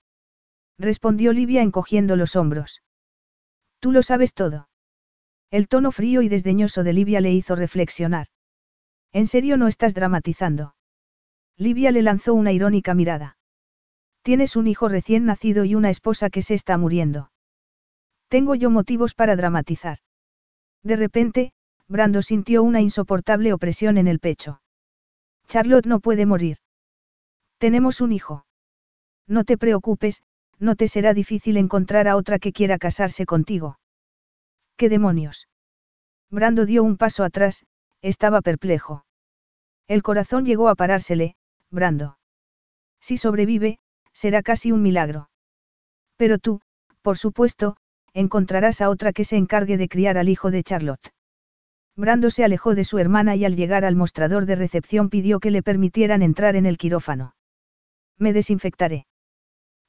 Respondió Livia encogiendo los hombros. Tú lo sabes todo. El tono frío y desdeñoso de Livia le hizo reflexionar. ¿En serio no estás dramatizando? Livia le lanzó una irónica mirada. Tienes un hijo recién nacido y una esposa que se está muriendo. Tengo yo motivos para dramatizar. De repente, Brando sintió una insoportable opresión en el pecho. Charlotte no puede morir. Tenemos un hijo. No te preocupes, no te será difícil encontrar a otra que quiera casarse contigo. ¿Qué demonios? Brando dio un paso atrás, estaba perplejo. El corazón llegó a parársele, Brando. Si sobrevive, será casi un milagro. Pero tú, por supuesto, encontrarás a otra que se encargue de criar al hijo de Charlotte. Brando se alejó de su hermana y al llegar al mostrador de recepción pidió que le permitieran entrar en el quirófano. Me desinfectaré.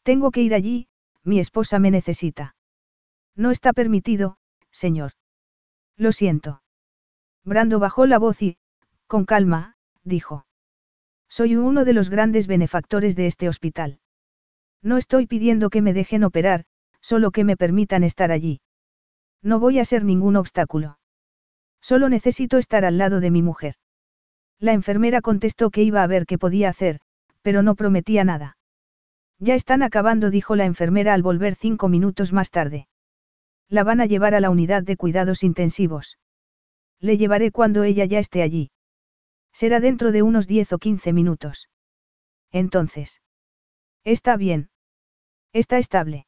Tengo que ir allí, mi esposa me necesita. No está permitido, señor. Lo siento. Brando bajó la voz y, con calma, dijo. Soy uno de los grandes benefactores de este hospital. No estoy pidiendo que me dejen operar, solo que me permitan estar allí. No voy a ser ningún obstáculo. Solo necesito estar al lado de mi mujer. La enfermera contestó que iba a ver qué podía hacer, pero no prometía nada. Ya están acabando, dijo la enfermera al volver cinco minutos más tarde. La van a llevar a la unidad de cuidados intensivos. Le llevaré cuando ella ya esté allí. Será dentro de unos 10 o 15 minutos. Entonces. Está bien. Está estable.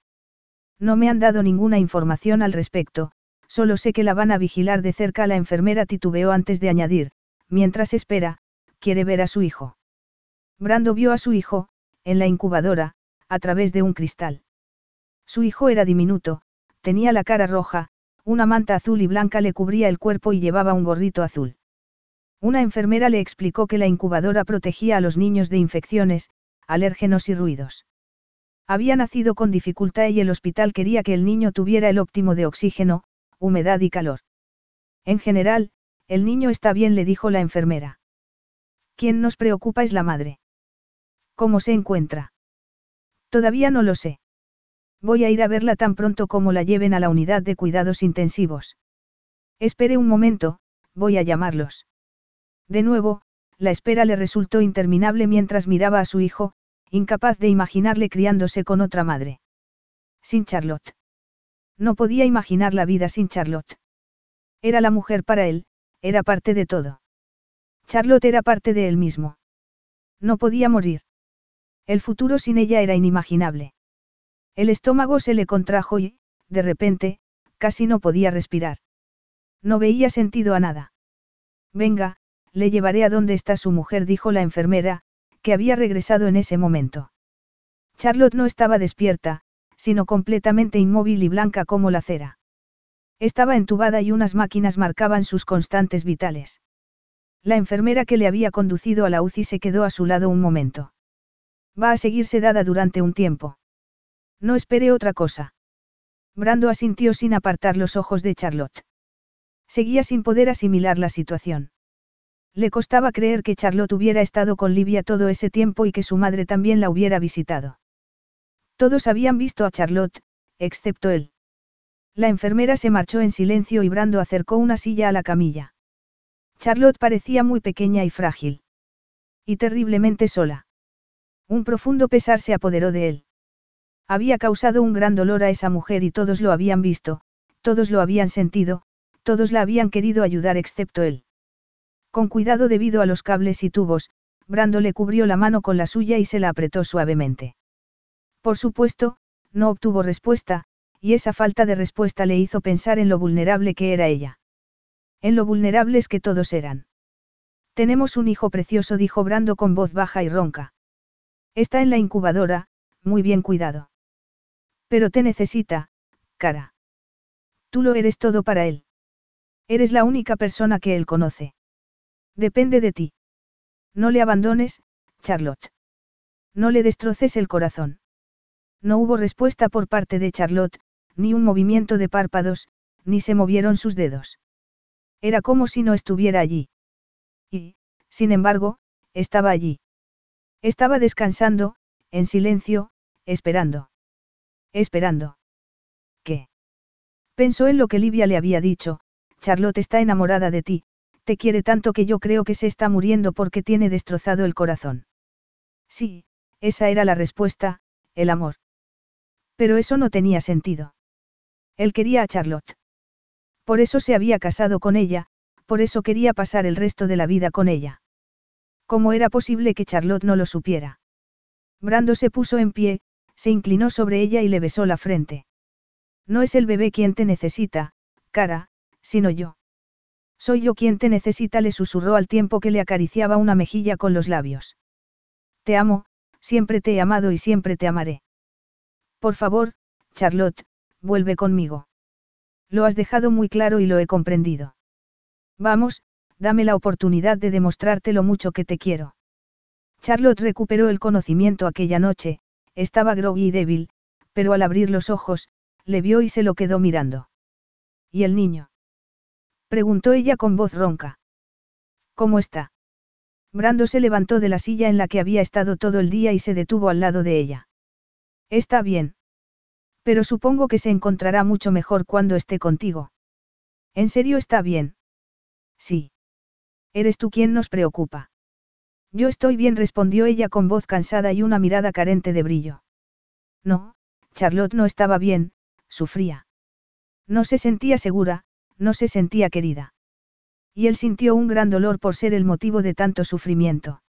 No me han dado ninguna información al respecto, solo sé que la van a vigilar de cerca. La enfermera titubeó antes de añadir, mientras espera, quiere ver a su hijo. Brando vio a su hijo, en la incubadora, a través de un cristal. Su hijo era diminuto, tenía la cara roja, una manta azul y blanca le cubría el cuerpo y llevaba un gorrito azul. Una enfermera le explicó que la incubadora protegía a los niños de infecciones, alérgenos y ruidos. Había nacido con dificultad y el hospital quería que el niño tuviera el óptimo de oxígeno, humedad y calor. En general, el niño está bien, le dijo la enfermera. Quien nos preocupa es la madre. ¿Cómo se encuentra? Todavía no lo sé. Voy a ir a verla tan pronto como la lleven a la unidad de cuidados intensivos. Espere un momento, voy a llamarlos. De nuevo, la espera le resultó interminable mientras miraba a su hijo, incapaz de imaginarle criándose con otra madre. Sin Charlotte. No podía imaginar la vida sin Charlotte. Era la mujer para él, era parte de todo. Charlotte era parte de él mismo. No podía morir. El futuro sin ella era inimaginable. El estómago se le contrajo y, de repente, casi no podía respirar. No veía sentido a nada. Venga, le llevaré a donde está su mujer, dijo la enfermera, que había regresado en ese momento. Charlotte no estaba despierta, sino completamente inmóvil y blanca como la cera. Estaba entubada y unas máquinas marcaban sus constantes vitales. La enfermera que le había conducido a la UCI se quedó a su lado un momento. Va a seguir sedada durante un tiempo. No espere otra cosa. Brando asintió sin apartar los ojos de Charlotte. Seguía sin poder asimilar la situación. Le costaba creer que Charlotte hubiera estado con Livia todo ese tiempo y que su madre también la hubiera visitado. Todos habían visto a Charlotte, excepto él. La enfermera se marchó en silencio y Brando acercó una silla a la camilla. Charlotte parecía muy pequeña y frágil. Y terriblemente sola. Un profundo pesar se apoderó de él. Había causado un gran dolor a esa mujer y todos lo habían visto, todos lo habían sentido, todos la habían querido ayudar excepto él. Con cuidado debido a los cables y tubos, Brando le cubrió la mano con la suya y se la apretó suavemente. Por supuesto, no obtuvo respuesta, y esa falta de respuesta le hizo pensar en lo vulnerable que era ella. En lo vulnerables que todos eran. Tenemos un hijo precioso, dijo Brando con voz baja y ronca. Está en la incubadora, muy bien cuidado. Pero te necesita, cara. Tú lo eres todo para él. Eres la única persona que él conoce. Depende de ti. No le abandones, Charlotte. No le destroces el corazón. No hubo respuesta por parte de Charlotte, ni un movimiento de párpados, ni se movieron sus dedos. Era como si no estuviera allí. Y, sin embargo, estaba allí. Estaba descansando, en silencio, esperando. Esperando. ¿Qué? Pensó en lo que Livia le había dicho, Charlotte está enamorada de ti, te quiere tanto que yo creo que se está muriendo porque tiene destrozado el corazón. Sí, esa era la respuesta, el amor. Pero eso no tenía sentido. Él quería a Charlotte. Por eso se había casado con ella, por eso quería pasar el resto de la vida con ella. ¿Cómo era posible que Charlotte no lo supiera? Brando se puso en pie, se inclinó sobre ella y le besó la frente. No es el bebé quien te necesita, cara, sino yo. Soy yo quien te necesita, le susurró al tiempo que le acariciaba una mejilla con los labios. Te amo, siempre te he amado y siempre te amaré. Por favor, Charlotte, vuelve conmigo. Lo has dejado muy claro y lo he comprendido. Vamos, dame la oportunidad de demostrarte lo mucho que te quiero. Charlotte recuperó el conocimiento aquella noche, estaba groggy y débil, pero al abrir los ojos, le vio y se lo quedó mirando. ¿Y el niño? Preguntó ella con voz ronca. ¿Cómo está? Brando se levantó de la silla en la que había estado todo el día y se detuvo al lado de ella. Está bien. Pero supongo que se encontrará mucho mejor cuando esté contigo. ¿En serio está bien? Sí. Eres tú quien nos preocupa. Yo estoy bien, respondió ella con voz cansada y una mirada carente de brillo. No, Charlotte no estaba bien, sufría. No se sentía segura, no se sentía querida. Y él sintió un gran dolor por ser el motivo de tanto sufrimiento.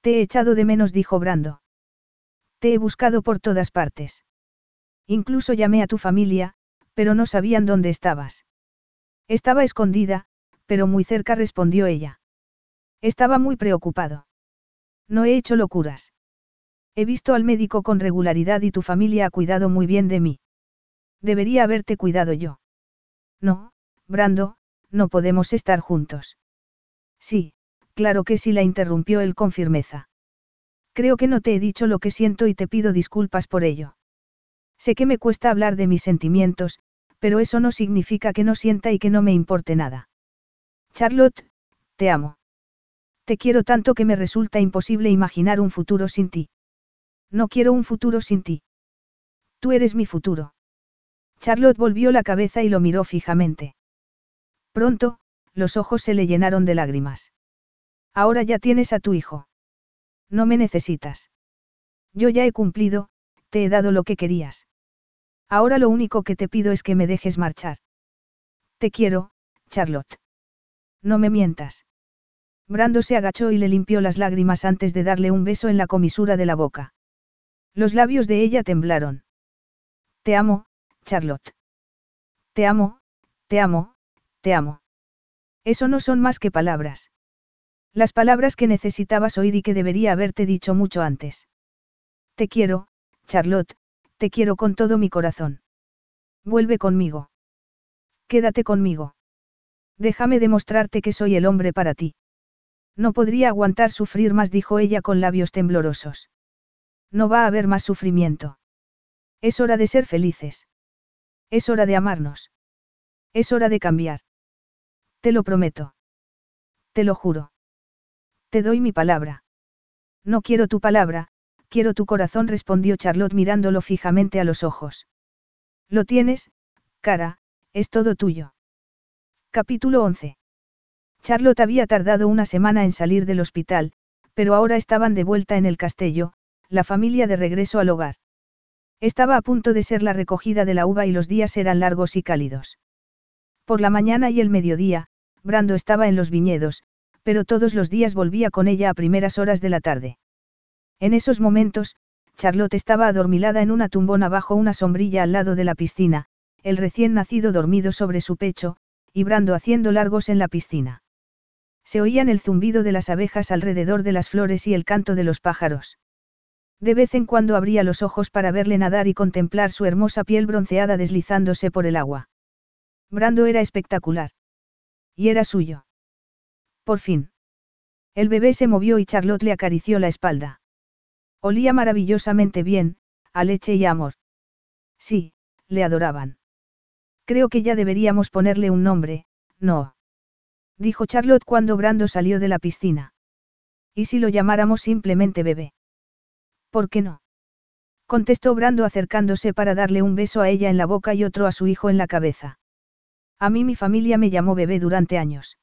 Te he echado de menos, dijo Brando. Te he buscado por todas partes. Incluso llamé a tu familia, pero no sabían dónde estabas. Estaba escondida, pero muy cerca respondió ella. Estaba muy preocupado. No he hecho locuras. He visto al médico con regularidad y tu familia ha cuidado muy bien de mí. Debería haberte cuidado yo. No, Brando, no podemos estar juntos. Sí, claro que sí la interrumpió él con firmeza. Creo que no te he dicho lo que siento y te pido disculpas por ello. Sé que me cuesta hablar de mis sentimientos, pero eso no significa que no sienta y que no me importe nada. Charlotte, te amo. Te quiero tanto que me resulta imposible imaginar un futuro sin ti. No quiero un futuro sin ti. Tú eres mi futuro. Charlotte volvió la cabeza y lo miró fijamente. Pronto, los ojos se le llenaron de lágrimas. Ahora ya tienes a tu hijo. No me necesitas. Yo ya he cumplido, te he dado lo que querías. Ahora lo único que te pido es que me dejes marchar. Te quiero, Charlotte. No me mientas. Brando se agachó y le limpió las lágrimas antes de darle un beso en la comisura de la boca. Los labios de ella temblaron. Te amo, Charlotte. Te amo, te amo, te amo. Eso no son más que palabras. Las palabras que necesitabas oír y que debería haberte dicho mucho antes. Te quiero, Charlotte, te quiero con todo mi corazón. Vuelve conmigo. Quédate conmigo. Déjame demostrarte que soy el hombre para ti. No podría aguantar sufrir más, dijo ella con labios temblorosos. No va a haber más sufrimiento. Es hora de ser felices. Es hora de amarnos. Es hora de cambiar. Te lo prometo. Te lo juro. Te doy mi palabra. No quiero tu palabra, quiero tu corazón, respondió Charlotte mirándolo fijamente a los ojos. Lo tienes, cara, es todo tuyo. Capítulo 11. Charlotte había tardado una semana en salir del hospital, pero ahora estaban de vuelta en el castillo, la familia de regreso al hogar. Estaba a punto de ser la recogida de la uva y los días eran largos y cálidos. Por la mañana y el mediodía, Brando estaba en los viñedos, pero todos los días volvía con ella a primeras horas de la tarde. En esos momentos, Charlotte estaba adormilada en una tumbona bajo una sombrilla al lado de la piscina, el recién nacido dormido sobre su pecho, y Brando haciendo largos en la piscina. Se oían el zumbido de las abejas alrededor de las flores y el canto de los pájaros. De vez en cuando abría los ojos para verle nadar y contemplar su hermosa piel bronceada deslizándose por el agua. Brando era espectacular. Y era suyo. Por fin. El bebé se movió y Charlotte le acarició la espalda. Olía maravillosamente bien, a leche y amor. Sí, le adoraban. Creo que ya deberíamos ponerle un nombre, no. Dijo Charlotte cuando Brando salió de la piscina. ¿Y si lo llamáramos simplemente bebé? ¿Por qué no? Contestó Brando acercándose para darle un beso a ella en la boca y otro a su hijo en la cabeza. A mí mi familia me llamó bebé durante años.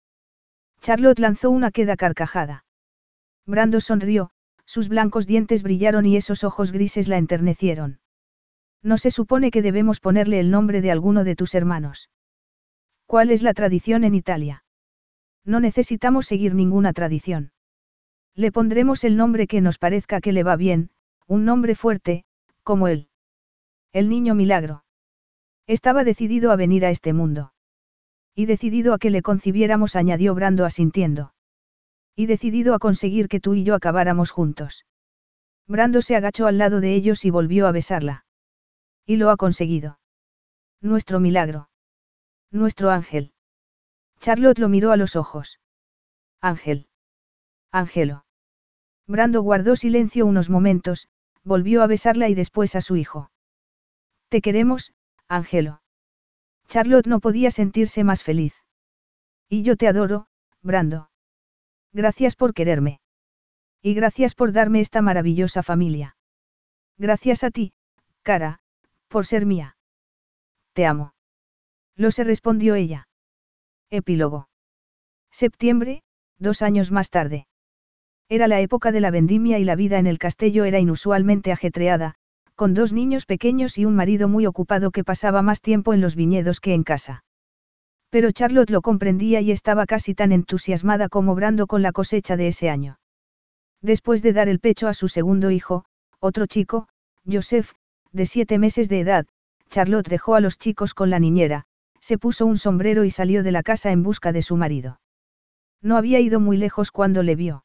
Charlotte lanzó una queda carcajada. Brando sonrió, sus blancos dientes brillaron y esos ojos grises la enternecieron. No se supone que debemos ponerle el nombre de alguno de tus hermanos. ¿Cuál es la tradición en Italia? No necesitamos seguir ninguna tradición. Le pondremos el nombre que nos parezca que le va bien, un nombre fuerte, como él. El niño milagro. Estaba decidido a venir a este mundo. Y decidido a que le concibiéramos, añadió Brando asintiendo. Y decidido a conseguir que tú y yo acabáramos juntos. Brando se agachó al lado de ellos y volvió a besarla. Y lo ha conseguido. Nuestro milagro. Nuestro ángel. Charlotte lo miró a los ojos. Ángel. Ángelo. Brando guardó silencio unos momentos, volvió a besarla y después a su hijo. Te queremos, Ángelo. Charlotte no podía sentirse más feliz. Y yo te adoro, Brando. Gracias por quererme. Y gracias por darme esta maravillosa familia. Gracias a ti, cara, por ser mía. Te amo. Lo se respondió ella. Epílogo. Septiembre, dos años más tarde. Era la época de la vendimia y la vida en el castillo era inusualmente ajetreada, con dos niños pequeños y un marido muy ocupado que pasaba más tiempo en los viñedos que en casa. Pero Charlotte lo comprendía y estaba casi tan entusiasmada como Brando con la cosecha de ese año. Después de dar el pecho a su segundo hijo, otro chico, Joseph, de siete meses de edad, Charlotte dejó a los chicos con la niñera, se puso un sombrero y salió de la casa en busca de su marido. No había ido muy lejos cuando le vio.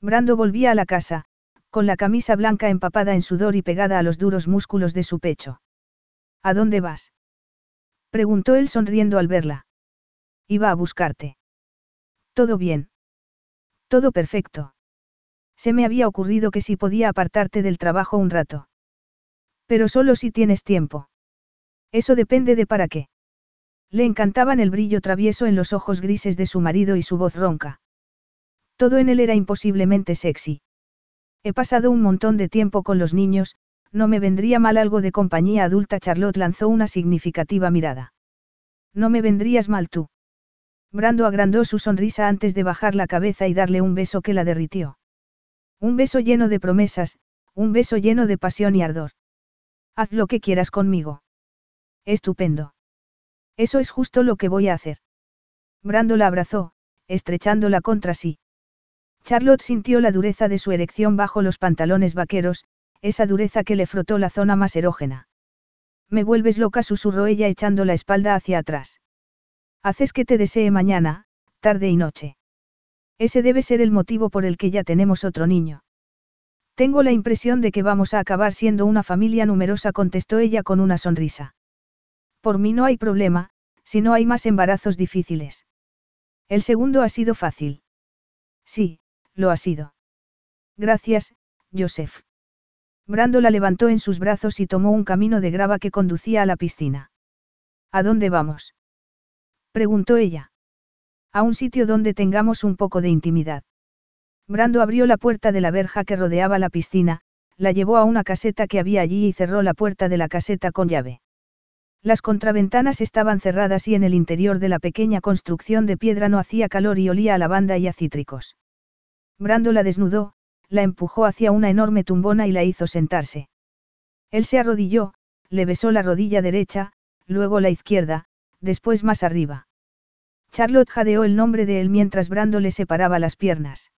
Brando volvía a la casa, con la camisa blanca empapada en sudor y pegada a los duros músculos de su pecho. ¿A dónde vas? preguntó él sonriendo al verla. Iba a buscarte. Todo bien. Todo perfecto. Se me había ocurrido que si podía apartarte del trabajo un rato. Pero solo si tienes tiempo. Eso depende de para qué. Le encantaban el brillo travieso en los ojos grises de su marido y su voz ronca. Todo en él era imposiblemente sexy. He pasado un montón de tiempo con los niños, no me vendría mal algo de compañía adulta. Charlotte lanzó una significativa mirada. No me vendrías mal tú. Brando agrandó su sonrisa antes de bajar la cabeza y darle un beso que la derritió. Un beso lleno de promesas, un beso lleno de pasión y ardor. Haz lo que quieras conmigo. Estupendo. Eso es justo lo que voy a hacer. Brando la abrazó, estrechándola contra sí. Charlotte sintió la dureza de su erección bajo los pantalones vaqueros, esa dureza que le frotó la zona más erógena. Me vuelves loca, susurró ella echando la espalda hacia atrás. Haces que te desee mañana, tarde y noche. Ese debe ser el motivo por el que ya tenemos otro niño. Tengo la impresión de que vamos a acabar siendo una familia numerosa, contestó ella con una sonrisa. Por mí no hay problema, si no hay más embarazos difíciles. El segundo ha sido fácil. Sí, lo ha sido. Gracias, Joseph. Brando la levantó en sus brazos y tomó un camino de grava que conducía a la piscina. ¿A dónde vamos? preguntó ella. A un sitio donde tengamos un poco de intimidad. Brando abrió la puerta de la verja que rodeaba la piscina, la llevó a una caseta que había allí y cerró la puerta de la caseta con llave. Las contraventanas estaban cerradas y en el interior de la pequeña construcción de piedra no hacía calor y olía a lavanda y a cítricos. Brando la desnudó, la empujó hacia una enorme tumbona y la hizo sentarse. Él se arrodilló, le besó la rodilla derecha, luego la izquierda, después más arriba. Charlotte jadeó el nombre de él mientras Brando le separaba las piernas.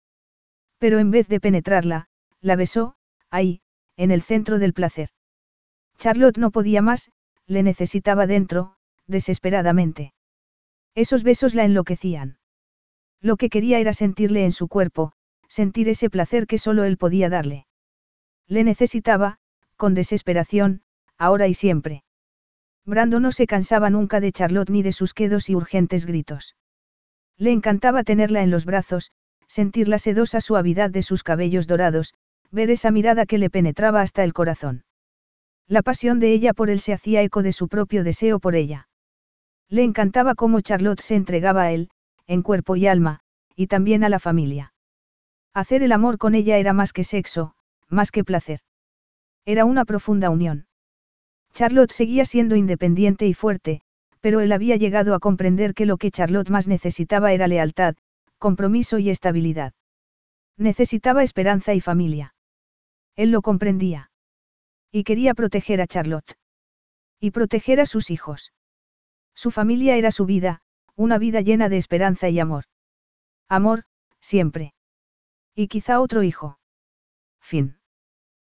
Pero en vez de penetrarla, la besó, ahí, en el centro del placer. Charlotte no podía más, le necesitaba dentro, desesperadamente. Esos besos la enloquecían. Lo que quería era sentirle en su cuerpo, sentir ese placer que solo él podía darle. Le necesitaba, con desesperación, ahora y siempre. Brando no se cansaba nunca de Charlotte ni de sus quedos y urgentes gritos. Le encantaba tenerla en los brazos, sentir la sedosa suavidad de sus cabellos dorados, ver esa mirada que le penetraba hasta el corazón. La pasión de ella por él se hacía eco de su propio deseo por ella. Le encantaba cómo Charlotte se entregaba a él, en cuerpo y alma, y también a la familia. Hacer el amor con ella era más que sexo, más que placer. Era una profunda unión. Charlotte seguía siendo independiente y fuerte, pero él había llegado a comprender que lo que Charlotte más necesitaba era lealtad, compromiso y estabilidad. Necesitaba esperanza y familia. Él lo comprendía. Y quería proteger a Charlotte. Y proteger a sus hijos. Su familia era su vida, una vida llena de esperanza y amor. Amor, siempre. Y quizá otro hijo. Fin.